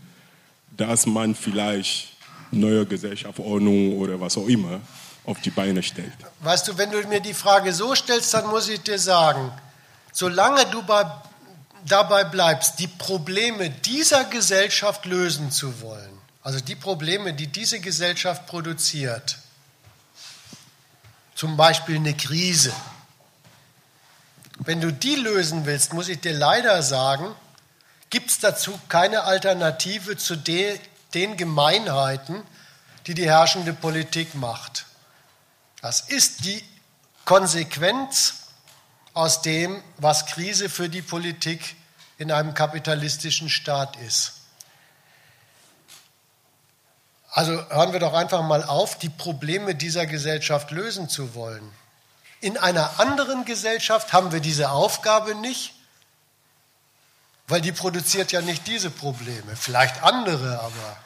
dass man vielleicht neue Gesellschaftsordnung oder was auch immer auf die Beine stellt. Weißt du, wenn du mir die Frage so stellst, dann muss ich dir sagen, solange du bei, dabei bleibst, die Probleme dieser Gesellschaft lösen zu wollen, Also die Probleme, die diese Gesellschaft produziert, zum Beispiel eine Krise, wenn du die lösen willst, muss ich dir leider sagen, gibt es dazu keine Alternative zu de, den Gemeinheiten, die die herrschende Politik macht. Das ist die Konsequenz aus dem, was Krise für die Politik in einem kapitalistischen Staat ist. Also hören wir doch einfach mal auf, die Probleme dieser Gesellschaft lösen zu wollen. In einer anderen Gesellschaft haben wir diese Aufgabe nicht, weil die produziert ja nicht diese Probleme, vielleicht andere, aber.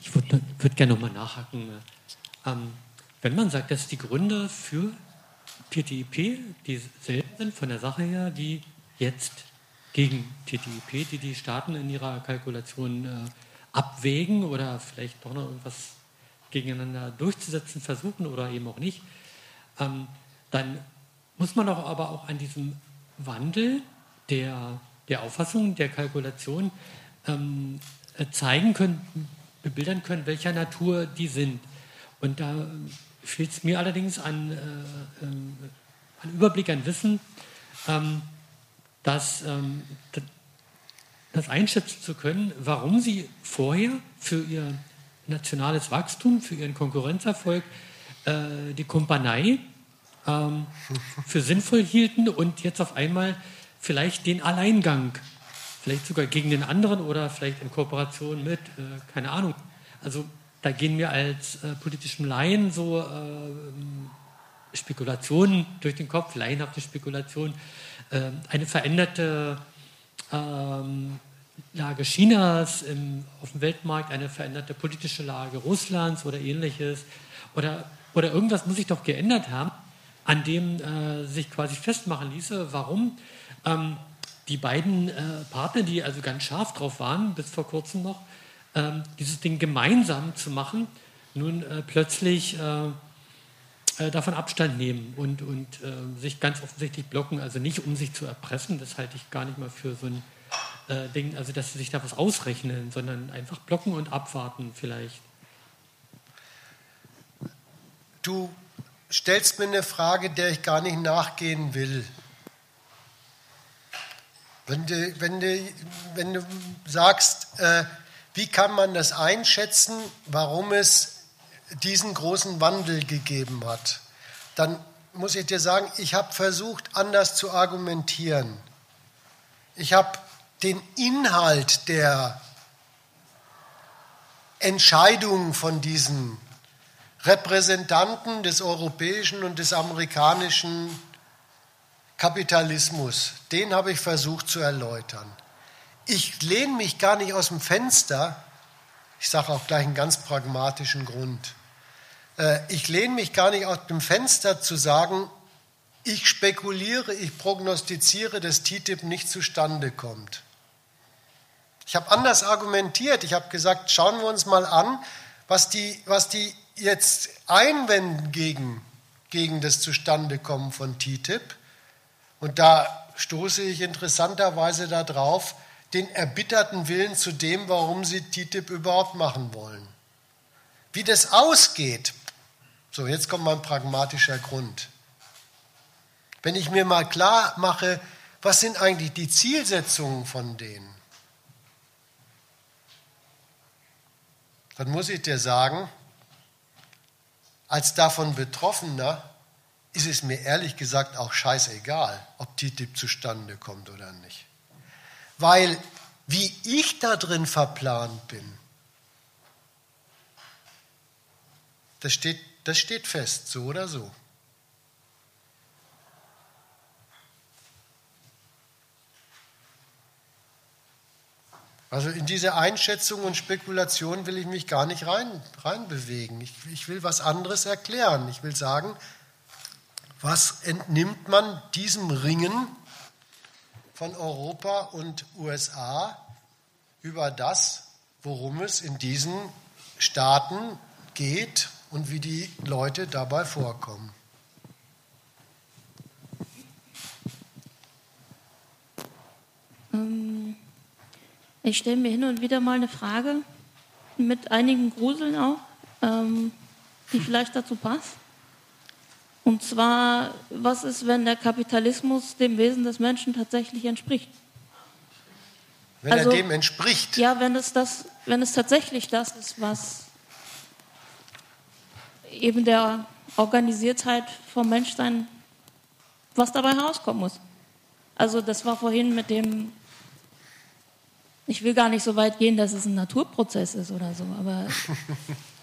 Ich würde würd gerne nochmal nachhaken. Ähm, wenn man sagt, dass die Gründe für TTIP dieselben sind von der Sache her wie jetzt gegen TTIP, die die Staaten in ihrer Kalkulation äh, abwägen oder vielleicht doch noch irgendwas gegeneinander durchzusetzen versuchen oder eben auch nicht, ähm, dann muss man doch aber auch an diesem Wandel der, der Auffassung, der Kalkulation ähm, äh, zeigen können, bebildern können, welcher Natur die sind. Und da fehlt es mir allerdings an, äh, äh, an Überblick, an Wissen, ähm, dass, ähm, das einschätzen zu können, warum sie vorher für ihr nationales Wachstum, für ihren Konkurrenzerfolg äh, die Kumpanei ähm, für sinnvoll hielten und jetzt auf einmal vielleicht den Alleingang, vielleicht sogar gegen den anderen oder vielleicht in Kooperation mit, äh, keine Ahnung. Also da gehen mir als äh, politischen Laien so äh, Spekulationen durch den Kopf, laienhafte Spekulationen, äh, eine veränderte ähm, Lage Chinas im, auf dem Weltmarkt, eine veränderte politische Lage Russlands oder ähnliches. Oder, oder irgendwas muss sich doch geändert haben, an dem äh, sich quasi festmachen ließe, warum ähm, die beiden äh, Partner, die also ganz scharf drauf waren, bis vor kurzem noch, ähm, dieses Ding gemeinsam zu machen, nun äh, plötzlich äh, äh, davon Abstand nehmen und, und äh, sich ganz offensichtlich blocken, also nicht um sich zu erpressen, das halte ich gar nicht mal für so ein Ding, also dass sie sich da was ausrechnen, sondern einfach blocken und abwarten vielleicht. Du stellst mir eine Frage, der ich gar nicht nachgehen will. Wenn du, wenn du, wenn du sagst, äh, wie kann man das einschätzen, warum es diesen großen Wandel gegeben hat, dann muss ich dir sagen, ich habe versucht, anders zu argumentieren. Ich habe den Inhalt der Entscheidungen von diesen Repräsentanten des europäischen und des amerikanischen Kapitalismus, den habe ich versucht zu erläutern. Ich lehne mich gar nicht aus dem Fenster, ich sage auch gleich einen ganz pragmatischen Grund. Äh, ich lehne mich gar nicht aus dem Fenster zu sagen, ich spekuliere, ich prognostiziere, dass TTIP nicht zustande kommt. Ich habe anders argumentiert. Ich habe gesagt, schauen wir uns mal an, was die, was die jetzt einwenden gegen, gegen das Zustandekommen von TTIP. Und da stoße ich interessanterweise darauf, den erbitterten Willen zu dem, warum sie TTIP überhaupt machen wollen. Wie das ausgeht, so jetzt kommt mein pragmatischer Grund. Wenn ich mir mal klar mache, was sind eigentlich die Zielsetzungen von denen, dann muss ich dir sagen, als davon Betroffener ist es mir ehrlich gesagt auch scheißegal, ob TTIP zustande kommt oder nicht. Weil wie ich da drin verplant bin, das steht, das steht fest, so oder so. Also in diese Einschätzung und Spekulation will ich mich gar nicht rein, reinbewegen. Ich, ich will was anderes erklären. Ich will sagen, Was entnimmt man diesem Ringen von Europa und USA über das, worum es in diesen Staaten geht und wie die Leute dabei vorkommen? Ähm, ich stelle mir hin und wieder mal eine Frage mit einigen Gruseln auch, ähm, die vielleicht dazu passt. Und zwar, was ist, wenn der Kapitalismus dem Wesen des Menschen tatsächlich entspricht? Wenn also, er dem entspricht? Ja, wenn es, das, wenn es tatsächlich das ist, was eben der Organisiertheit vom Menschsein, was dabei herauskommen muss. Also das war vorhin mit dem, ich will gar nicht so weit gehen, dass es ein Naturprozess ist oder so, aber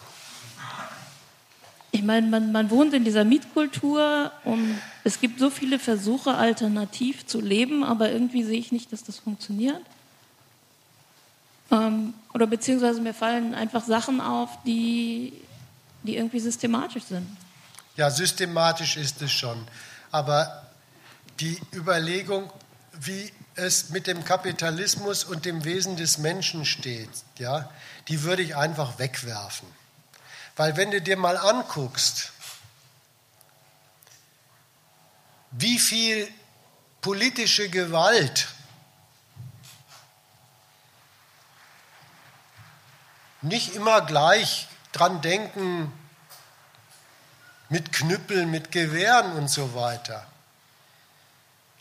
ich meine, man, man wohnt in dieser Mietkultur und es gibt so viele Versuche, alternativ zu leben, aber irgendwie sehe ich nicht, dass das funktioniert. Ähm, oder beziehungsweise mir fallen einfach Sachen auf, die, die irgendwie systematisch sind. Ja, systematisch ist es schon. Aber die Überlegung, wie es mit dem Kapitalismus und dem Wesen des Menschen steht, ja, die würde ich einfach wegwerfen. Weil wenn du dir mal anguckst, wie viel politische Gewalt nicht immer gleich dran denken mit Knüppeln, mit Gewehren und so weiter,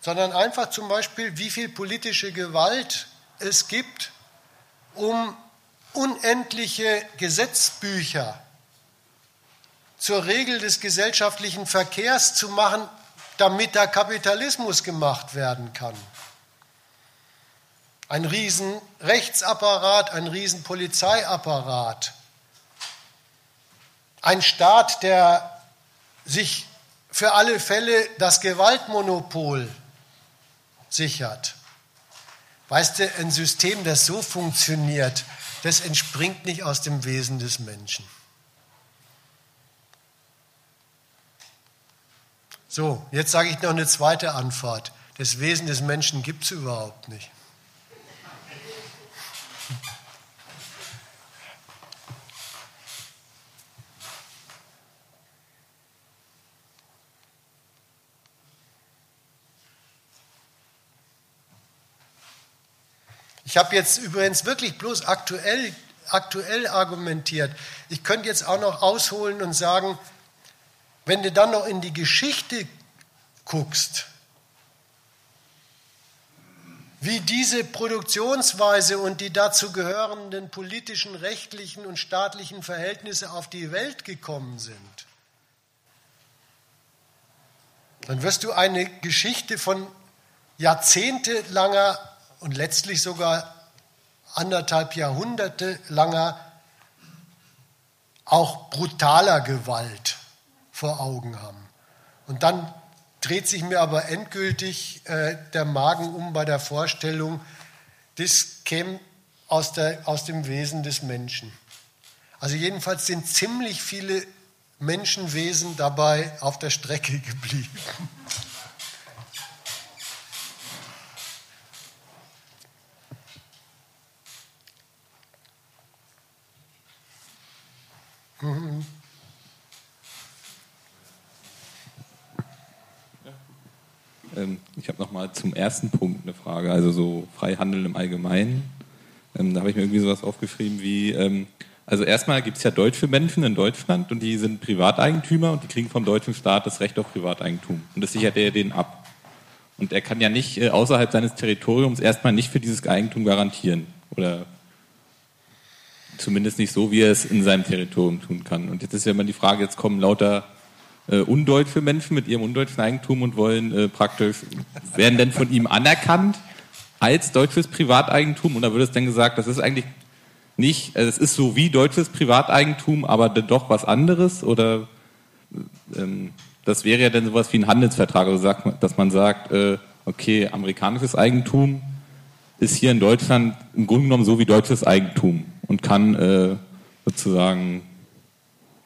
sondern einfach zum Beispiel, wie viel politische Gewalt es gibt, um unendliche Gesetzbücher zur Regel des gesellschaftlichen Verkehrs zu machen, damit der Kapitalismus gemacht werden kann. Ein riesen Rechtsapparat, ein riesen Polizeiapparat. Ein Staat, der sich für alle Fälle das Gewaltmonopol sichert. Weißt du, ein System, das so funktioniert, das entspringt nicht aus dem Wesen des Menschen. So, jetzt sage ich noch eine zweite Antwort. Das Wesen des Menschen gibt es überhaupt nicht. Ich habe jetzt übrigens wirklich bloß aktuell, aktuell argumentiert. Ich könnte jetzt auch noch ausholen und sagen, wenn du dann noch in die Geschichte guckst, wie diese Produktionsweise und die dazu gehörenden politischen, rechtlichen und staatlichen Verhältnisse auf die Welt gekommen sind, dann wirst du eine Geschichte von jahrzehntelanger und letztlich sogar anderthalb Jahrhunderte langer, auch brutaler Gewalt vor Augen haben. Und dann dreht sich mir aber endgültig äh, der Magen um bei der Vorstellung, das käme aus, der, aus dem Wesen des Menschen. Also jedenfalls sind ziemlich viele Menschenwesen dabei auf der Strecke geblieben. Mhm. Ich habe nochmal zum ersten Punkt eine Frage, also so Freihandel im Allgemeinen. Ähm, da habe ich mir irgendwie sowas aufgeschrieben wie, ähm, also erstmal gibt es ja deutsche Menschen in Deutschland und die sind Privateigentümer und die kriegen vom deutschen Staat das Recht auf Privateigentum. Und das sichert er denen ab. Und er kann ja nicht äh, außerhalb seines Territoriums erstmal nicht für dieses Eigentum garantieren. Oder zumindest nicht so, wie er es in seinem Territorium tun kann. Und jetzt ist ja immer die Frage, jetzt kommen lauter äh, undeutsche Menschen mit ihrem undeutschen Eigentum und wollen äh, praktisch, werden denn von ihm anerkannt als deutsches Privateigentum? Und da wird es dann gesagt, das ist eigentlich nicht, also es ist so wie deutsches Privateigentum, aber doch was anderes? Oder ähm, das wäre ja dann sowas wie ein Handelsvertrag, also sagt, dass man sagt, äh, okay, amerikanisches Eigentum ist hier in Deutschland im Grunde genommen so wie deutsches Eigentum und kann äh, sozusagen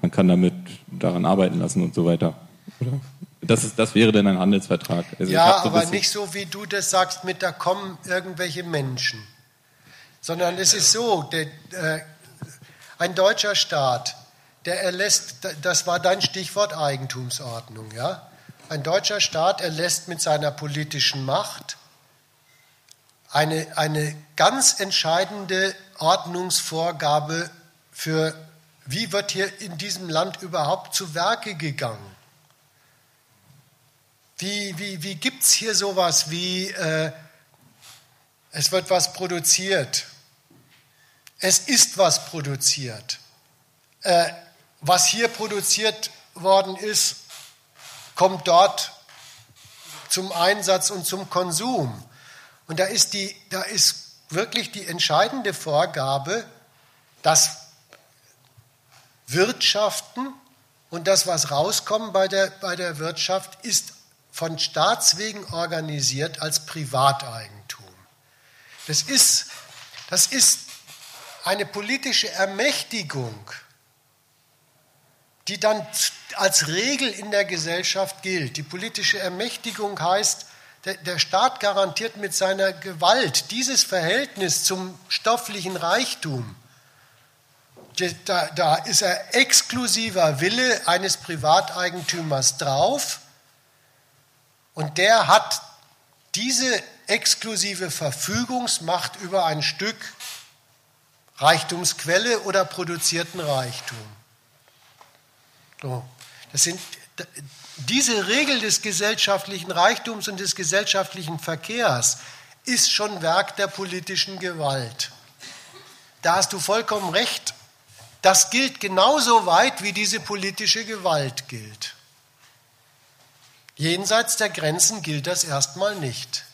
man kann damit daran arbeiten lassen und so weiter. Oder Das, ist, das wäre dann ein Handelsvertrag. Also ja, so aber nicht so, wie du das sagst, mit da kommen irgendwelche Menschen. Sondern es ist so, der, äh, ein deutscher Staat, der erlässt, das war dein Stichwort Eigentumsordnung, ja? Ein deutscher Staat erlässt mit seiner politischen Macht eine, eine ganz entscheidende Ordnungsvorgabe für, wie wird hier in diesem Land überhaupt zu Werke gegangen. Wie, wie, wie gibt es hier sowas wie, äh, es wird was produziert, es ist was produziert. Äh, was hier produziert worden ist, kommt dort zum Einsatz und zum Konsum. Und da ist, die, da ist wirklich die entscheidende Vorgabe, dass Wirtschaften und das, was rauskommt bei der, bei der Wirtschaft, ist von Staatswegen organisiert als Privateigentum. Das ist, das ist eine politische Ermächtigung, die dann als Regel in der Gesellschaft gilt. Die politische Ermächtigung heißt, der, Staat garantiert mit seiner Gewalt dieses Verhältnis zum stofflichen Reichtum. Da, da ist er exklusiver Wille eines Privateigentümers drauf und der hat diese exklusive Verfügungsmacht über ein Stück Reichtumsquelle oder produzierten Reichtum. So, das sind diese Regel des gesellschaftlichen Reichtums und des gesellschaftlichen Verkehrs ist schon Werk der politischen Gewalt. Da hast du vollkommen recht. Das gilt genauso weit, wie diese politische Gewalt gilt. Jenseits der Grenzen gilt das erstmal nicht.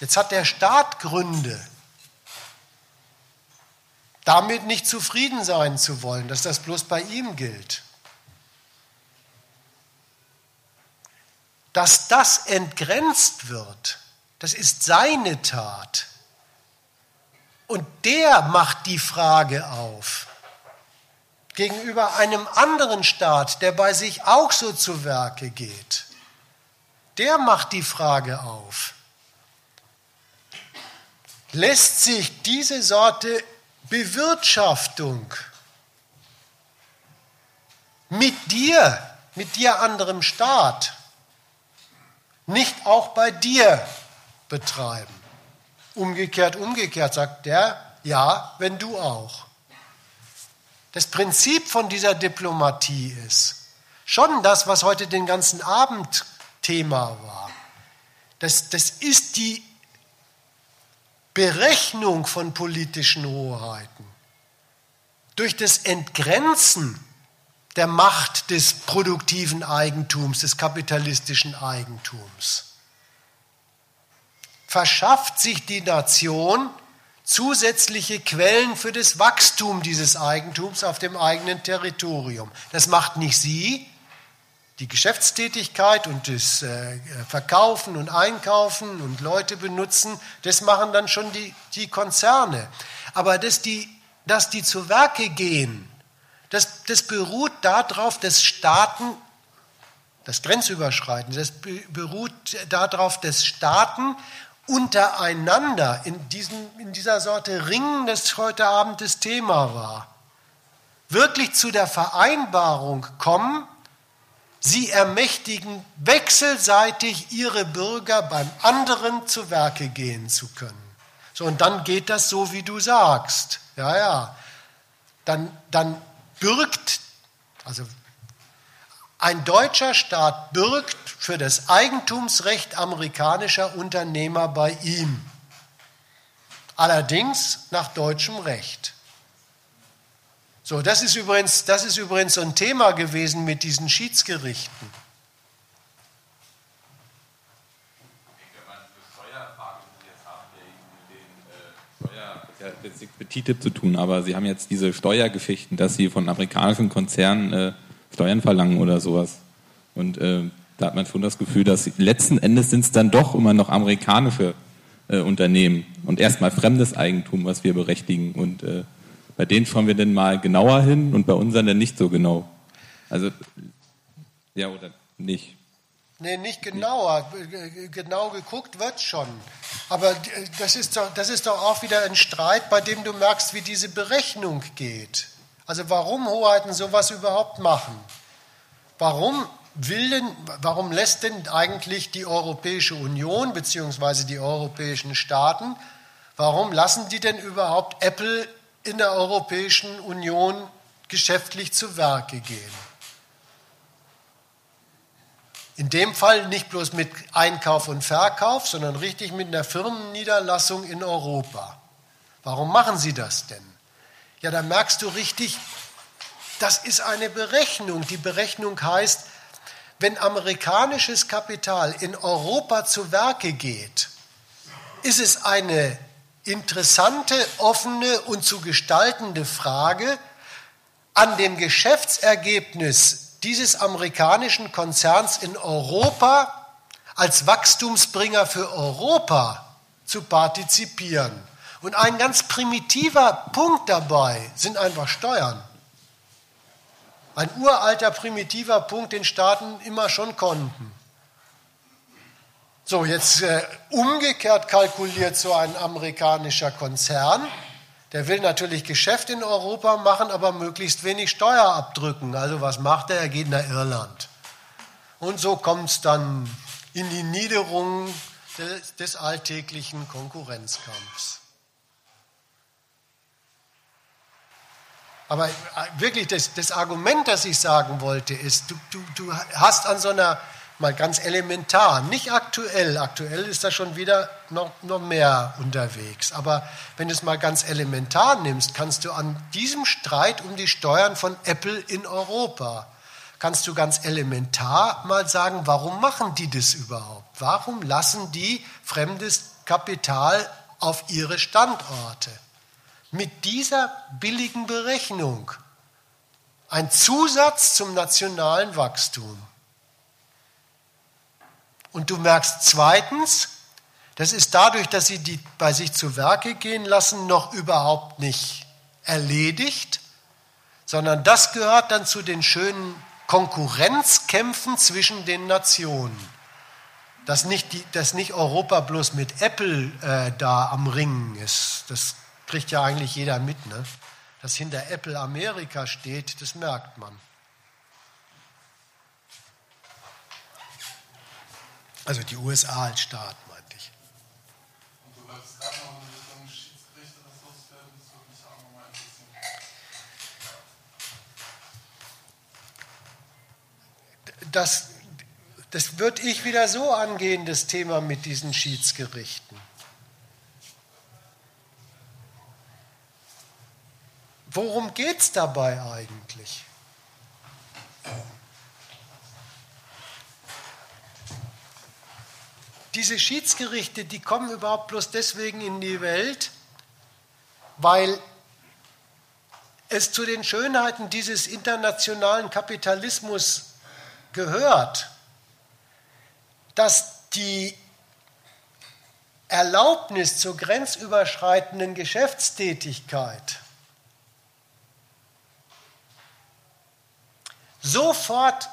Jetzt hat der Staat Gründe, damit nicht zufrieden sein zu wollen, dass das bloß bei ihm gilt. Dass das entgrenzt wird, das ist seine Tat. Und der macht die Frage auf gegenüber einem anderen Staat, der bei sich auch so zu Werke geht. Der macht die Frage auf. Lässt sich diese Sorte Bewirtschaftung mit dir, mit dir anderem Staat, nicht auch bei dir betreiben. Umgekehrt, umgekehrt sagt der, ja, wenn du auch. Das Prinzip von dieser Diplomatie ist schon das, was heute den ganzen Abend Thema war. Das, das ist die Berechnung von politischen Hoheiten durch das Entgrenzen der Macht des produktiven Eigentums, des kapitalistischen Eigentums, verschafft sich die Nation zusätzliche Quellen für das Wachstum dieses Eigentums auf dem eigenen Territorium. Das macht nicht sie, die Geschäftstätigkeit und das äh, Verkaufen und Einkaufen und Leute benutzen, das machen dann schon die, die Konzerne. Aber dass die, dass die zu Werke gehen, das, das beruht darauf, dass Staaten, das Grenzüberschreiten, das beruht darauf, dass Staaten untereinander in, diesem, in dieser Sorte Ringen, das heute Abend das Thema war, wirklich zu der Vereinbarung kommen, sie ermächtigen, wechselseitig ihre Bürger beim anderen zu Werke gehen zu können. So, und dann geht das so, wie du sagst. Ja, ja. Dann, dann bürgt, also ein deutscher Staat bürgt für das Eigentumsrecht amerikanischer Unternehmer bei ihm. Allerdings nach deutschem Recht. So, das ist übrigens, das ist übrigens so ein Thema gewesen mit diesen Schiedsgerichten. Das nichts mit TTIP zu tun, aber Sie haben jetzt diese Steuergeschichten, dass Sie von amerikanischen Konzernen äh, Steuern verlangen oder sowas. Und äh, da hat man schon das Gefühl, dass letzten Endes sind es dann doch immer noch amerikanische äh, Unternehmen und erstmal fremdes Eigentum, was wir berechtigen. Und äh, bei denen schauen wir dann mal genauer hin und bei unseren dann nicht so genau. Also, ja oder nicht. Nee, nicht genauer. Genau geguckt wird schon. Aber das ist, doch, das ist doch auch wieder ein Streit, bei dem du merkst, wie diese Berechnung geht. Also warum Hoheiten sowas überhaupt machen? Warum will denn, warum lässt denn eigentlich die Europäische Union bzw. die europäischen Staaten, warum lassen die denn überhaupt Apple in der Europäischen Union geschäftlich zu Werke gehen? In dem Fall nicht bloß mit Einkauf und Verkauf, sondern richtig mit einer Firmenniederlassung in Europa. Warum machen sie das denn? Ja, da merkst du richtig, das ist eine Berechnung. Die Berechnung heißt, wenn amerikanisches Kapital in Europa zu Werke geht, ist es eine interessante, offene und zu gestaltende Frage, an dem Geschäftsergebnis dieses amerikanischen Konzerns in Europa als Wachstumsbringer für Europa zu partizipieren. Und ein ganz primitiver Punkt dabei sind einfach Steuern. Ein uralter primitiver Punkt, den Staaten immer schon konnten. So, jetzt äh, umgekehrt kalkuliert so ein amerikanischer Konzern der will natürlich Geschäft in Europa machen, aber möglichst wenig Steuer abdrücken. Also was macht er? Er geht nach Irland. Und so kommt es dann in die Niederung des, des alltäglichen Konkurrenzkampfs. Aber äh, wirklich, das, das, Argument, das ich sagen wollte, ist, du, du, du hast an so einer mal ganz elementar, nicht aktuell. Aktuell ist da schon wieder noch, noch mehr unterwegs. Aber wenn du es mal ganz elementar nimmst, kannst du an diesem Streit um die Steuern von Apple in Europa, kannst du ganz elementar mal sagen, warum machen die das überhaupt? Warum lassen die fremdes Kapital auf ihre Standorte? Mit dieser billigen Berechnung. Ein Zusatz zum nationalen Wachstum. Und du merkst zweitens, das ist dadurch, dass sie die bei sich zu Werke gehen lassen, noch überhaupt nicht erledigt, sondern das gehört dann zu den schönen Konkurrenzkämpfen zwischen den Nationen. Dass nicht, die, dass nicht Europa bloß mit Apple äh, da am Ringen ist, das kriegt ja eigentlich jeder mit. Ne? Dass hinter Apple Amerika steht, das merkt man. Also die USA als Staat, meinte ich. Und du wolltest gerade noch in Richtung Schiedsgerichte das loswerden, das würde mich auch nochmal interessieren. Das, das würde ich wieder so angehen, das Thema mit diesen Schiedsgerichten. Worum geht es dabei eigentlich? Diese Schiedsgerichte, die kommen überhaupt bloß deswegen in die Welt, weil es zu den Schönheiten dieses internationalen Kapitalismus gehört, dass die Erlaubnis zur grenzüberschreitenden Geschäftstätigkeit sofort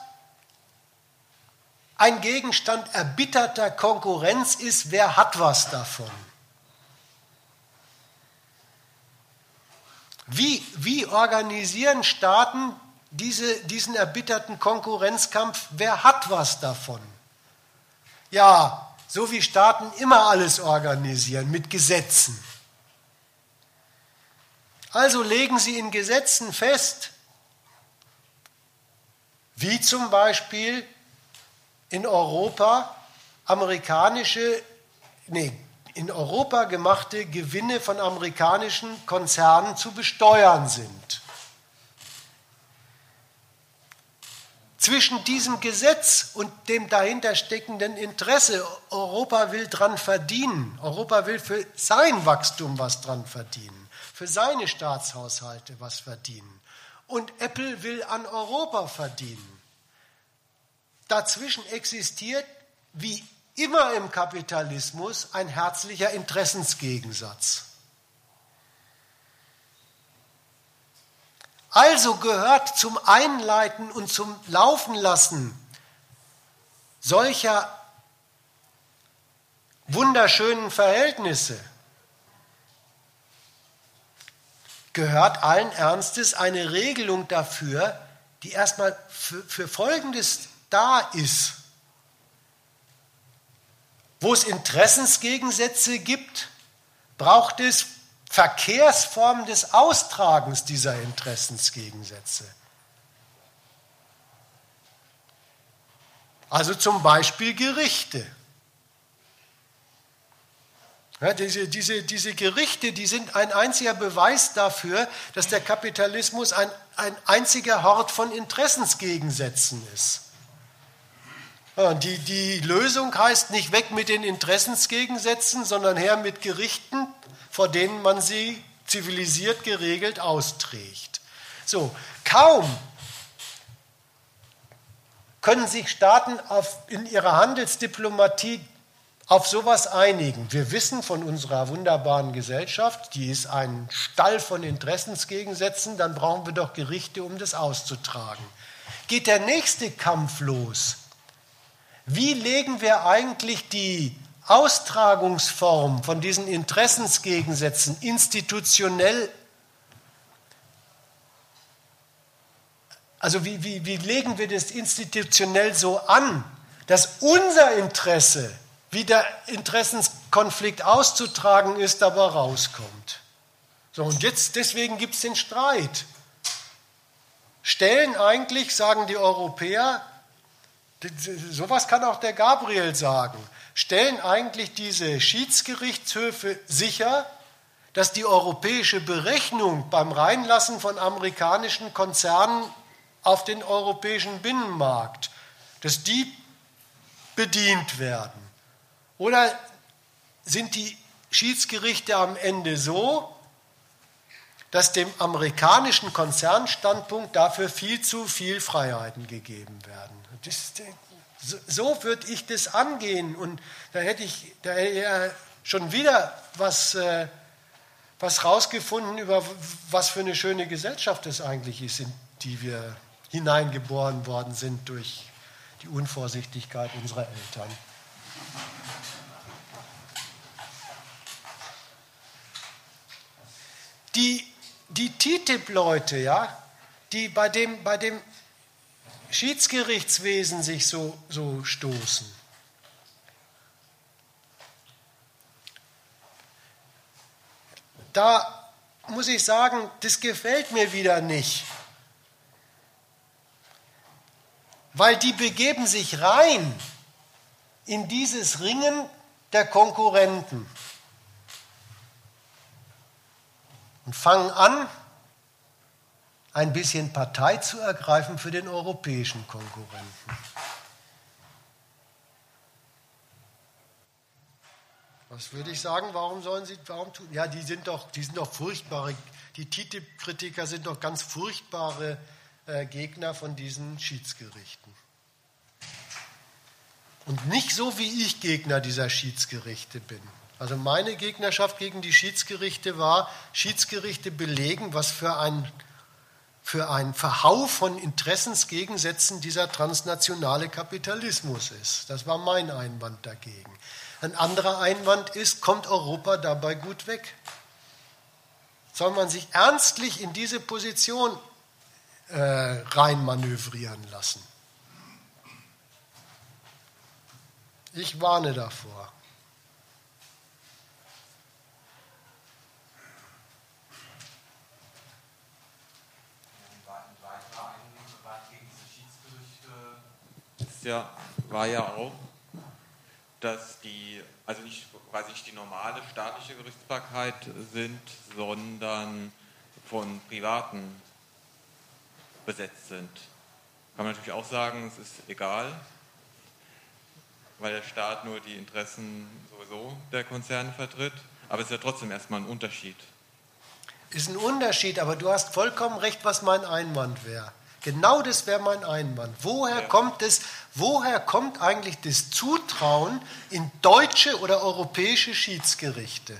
ein Gegenstand erbitterter Konkurrenz ist, wer hat was davon? Wie, wie organisieren Staaten diese, diesen erbitterten Konkurrenzkampf? Wer hat was davon? Ja, so wie Staaten immer alles organisieren, mit Gesetzen. Also legen sie in Gesetzen fest, wie zum Beispiel in Europa amerikanische, nee, in Europa gemachte Gewinne von amerikanischen Konzernen zu besteuern sind. Zwischen diesem Gesetz und dem dahinter steckenden Interesse, Europa will dran verdienen, Europa will für sein Wachstum was dran verdienen, für seine Staatshaushalte was verdienen und Apple will an Europa verdienen. Dazwischen existiert, wie immer im Kapitalismus, ein herzlicher Interessensgegensatz. Also gehört zum Einleiten und zum Laufen lassen solcher wunderschönen Verhältnisse gehört allen Ernstes eine Regelung dafür, die erstmal für, für Folgendes da ist. Wo es Interessensgegensätze gibt, braucht es Verkehrsformen des Austragens dieser Interessensgegensätze. Also zum Beispiel Gerichte. Ja, diese, diese, diese Gerichte, die sind ein einziger Beweis dafür, dass der Kapitalismus ein, ein einziger Hort von Interessensgegensätzen ist. Ja, die, die Lösung heißt nicht weg mit den Interessensgegensätzen, sondern her mit Gerichten, vor denen man sie zivilisiert geregelt austrägt. So, kaum können sich Staaten auf, in ihrer Handelsdiplomatie auf sowas einigen. Wir wissen von unserer wunderbaren Gesellschaft, die ist ein Stall von Interessensgegensätzen, dann brauchen wir doch Gerichte, um das auszutragen. Geht der nächste Kampf los? Wie legen wir eigentlich die Austragungsform von diesen Interessensgegensätzen institutionell, also wie, wie, wie legen wir das institutionell so an, dass unser Interesse, wie der Interessenskonflikt auszutragen ist, dabei rauskommt. So, und jetzt, deswegen gibt es den Streit. Stellen eigentlich, sagen die Europäer, sowas kann auch der Gabriel sagen, stellen eigentlich diese Schiedsgerichtshöfe sicher, dass die europäische Berechnung beim Reinlassen von amerikanischen Konzernen auf den europäischen Binnenmarkt, dass die bedient werden? Oder sind die Schiedsgerichte am Ende so, dass dem amerikanischen Konzernstandpunkt dafür viel zu viel Freiheiten gegeben werden? Das, so würde ich das angehen. Und da hätte ich da hätte schon wieder was, äh, was rausgefunden über was für eine schöne Gesellschaft es eigentlich ist, in die wir hineingeboren worden sind durch die Unvorsichtigkeit unserer Eltern. Die, die TTIP-Leute, ja, die bei dem, bei dem Schiedsgerichtswesen sich so, so stoßen. Da muss ich sagen, das gefällt mir wieder nicht. Weil die begeben sich rein in dieses Ringen der Konkurrenten und fangen an, ein bisschen Partei zu ergreifen für den europäischen Konkurrenten. Was würde ich sagen? Warum sollen sie, warum tun? Ja, die sind doch, die sind doch furchtbare, die TTIP-Kritiker sind doch ganz furchtbare äh, Gegner von diesen Schiedsgerichten. Und nicht so, wie ich Gegner dieser Schiedsgerichte bin. Also meine Gegnerschaft gegen die Schiedsgerichte war, Schiedsgerichte belegen, was für ein für einen Verhau von Interessensgegensätzen dieser transnationale Kapitalismus ist. Das war mein Einwand dagegen. Ein anderer Einwand ist, kommt Europa dabei gut weg? Soll man sich ernstlich in diese Position äh, reinmanövrieren lassen? Ich warne davor. ja, war ja auch, dass die, also nicht, weil nicht die normale staatliche Gerichtsbarkeit sind, sondern von Privaten besetzt sind. Kann man natürlich auch sagen, es ist egal, weil der Staat nur die Interessen sowieso der Konzerne vertritt, aber es ist ja trotzdem erstmal ein Unterschied. Ist ein Unterschied, aber du hast vollkommen recht, was mein Einwand wäre. Genau das wäre mein Einwand. Woher ja. kommt es, woher kommt eigentlich das Zutrauen in deutsche oder europäische Schiedsgerichte?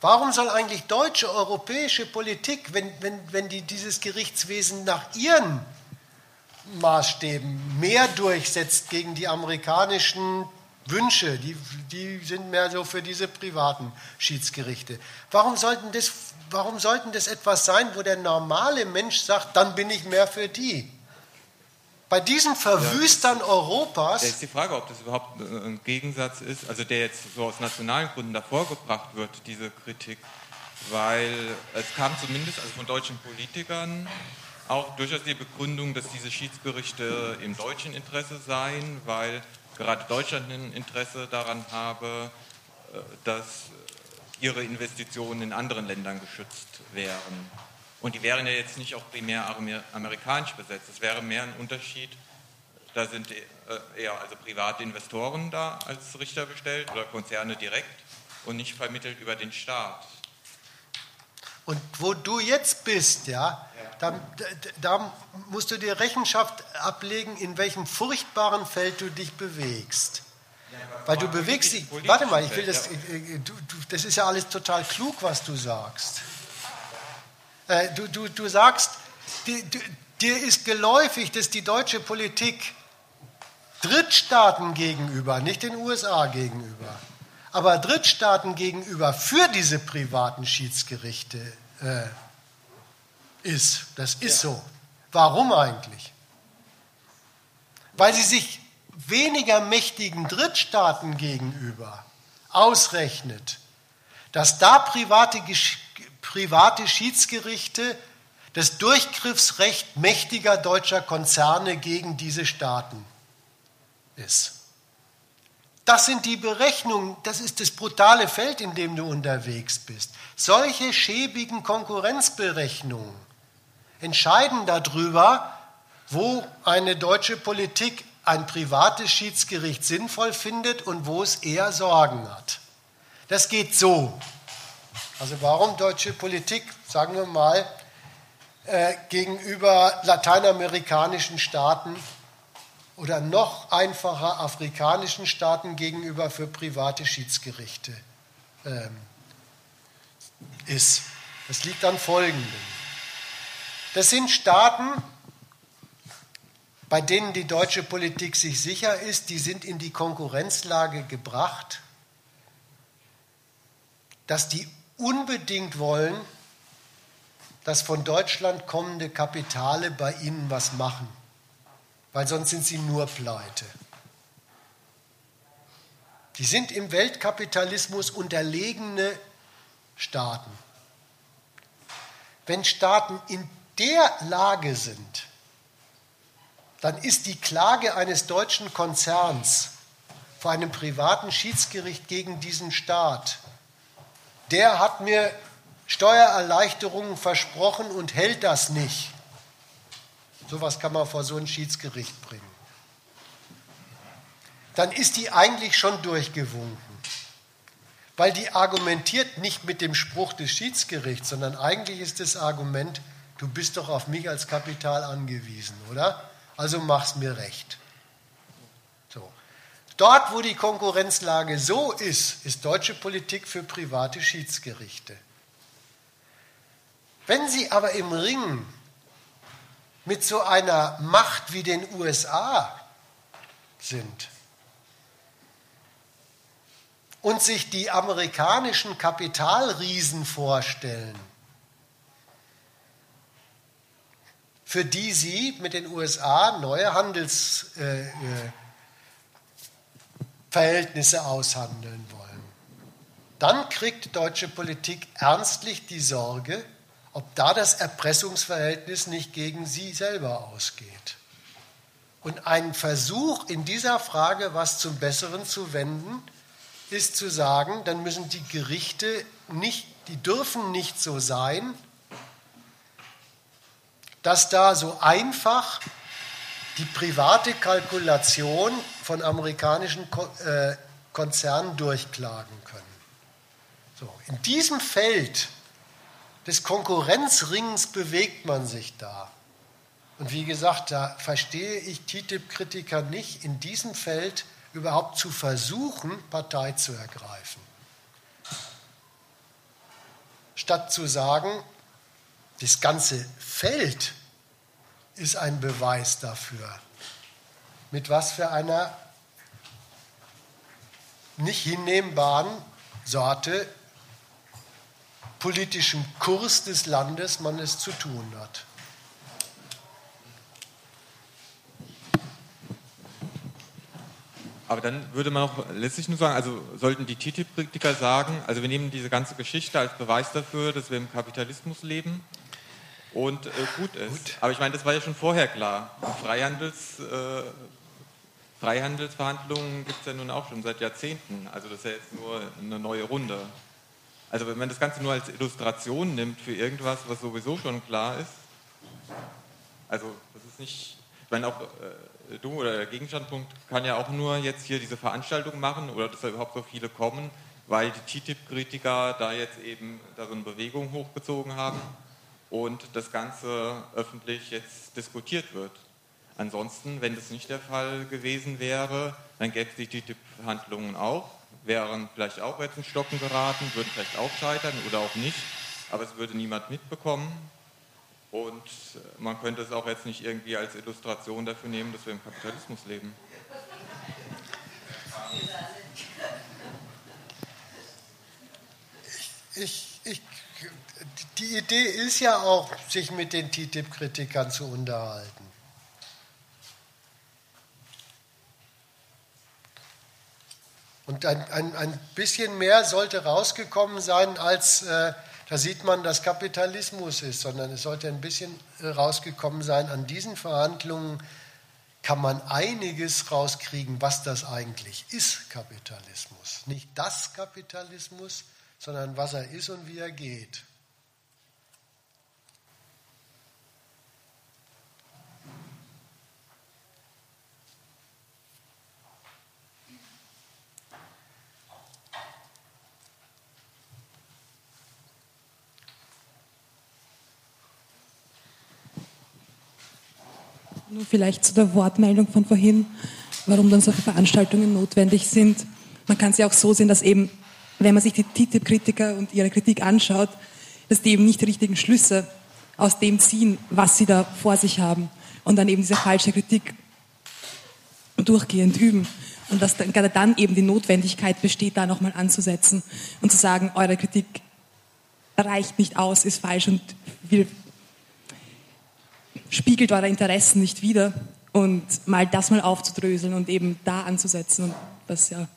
Warum soll eigentlich deutsche, europäische Politik, wenn, wenn, wenn die dieses Gerichtswesen nach ihren Maßstäben mehr durchsetzt gegen die amerikanischen Wünsche, die, die sind mehr so für diese privaten Schiedsgerichte. Warum sollten, das, warum sollten das etwas sein, wo der normale Mensch sagt, dann bin ich mehr für die? Bei diesen Verwüstern ja, Europas. Da ist die Frage, ob das überhaupt ein Gegensatz ist, also der jetzt so aus nationalen Gründen davor gebracht wird, diese Kritik, weil es kam zumindest also von deutschen Politikern auch durchaus die Begründung, dass diese Schiedsgerichte im deutschen Interesse seien, weil gerade Deutschland ein Interesse daran habe, äh, dass ihre Investitionen in anderen Ländern geschützt wären. Und die wären ja jetzt nicht auch primär amerikanisch besetzt. Es wäre mehr ein Unterschied. Da sind äh, eher also private Investoren da als Richter bestellt oder Konzerne direkt und nicht vermittelt über den Staat. Und wo du jetzt bist, ja, da, da, musst du dir Rechenschaft ablegen, in welchem furchtbaren Feld du dich bewegst. Ja, Weil du bewegst dich. Warte mal, ich will das. Ja. Äh, du, du, das ist ja alles total klug, was du sagst. Äh, du, du, du sagst, die, dir ist geläufig, dass die deutsche Politik Drittstaaten gegenüber, nicht den USA gegenüber, aber Drittstaaten gegenüber für diese privaten Schiedsgerichte äh, ist. Das ist ja. so. Warum eigentlich? Weil sie sich weniger mächtigen Drittstaaten gegenüber ausrechnet, dass da private, private Schiedsgerichte das Durchgriffsrecht mächtiger deutscher Konzerne gegen diese Staaten ist. Das sind die Berechnungen, das ist das brutale Feld, in dem du unterwegs bist. Solche schäbigen Konkurrenzberechnungen entscheiden darüber, wo eine deutsche Politik ein privates Schiedsgericht sinnvoll findet und wo es eher Sorgen hat. Das geht so. Also warum deutsche Politik, sagen wir mal, äh, gegenüber lateinamerikanischen Staaten oder noch einfacher afrikanischen Staaten gegenüber für private Schiedsgerichte ähm, ist. Das liegt an Folgendem. Das sind Staaten, bei denen die deutsche Politik sich sicher ist, die sind in die Konkurrenzlage gebracht, dass die unbedingt wollen, dass von Deutschland kommende Kapitale bei ihnen was machen weil sonst sind sie nur pleite. Die sind im Weltkapitalismus unterlegene Staaten. Wenn Staaten in der Lage sind, dann ist die Klage eines deutschen Konzerns vor einem privaten Schiedsgericht gegen diesen Staat, der hat mir Steuererleichterungen versprochen und hält das nicht. Sowas kann man vor so ein Schiedsgericht bringen. Dann ist die eigentlich schon durchgewunken. Weil die argumentiert nicht mit dem Spruch des Schiedsgerichts, sondern eigentlich ist das Argument, du bist doch auf mich als Kapital angewiesen, oder? Also mach's mir recht. So. Dort, wo die Konkurrenzlage so ist, ist deutsche Politik für private Schiedsgerichte. Wenn sie aber im Ringen mit so einer Macht wie den USA sind und sich die amerikanischen Kapitalriesen vorstellen, für die sie mit den USA neue Handelsverhältnisse äh, äh, aushandeln wollen. Dann kriegt deutsche Politik ernstlich die Sorge, ob da das Erpressungsverhältnis nicht gegen sie selber ausgeht. Und ein Versuch in dieser Frage was zum Besseren zu wenden, ist zu sagen, dann müssen die Gerichte nicht, die dürfen nicht so sein, dass da so einfach die private Kalkulation von amerikanischen äh, Konzernen durchklagen können. So, in diesem Feld des Konkurrenzrings bewegt man sich da. Und wie gesagt, da verstehe ich TTIP-Kritiker nicht, in diesem Feld überhaupt zu versuchen, Partei zu ergreifen. Statt zu sagen, das ganze Feld ist ein Beweis dafür. Mit was für einer nicht hinnehmbaren Sorte politischem Kurs des Landes man es zu tun hat. Aber dann würde man auch letztlich nur sagen, also sollten die TTIP-Kritiker sagen, also wir nehmen diese ganze Geschichte als Beweis dafür, dass wir im Kapitalismus leben und äh, gut ist. Gut. Aber ich meine, das war ja schon vorher klar. Freihandels, äh, Freihandelsverhandlungen gibt es ja nun auch schon seit Jahrzehnten. Also das ist ja jetzt nur eine neue Runde. Also wenn man das Ganze nur als Illustration nimmt für irgendwas, was sowieso schon klar ist, also das ist nicht, ich meine auch äh, du oder der Gegenstandpunkt kann ja auch nur jetzt hier diese Veranstaltung machen oder dass da überhaupt so viele kommen, weil die TTIP-Kritiker da jetzt eben da so eine Bewegung hochgezogen haben und das Ganze öffentlich jetzt diskutiert wird. Ansonsten, wenn das nicht der Fall gewesen wäre, dann gäbe es die TTIP-Handlungen auch, wären vielleicht auch jetzt in Stocken geraten, würden vielleicht auch scheitern oder auch nicht, aber es würde niemand mitbekommen. Und man könnte es auch jetzt nicht irgendwie als Illustration dafür nehmen, dass wir im Kapitalismus leben. Ich, ich die Idee ist ja auch, sich mit den TTIP-Kritikern zu unterhalten. Und ein, ein, ein bisschen mehr sollte rausgekommen sein, als äh, da sieht man, dass Kapitalismus ist, sondern es sollte ein bisschen äh, rausgekommen sein. An diesen Verhandlungen kann man einiges rauskriegen, was das eigentlich ist, Kapitalismus. Nicht das Kapitalismus, sondern was er ist und wie er geht. Nur vielleicht zu der Wortmeldung von vorhin, warum dann solche Veranstaltungen notwendig sind. Man kann es ja auch so sehen, dass eben, wenn man sich die TTIP-Kritiker und ihre Kritik anschaut, dass die eben nicht die richtigen Schlüsse aus dem ziehen, was sie da vor sich haben und dann eben diese falsche Kritik durchgehend üben. Und dass dann, gerade dann eben die Notwendigkeit besteht, da nochmal anzusetzen und zu sagen, eure Kritik reicht nicht aus, ist falsch und will spiegelt eure Interessen nicht wider und mal das mal aufzudröseln und eben da anzusetzen was ja,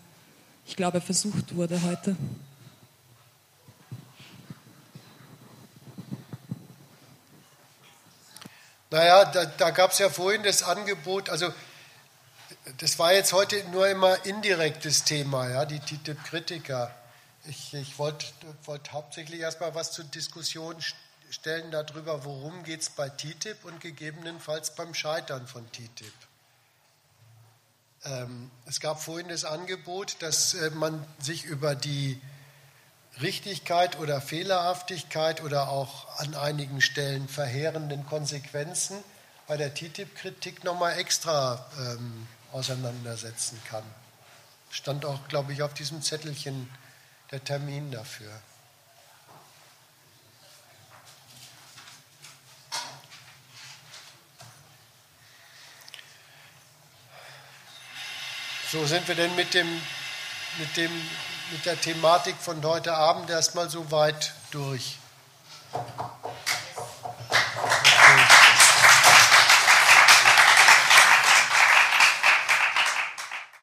ich glaube, versucht wurde heute. Naja, da, da gab es ja vorhin das Angebot, also das war jetzt heute nur immer indirektes Thema, ja, die TTIP-Kritiker. Ich, ich wollte wollt hauptsächlich erstmal was zur Diskussion stellen stellen darüber, worum geht es bei TTIP und gegebenenfalls beim Scheitern von TTIP. Ähm, es gab vorhin das Angebot, dass äh, man sich über die Richtigkeit oder Fehlerhaftigkeit oder auch an einigen Stellen verheerenden Konsequenzen bei der TTIP-Kritik nochmal extra ähm, auseinandersetzen kann. Stand auch, glaube ich, auf diesem Zettelchen der Termin dafür. So sind wir denn mit, dem, mit, dem, mit der Thematik von heute Abend erstmal so weit durch.